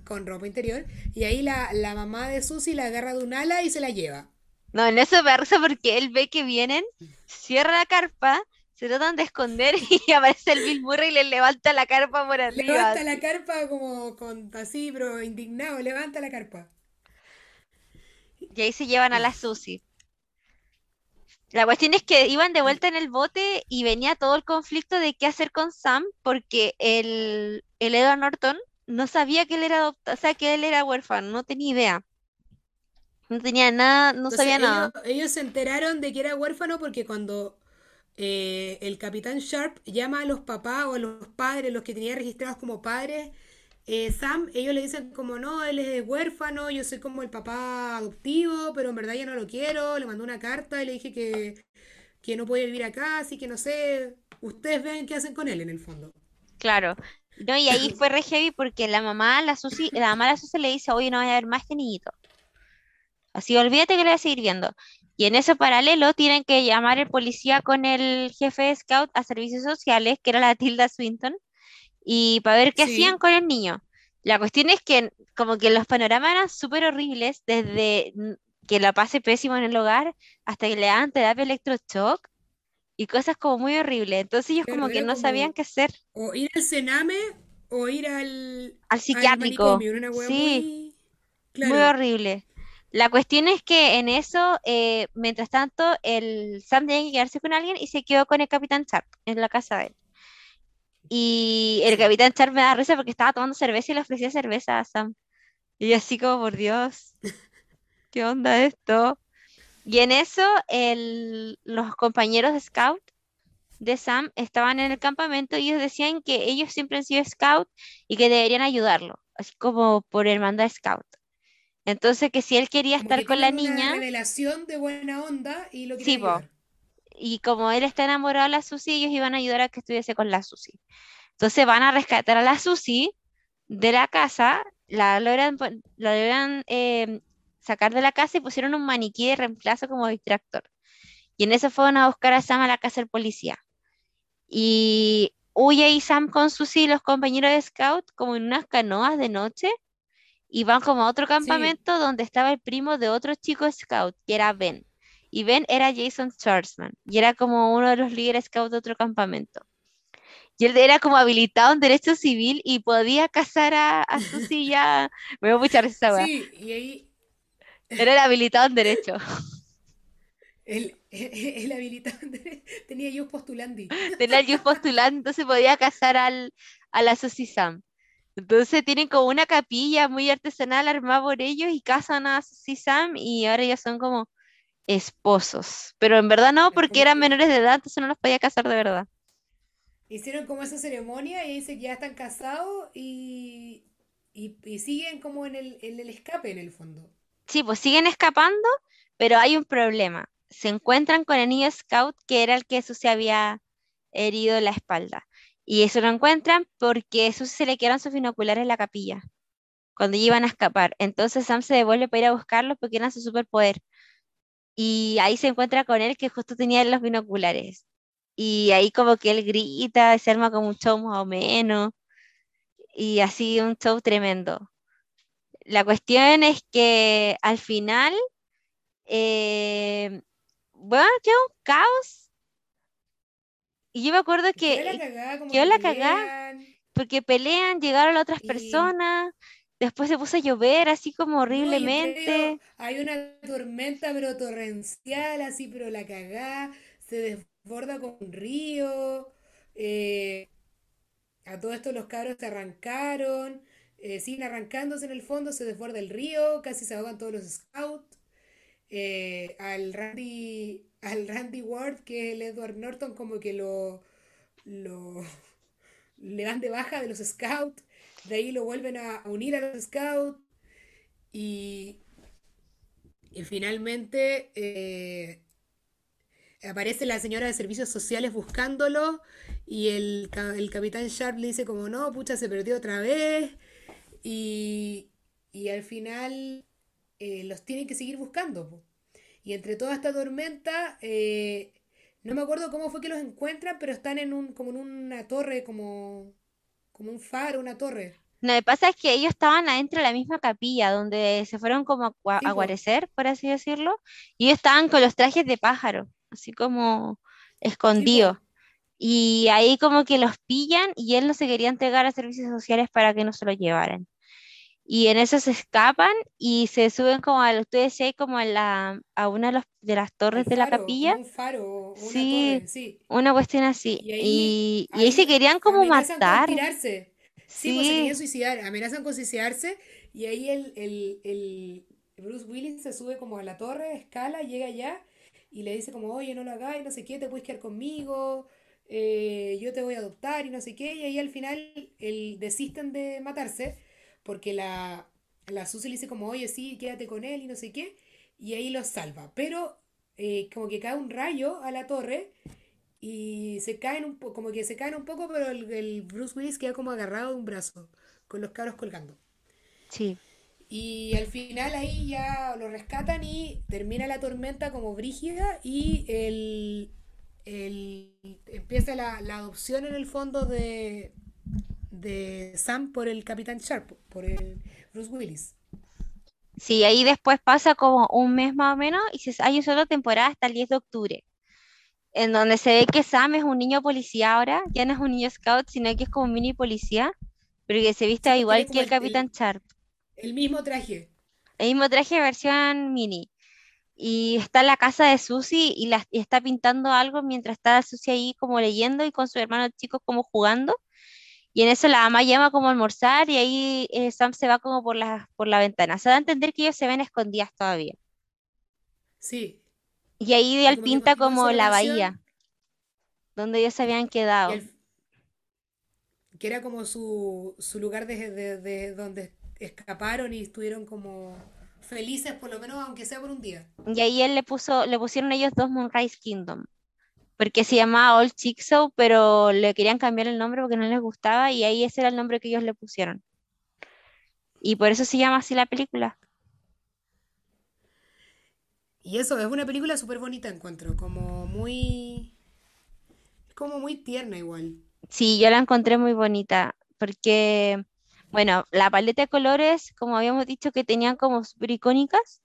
Speaker 2: con ropa interior. Y ahí la, la mamá de Susie la agarra de un ala y se la lleva.
Speaker 1: No, en eso risa porque él ve que vienen, cierra la carpa, se tratan de esconder y aparece el Bill Murray y le levanta la carpa por arriba.
Speaker 2: Levanta la carpa como con así, pero indignado, levanta la carpa.
Speaker 1: Y ahí se llevan a la Susie. La cuestión es que iban de vuelta en el bote y venía todo el conflicto de qué hacer con Sam porque el, el Edward Norton no sabía que él era adoptado, o sea, que él era huérfano, no tenía idea. No tenía nada, no
Speaker 2: Entonces
Speaker 1: sabía
Speaker 2: ellos,
Speaker 1: nada.
Speaker 2: ellos se enteraron de que era huérfano porque cuando eh, el capitán Sharp llama a los papás o a los padres, los que tenía registrados como padres, eh, Sam, ellos le dicen como no, él es huérfano, yo soy como el papá adoptivo, pero en verdad ya no lo quiero, le mandó una carta y le dije que, que no puede vivir acá, así que no sé, ustedes ven qué hacen con él en el fondo.
Speaker 1: Claro. No, y ahí fue re heavy porque la mamá, la Susi, la mamá la Susi le dice, oye, no vaya a ver más este niñito. Así, olvídate que le voy a seguir viendo. Y en ese paralelo tienen que llamar el policía con el jefe de scout a servicios sociales, que era la Tilda Swinton, y para ver qué hacían con el niño. La cuestión es que como que los panoramas eran súper horribles, desde que la pase pésimo en el hogar hasta que le dan terapia electroshock y cosas como muy horribles. Entonces ellos como que no sabían qué hacer
Speaker 2: o ir al Sename o ir al,
Speaker 1: al psiquiátrico.
Speaker 2: una
Speaker 1: Sí,
Speaker 2: muy...
Speaker 1: horrible. La cuestión es que en eso, eh, mientras tanto, el Sam tenía que quedarse con alguien y se quedó con el Capitán Sharp en la casa de él. Y el
Speaker 2: sí.
Speaker 1: Capitán Sharp me da risa porque estaba tomando cerveza y le ofrecía cerveza a Sam. Y yo así como, por Dios, ¿qué onda esto? Y en eso, el- los compañeros de Scout de Sam estaban en el campamento y ellos decían que ellos siempre han sido Scout y que deberían ayudarlo, así como por hermandad Scout. Entonces, que si él quería
Speaker 2: Como
Speaker 1: estar
Speaker 2: que
Speaker 1: con la
Speaker 2: una
Speaker 1: niña,
Speaker 2: revelación de buena onda y lo
Speaker 1: sí, po.
Speaker 2: ayudar.
Speaker 1: Y como él está enamorado de la Susi, ellos iban a ayudar a que estuviese con la Susi. Entonces van a rescatar a la Susi de la casa, la logran, la logran em, sacar de la casa y pusieron un maniquí de reemplazo como distractor. Y en eso fueron a buscar a Sam a la casa del policía. Y huye y Sam con Susi y los compañeros de Scout como en unas canoas de noche y van como a otro
Speaker 2: Sí,
Speaker 1: campamento donde estaba el primo de otro chico scout, que era Ben. Y Ben era Jason Schwartzman, y era como uno de los líderes scout de otro campamento. Y él era como habilitado en derecho civil y podía casar a, a Susi ya. Me voy a risa esa weá.
Speaker 2: sí, y ahí
Speaker 1: Era el habilitado en derecho.
Speaker 2: el, el, habilitante tenía yo postulandi.
Speaker 1: Tenía el youth postulante, entonces podía casar al, a la Susi Sam. Entonces tienen como una capilla muy artesanal armada por ellos y casan a Susi Sam y ahora ya son como esposos. Pero en verdad no, porque eran menores de edad, entonces no los podía casar de verdad.
Speaker 2: hicieron como esa ceremonia y dice que ya están casados y, y, y siguen como en el, en el escape en el fondo.
Speaker 1: Sí, pues siguen escapando, pero hay un problema. Se encuentran con el niño scout que era el que Susi había herido en la espalda. Y eso lo encuentran porque Susi se le quedaron sus binoculares en la capilla cuando iban a escapar. Entonces Sam se devuelve para ir a buscarlos porque eran su superpoder. Y ahí se encuentra con él que justo tenía los binoculares. Y ahí como que él grita, se arma como un show más o menos. Y así un show tremendo. La cuestión es que al final, eh, bueno, quedó un caos. Y yo me acuerdo
Speaker 2: Quedó la
Speaker 1: que
Speaker 2: cagada, como
Speaker 1: quedó
Speaker 2: que
Speaker 1: la cagada porque pelean, llegaron las otras personas, después se puso a llover así como
Speaker 2: no,
Speaker 1: horriblemente.
Speaker 2: hay una tormenta pero torrencial, así, pero la cagada se desborda con un río. eh, a todo esto los cabros se arrancaron, eh, siguen arrancándose en el fondo, se desborda el río, casi se ahogan todos los scouts. eh, al Randy, al Randy Ward, que es el Edward Norton, como que lo, lo le dan de baja de los scouts, de ahí lo vuelven a unir a los scouts y, y finalmente eh, aparece la señora de servicios sociales buscándolo y el, el capitán Sharp le dice como no, pucha, se perdió otra vez y, y al final eh, los tienen que seguir buscando. Y entre toda esta tormenta, eh, no me acuerdo cómo fue que los encuentran, pero están en un, como en una torre, como, como un faro, una torre.
Speaker 1: Lo que pasa es que ellos estaban adentro de la misma capilla, donde se fueron como a gua- a
Speaker 2: Sí, po,
Speaker 1: guarecer, por así decirlo, y ellos estaban con los trajes de pájaro, así como escondidos. Y ahí como que los pillan y él no se quería entregar a servicios sociales para que no se lo llevaran. Y en eso se escapan y se suben como a, ustedes decían, como a la, a una de, los- de las torres de la capilla.
Speaker 2: un faro una
Speaker 1: Sí,
Speaker 2: torre, sí.
Speaker 1: una cuestión así.
Speaker 2: Y ahí,
Speaker 1: Y, y ahí se querían como
Speaker 2: amenazan con
Speaker 1: matar.
Speaker 2: tirarse. Sí, pues se
Speaker 1: Sí,
Speaker 2: querían suicidar, amenazan con suicidarse y ahí el, el, el Bruce Willis se sube como a la torre, escala, llega allá y le dice como, oye, no lo hagáis, no sé qué, te puedes quedar conmigo, eh, yo te voy a adoptar y no sé qué, y ahí al final el, desisten de matarse porque la, la Susie le dice como, oye, sí, quédate con él y no sé qué, y ahí los salva. Pero eh, como que cae un rayo a la torre y se caen un poco, como que se caen un poco, pero el, el Bruce Willis queda como agarrado de un brazo, con los cabros colgando.
Speaker 1: Sí.
Speaker 2: Y al final ahí ya lo rescatan y termina la tormenta como brígida y el, el- empieza la, la adopción en el fondo de, de Sam por el Capitán Sharp, por el Bruce Willis.
Speaker 1: Sí, ahí después pasa como un mes más o menos y se, hay solo temporada hasta el 10 de octubre, en donde se ve que Sam es un niño policía ahora, ya no es un niño scout, sino que es como un mini policía, pero que se viste
Speaker 2: Sí,
Speaker 1: igual que el
Speaker 2: el,
Speaker 1: Capitán Sharp.
Speaker 2: el mismo traje.
Speaker 1: El mismo traje versión mini. Y está en la casa de Susie y, la, y está pintando algo mientras está Susie ahí como leyendo y con su hermano chico como jugando. Y en eso la mamá llama como a almorzar y ahí eh, Sam se va como por la, por la ventana. Se da a entender que ellos se ven escondidas todavía.
Speaker 2: Sí,
Speaker 1: Y ahí
Speaker 2: que
Speaker 1: pinta como la bahía donde ellos se habían quedado.
Speaker 2: el, que era como su, su lugar de donde escaparon y estuvieron como felices, por lo menos aunque sea por un día.
Speaker 1: Y ahí él le puso, le pusieron ellos dos Moonrise Kingdom. Porque se llamaba Old Chickasaw, pero le querían cambiar el nombre porque no les gustaba y ahí ese era el nombre que ellos le pusieron. Y por eso se llama así la película.
Speaker 2: Y eso, es una película súper bonita, encuentro, como muy, como muy tierna igual.
Speaker 1: Sí, yo la encontré muy bonita porque, bueno, la paleta de colores, como habíamos dicho que tenían como súper icónicas,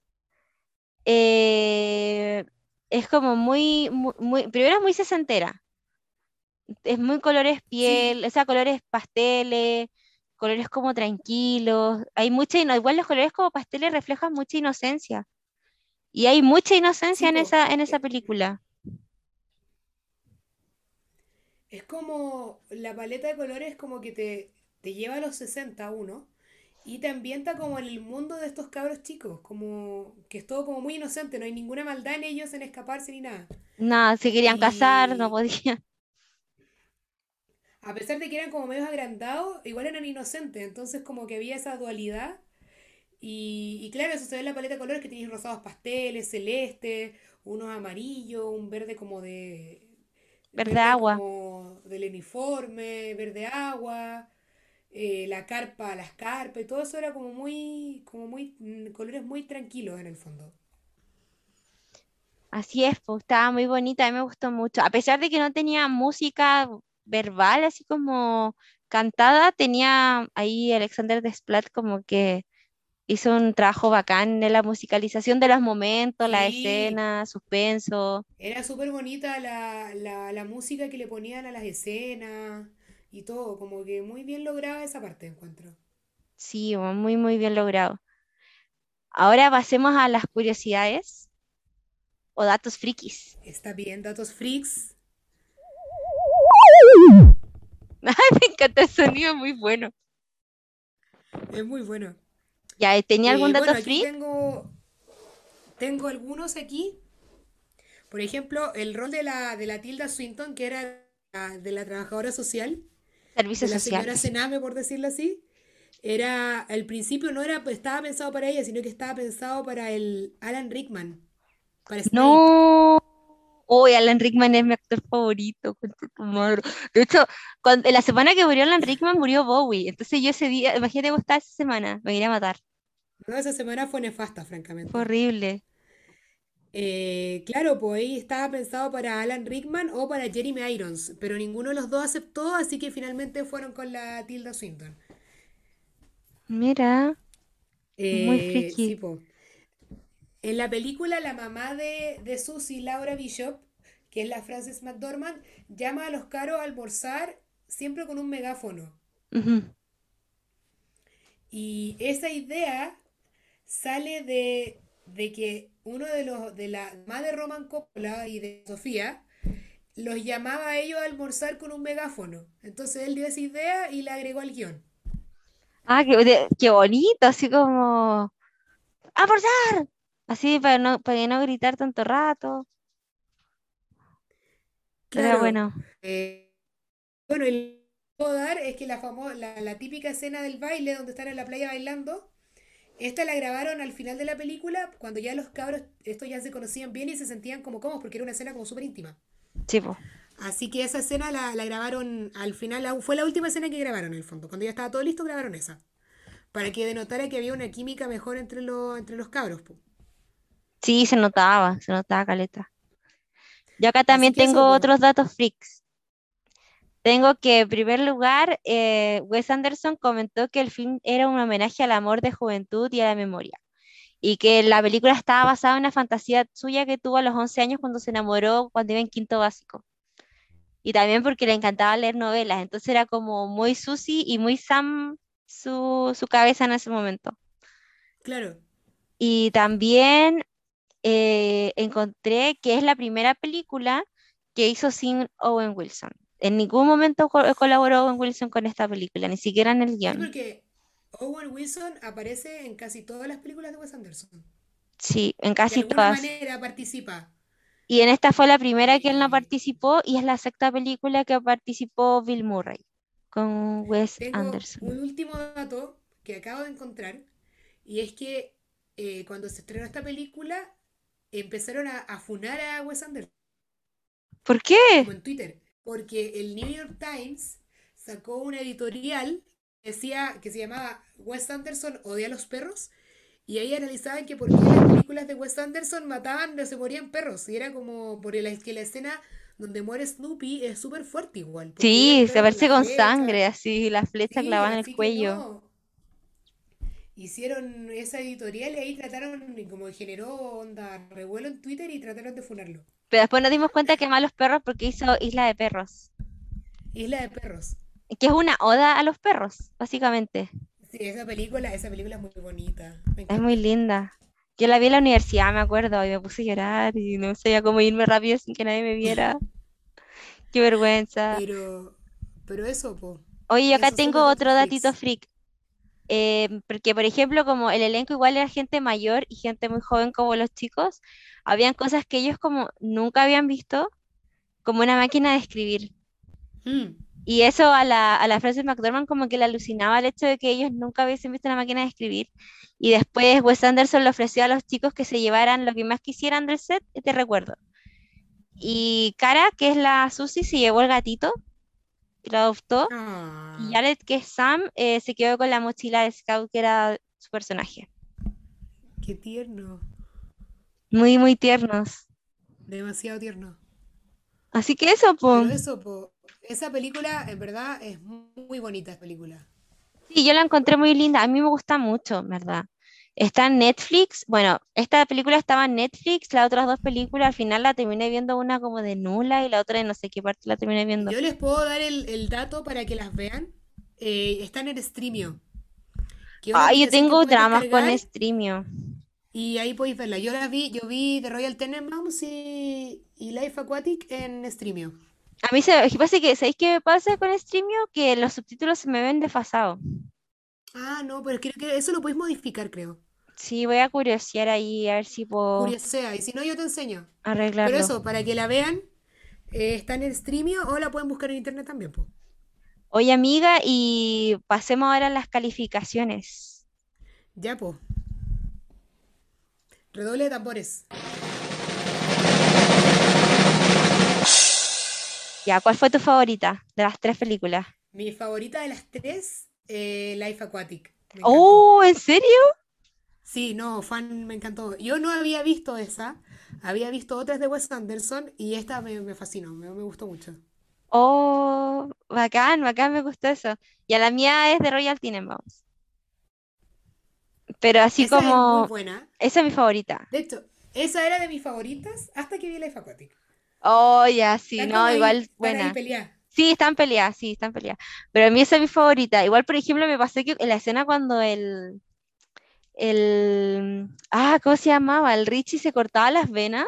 Speaker 1: eh, es como muy, muy, muy- primero es muy sesentera, es muy colores
Speaker 2: Sí,
Speaker 1: piel, o sea, colores pasteles, colores como tranquilos, hay mucha, igual los colores como pasteles reflejan mucha inocencia, y hay mucha inocencia
Speaker 2: sí,
Speaker 1: en esa, en esa
Speaker 2: Eh,
Speaker 1: película.
Speaker 2: Es como la paleta de colores como que te, te lleva a los 60 uno y te ambienta como en el mundo de estos cabros chicos, como que es todo como muy inocente, no hay ninguna maldad en ellos en escaparse ni nada.
Speaker 1: Nada, se querían casar, no podían.
Speaker 2: a pesar de que eran como medios agrandados, igual eran inocentes, entonces como que había esa dualidad. Y, y claro, eso se ve en la paleta de colores que tenéis rosados pasteles, celeste, unos amarillos, un verde como de,
Speaker 1: Verde
Speaker 2: verde
Speaker 1: agua.
Speaker 2: como del uniforme, verde agua, eh, la carpa, las carpas, y todo eso era como muy, como muy, mm, colores muy tranquilos en el fondo.
Speaker 1: Así es, pues estaba muy bonita, a mí me gustó mucho. A pesar de que no tenía música verbal, así como cantada, tenía ahí Alexander Desplat como que hizo un trabajo bacán en la musicalización de los momentos, la escena, suspenso.
Speaker 2: era súper bonita la, la, la música que le ponían a las escenas y todo, como que muy bien lograda esa parte, encuentro.
Speaker 1: Sí, muy, muy bien logrado. Ahora pasemos a las curiosidades o datos frikis.
Speaker 2: Está bien, datos freaks.
Speaker 1: Me encanta el sonido, muy bueno.
Speaker 2: Es muy bueno.
Speaker 1: Ya, ¿tenía algún
Speaker 2: Eh,
Speaker 1: dato
Speaker 2: bueno, aquí
Speaker 1: freak?
Speaker 2: tengo, tengo algunos aquí. Por ejemplo, el rol de la, de la Tilda Swinton, que era la- de la trabajadora social,
Speaker 1: Servicio
Speaker 2: de la
Speaker 1: social.
Speaker 2: señora Sename, por decirlo así, era, al principio no era, estaba pensado para ella, sino que estaba pensado para el Alan Rickman, para.
Speaker 1: No. Uy, Alan Rickman es mi actor favorito. De hecho, cuando, en la semana que murió Alan Rickman murió Bowie. Entonces yo ese día, imagínate cómo estaba esa semana, me iría a matar.
Speaker 2: No, esa semana fue nefasta,
Speaker 1: Fue
Speaker 2: francamente.
Speaker 1: horrible.
Speaker 2: Eh, claro, pues ahí estaba pensado para Alan Rickman o para Jeremy Irons, pero ninguno de los dos aceptó, así que finalmente fueron con la Tilda Swinton.
Speaker 1: Mira, muy
Speaker 2: Eh, sí,
Speaker 1: friki.
Speaker 2: po. En la película, la mamá de, de Susie, Laura Bishop, que es la Frances McDormand, llama a los caros a almorzar siempre con un megáfono. Y esa idea sale de, de que uno de los, de la mamá de Roman Coppola y de Sofía, los llamaba a ellos a almorzar con un megáfono. Entonces él dio esa idea y la agregó al guion.
Speaker 1: Ah, qué, qué bonito, así como ¡a forzar! Así para no, para no gritar tanto rato.
Speaker 2: Claro,
Speaker 1: bueno.
Speaker 2: eh, bueno, puedo dar es que la, famo- la, la típica escena del baile donde están en la playa bailando, esta la grabaron al final de la película, cuando ya los cabros, estos ya se conocían bien y se sentían como cómodos, porque era una escena como súper íntima.
Speaker 1: Sí, po.
Speaker 2: Así que esa escena la, la grabaron al final, la- fue la última escena que grabaron en el fondo. Cuando ya estaba todo listo, grabaron esa. Para que denotara que había una química mejor entre, los entre los cabros. po.
Speaker 1: Sí, se notaba, se notaba caleta. Yo acá también
Speaker 2: eso,
Speaker 1: tengo otros datos freaks. Tengo que, en primer lugar, eh, Wes Anderson comentó que el film era un homenaje al amor de juventud y a la memoria. Y que la película estaba basada en una fantasía suya que tuvo a los 11 años cuando se enamoró cuando iba en quinto básico. Y también porque le encantaba leer novelas. Entonces era como muy Susie y muy Sam su, su cabeza en ese momento.
Speaker 2: Claro.
Speaker 1: Y también eh, encontré que es la primera película que hizo sin Owen Wilson. En ningún momento co- colaboró Owen Wilson con esta película, ni siquiera en el
Speaker 2: Sí,
Speaker 1: guion.
Speaker 2: porque Owen Wilson aparece en casi todas las películas de Wes Anderson.
Speaker 1: Sí, en
Speaker 2: De
Speaker 1: casi
Speaker 2: alguna
Speaker 1: todas.
Speaker 2: manera participa.
Speaker 1: Y en esta fue la primera que él no participó y es la sexta película que participó Bill Murray con Wes
Speaker 2: tengo
Speaker 1: Anderson.
Speaker 2: un último dato que acabo de encontrar, y es que eh, cuando se estrenó esta película, empezaron a, a funar a Wes Anderson.
Speaker 1: ¿Por qué?
Speaker 2: como en Twitter, porque el New York Times sacó una editorial que decía, que se llamaba Wes Anderson odia a los perros, y ahí analizaban que por qué las películas de Wes Anderson mataban, no se morían perros, y era como por el, que la escena donde muere Snoopy es súper fuerte igual,
Speaker 1: Sí, se
Speaker 2: perro con flecha,
Speaker 1: sangre, así, la flecha
Speaker 2: sí,
Speaker 1: clavada en el cuello.
Speaker 2: no. Hicieron esa editorial y ahí trataron, como generó onda revuelo en Twitter y trataron de funarlo.
Speaker 1: Pero después nos dimos cuenta que malos perros porque hizo Isla de Perros,
Speaker 2: Isla de Perros.
Speaker 1: que es una oda a los perros, básicamente.
Speaker 2: Sí, esa película, esa película es muy bonita.
Speaker 1: Es muy linda. Yo la vi en la universidad, me acuerdo, y me puse a llorar y no sabía cómo irme rápido sin que nadie me viera. Qué vergüenza.
Speaker 2: Pero, pero eso, po.
Speaker 1: Oye, yo acá tengo otro datito freak. Eh, porque, por ejemplo, como el elenco igual era gente mayor y gente muy joven como los chicos, habían cosas que ellos como nunca habían visto, como una máquina de escribir.
Speaker 2: Mm,
Speaker 1: Y eso a la, a la Frances McDormand como que le alucinaba el hecho de que ellos nunca hubiesen visto una máquina de escribir. Y después Wes Anderson le ofreció a los chicos que se llevaran lo que más quisieran del set, te recuerdo. Y Cara, que es la Susie, se llevó el gatito lo adoptó. Y
Speaker 2: Ah,
Speaker 1: Jared, que es Sam, eh, se quedó con la mochila de Scout, que era su personaje.
Speaker 2: qué tierno.
Speaker 1: Muy, muy tiernos.
Speaker 2: Demasiado tierno.
Speaker 1: Así que eso,
Speaker 2: Pero
Speaker 1: pues.
Speaker 2: eso, po. Esa película, en verdad, es muy bonita esa película.
Speaker 1: Sí, yo la encontré muy linda. A mí me gusta mucho, ¿verdad? Está en Netflix. Bueno, esta película estaba en Netflix, las otras dos películas al final la terminé viendo una como de nula y la otra de no sé qué parte la terminé viendo.
Speaker 2: Yo les puedo dar el, el dato para que las vean. Eh, están en Streamio.
Speaker 1: Ay, yo tengo dramas con Streamio.
Speaker 2: y ahí podéis verla. Yo la vi, yo vi The Royal Tenenbaums y, y Life Aquatic en Streamio.
Speaker 1: A mí se, pasa que, ¿sabéis qué me pasa con Streamio? Que los subtítulos se me ven desfasados.
Speaker 2: Ah, no, pero creo que eso lo podéis modificar, creo.
Speaker 1: Sí, voy a curiosear ahí a ver si puedo
Speaker 2: Curiosea, y si no, yo te enseño. Pero
Speaker 1: arreglarlo.
Speaker 2: eso, para que la vean, eh, está en el Streamio o la pueden buscar en internet también, po.
Speaker 1: Oye, amiga, y pasemos ahora a las calificaciones.
Speaker 2: Ya, po. Redoble de tambores.
Speaker 1: Ya, ¿cuál fue tu favorita de las tres películas?
Speaker 2: Mi favorita de las tres, eh, Life Aquatic. Me.
Speaker 1: Oh, ¿en serio?
Speaker 2: Sí, no, fan, me encantó. Yo no había visto esa, había visto otras de Wes Anderson y esta me, me fascinó, me, me gustó mucho.
Speaker 1: Oh, bacán, bacán, me gustó eso. Y a la mía es de Royal Tenenbaums. Pero así
Speaker 2: Esa es muy
Speaker 1: como,
Speaker 2: buena.
Speaker 1: esa es mi favorita.
Speaker 2: De hecho, esa era de mis favoritas hasta que vi Life Aquatic.
Speaker 1: Oh, ya, sí,
Speaker 2: Están
Speaker 1: no,
Speaker 2: como
Speaker 1: igual
Speaker 2: ahí
Speaker 1: buena. Sí, están peleadas, sí, están peleadas. Pero a mí esa es mi favorita. Igual, por ejemplo, me pasó que en la escena cuando el, el, ah, ¿cómo se llamaba? El Richie se cortaba las venas.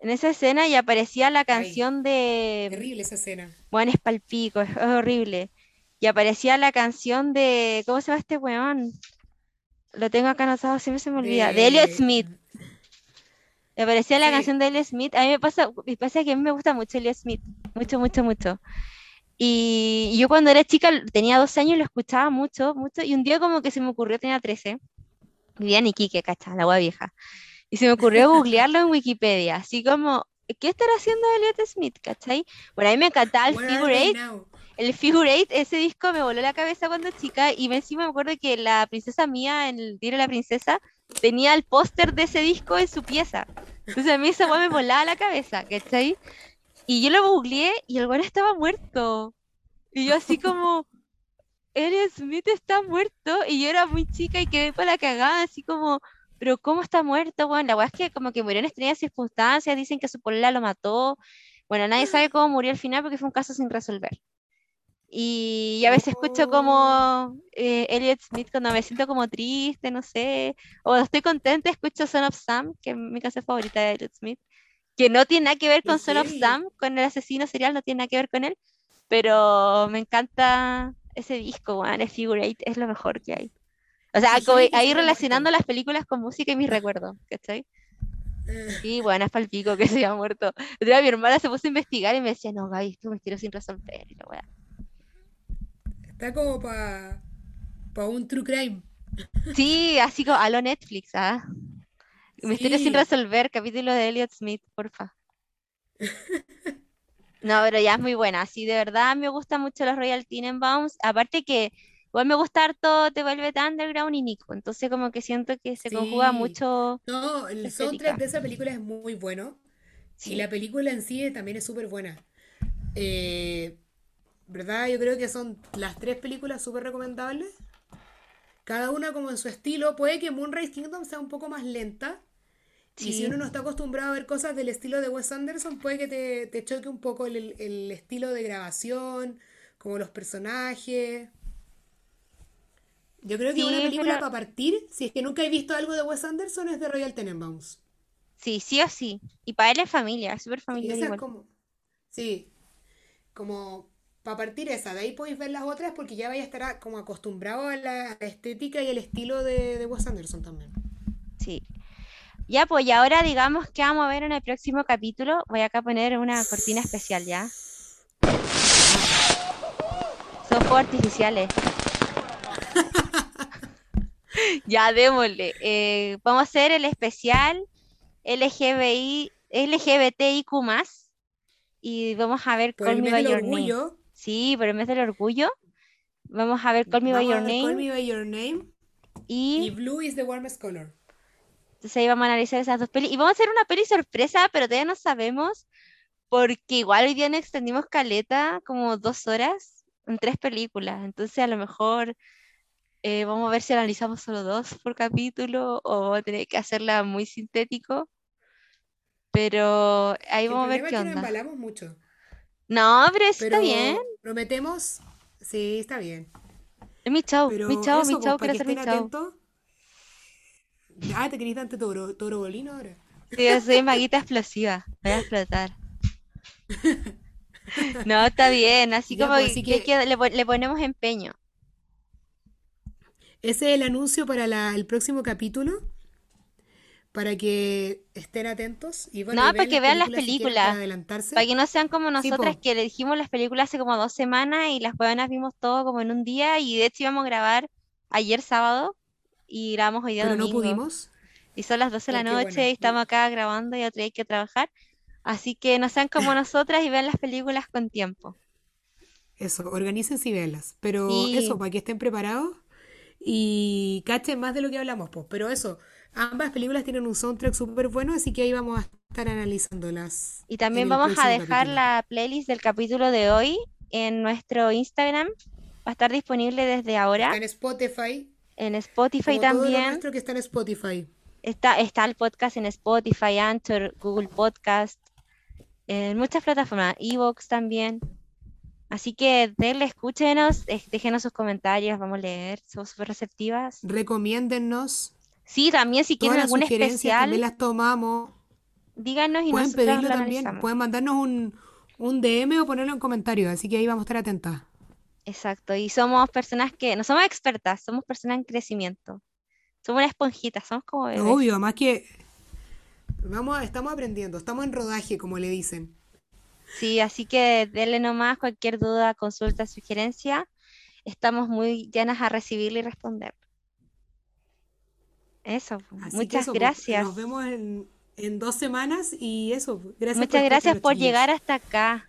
Speaker 1: En esa escena y aparecía la
Speaker 2: Ay,
Speaker 1: canción de,
Speaker 2: terrible esa escena.
Speaker 1: bueno, es palpico, es horrible. Y aparecía la canción de, ¿cómo se llama este weón? Lo tengo acá anotado, siempre se me olvida. De
Speaker 2: De...
Speaker 1: Smith. Me aparecía la
Speaker 2: Sí,
Speaker 1: canción de Elliott Smith. A mí me pasa, me pasa que a mí me gusta mucho Elliott Smith. Mucho, mucho, mucho. Y yo cuando era chica, tenía 12 años, lo escuchaba mucho, mucho, y un día como que se me ocurrió, tenía 13, vivía en Iquique, ¿cachai? La agua vieja. Y se me ocurrió googlearlo en Wikipedia, así como, ¿qué estará haciendo Elliot Smith, cachai? Bueno, a mí me encantaba el
Speaker 2: Where
Speaker 1: Figure
Speaker 2: they
Speaker 1: Eight,
Speaker 2: now?
Speaker 1: el Figure Eight, ese disco me voló la cabeza cuando chica, y encima me acuerdo que la princesa mía, en el diario de la princesa, tenía el póster de ese disco en su pieza. Entonces a mí esa me volaba la cabeza, ¿cachai? Y yo lo googleé y el weón estaba muerto. Y yo así como, Elliot Smith está muerto. Y yo era muy chica y quedé para la cagada, así como, pero ¿cómo está muerto? Bueno, la weá es que como que murió en extrañas circunstancias, dicen que su polola lo mató. Bueno, nadie sabe cómo murió al final porque fue un caso sin resolver. Y a veces escucho
Speaker 2: Oh.
Speaker 1: como eh, Elliot Smith cuando me siento como triste, no sé, o estoy contenta, escucho Son of Sam, que es mi canción favorita de Elliot Smith, que no tiene nada que ver con Son of. Sam, con el asesino serial, no tiene nada que ver con él, pero me encanta ese disco, weón, el Figure Eight es lo mejor que hay. O sea,
Speaker 2: Sí,
Speaker 1: como ahí relacionando las películas con música y mis recuerdos, ¿cachai?
Speaker 2: Eh,
Speaker 1: Y bueno, es palpico que se haya muerto. Mi hermana se puso a investigar y me decía, no, Gaby, es que un misterio sin resolver, y.
Speaker 2: Está como para un true crime.
Speaker 1: Sí, así como a lo Netflix, ¿ah? Misterio sin resolver, capítulo de Elliot Smith, porfa. No, pero ya es muy buena. Sí, de verdad me gustan mucho los Royal Tenenbaums. Aparte que igual me gusta harto The Velvet Underground y Nico. Entonces como que siento que se conjuga
Speaker 2: Sí.
Speaker 1: mucho
Speaker 2: No, el soundtrack de esa película es muy bueno. Y la película en sí también es súper buena. Eh, ¿verdad? Yo creo que son las tres películas súper recomendables. Cada una como en su estilo. Puede que Moonrise Kingdom sea un poco más lenta. Y si
Speaker 1: Sí.
Speaker 2: uno no está acostumbrado a ver cosas del estilo de Wes Anderson, puede que te, te choque un poco el, el estilo de grabación, como los personajes. Yo creo que una
Speaker 1: Sí,
Speaker 2: película
Speaker 1: pero-
Speaker 2: para partir, si es que nunca he visto algo de Wes Anderson, es de Royal Tenenbaums.
Speaker 1: Sí, sí o sí. Y para él es familia, es súper
Speaker 2: Sí,
Speaker 1: familiar
Speaker 2: esa es
Speaker 1: igual.
Speaker 2: como, sí, como para partir esa, de ahí podéis ver las otras porque ya vais a estar como acostumbrado a la estética y el estilo de, de Wes Anderson también.
Speaker 1: Sí. Ya, pues, y ahora digamos que vamos a ver en el próximo capítulo. Voy acá a poner una cortina especial, ¿ya? Son fuegos artificiales. Ya, démosle. Eh, vamos a hacer el especial LGBI, LGBTIQ+, y vamos a ver Call Me By Your Name. Sí, por el mes del orgullo. Vamos a ver Call Me By
Speaker 2: a
Speaker 1: Your
Speaker 2: ver Call
Speaker 1: Name
Speaker 2: Me By Your Name y
Speaker 1: y
Speaker 2: Blue is the warmest color.
Speaker 1: Entonces ahí vamos a analizar esas dos pelis. Y vamos a hacer una peli sorpresa, pero todavía no sabemos, porque igual hoy día nos extendimos caleta, como dos horas, en tres películas. Entonces a lo mejor eh, vamos a ver si analizamos solo dos por capítulo o vamos a tener que hacerla muy sintético. Pero ahí
Speaker 2: El
Speaker 1: vamos a ver qué
Speaker 2: es que nos
Speaker 1: onda.
Speaker 2: embalamos mucho,
Speaker 1: No, pero eso está bien.
Speaker 2: prometemos, sí, está bien.
Speaker 1: Es mi show,
Speaker 2: Pero
Speaker 1: mi show, mi
Speaker 2: eso,
Speaker 1: show,
Speaker 2: para
Speaker 1: quiero hacer mi show.
Speaker 2: Ah, te querés ante toro, toro bolino ahora.
Speaker 1: Sí, yo soy maguita explosiva, voy a explotar. No, está bien, así
Speaker 2: Ya,
Speaker 1: como
Speaker 2: pues, así
Speaker 1: que, hay
Speaker 2: que-
Speaker 1: que- le, pon- le ponemos empeño.
Speaker 2: Ese es el anuncio para la- el próximo capítulo. Para que estén atentos. Y bueno,
Speaker 1: No,
Speaker 2: y
Speaker 1: para que vean las películas,
Speaker 2: para
Speaker 1: que no sean como nosotras que le dijimos las películas hace como dos semanas y las huevonas vimos todo como en un día y de hecho íbamos a grabar ayer sábado y grabamos hoy día
Speaker 2: Pero no pudimos.
Speaker 1: Y son las 12 de la noche
Speaker 2: bueno,
Speaker 1: y estamos acá grabando y otro día hay que trabajar. Así que no sean como nosotras y vean las películas con tiempo.
Speaker 2: Eso, organícense y véanlas. Pero
Speaker 1: Sí.
Speaker 2: eso, para que estén preparados y cachen más de lo que hablamos, pues. Pero eso, ambas películas tienen un soundtrack súper bueno, así que ahí vamos a estar analizándolas
Speaker 1: Y también vamos a dejar
Speaker 2: capítulo.
Speaker 1: la playlist del capítulo de hoy en nuestro Instagram. Va a estar disponible desde ahora.
Speaker 2: Está en Spotify,
Speaker 1: En Spotify
Speaker 2: como todo
Speaker 1: también.
Speaker 2: nuestro que está en Spotify.
Speaker 1: Está, está el podcast en Spotify, Anchor, Google Podcast, en muchas plataformas, Evox también. Así que denle, escúchenos, eh, déjenos sus comentarios, vamos a leer, somos súper receptivas.
Speaker 2: Recomiéndennos.
Speaker 1: Sí, también si quieren algún
Speaker 2: sugerencias
Speaker 1: especial,
Speaker 2: también las tomamos.
Speaker 1: díganos y
Speaker 2: Pueden pedirlo
Speaker 1: lo
Speaker 2: también,
Speaker 1: analizamos.
Speaker 2: pueden mandarnos un, un DM o ponerlo en comentarios, así que ahí vamos a estar atentas.
Speaker 1: Exacto, y somos personas que, no somos expertas, somos personas en crecimiento. Somos una esponjita, somos como bebés.
Speaker 2: Obvio, más que vamos, estamos aprendiendo, estamos en rodaje, como le dicen.
Speaker 1: Sí, así que denle nomás cualquier duda, consulta, sugerencia. Estamos muy llenas a recibirle y responder. Eso, pues.
Speaker 2: Así
Speaker 1: muchas
Speaker 2: eso, pues,
Speaker 1: gracias.
Speaker 2: nos vemos en, en dos semanas y eso, pues, gracias
Speaker 1: Muchas gracias por llegar hasta acá.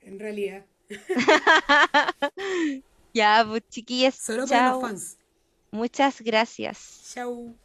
Speaker 2: En realidad,
Speaker 1: Ya, pues chiquillas,
Speaker 2: solo para los fans.
Speaker 1: Muchas gracias.
Speaker 2: Chau.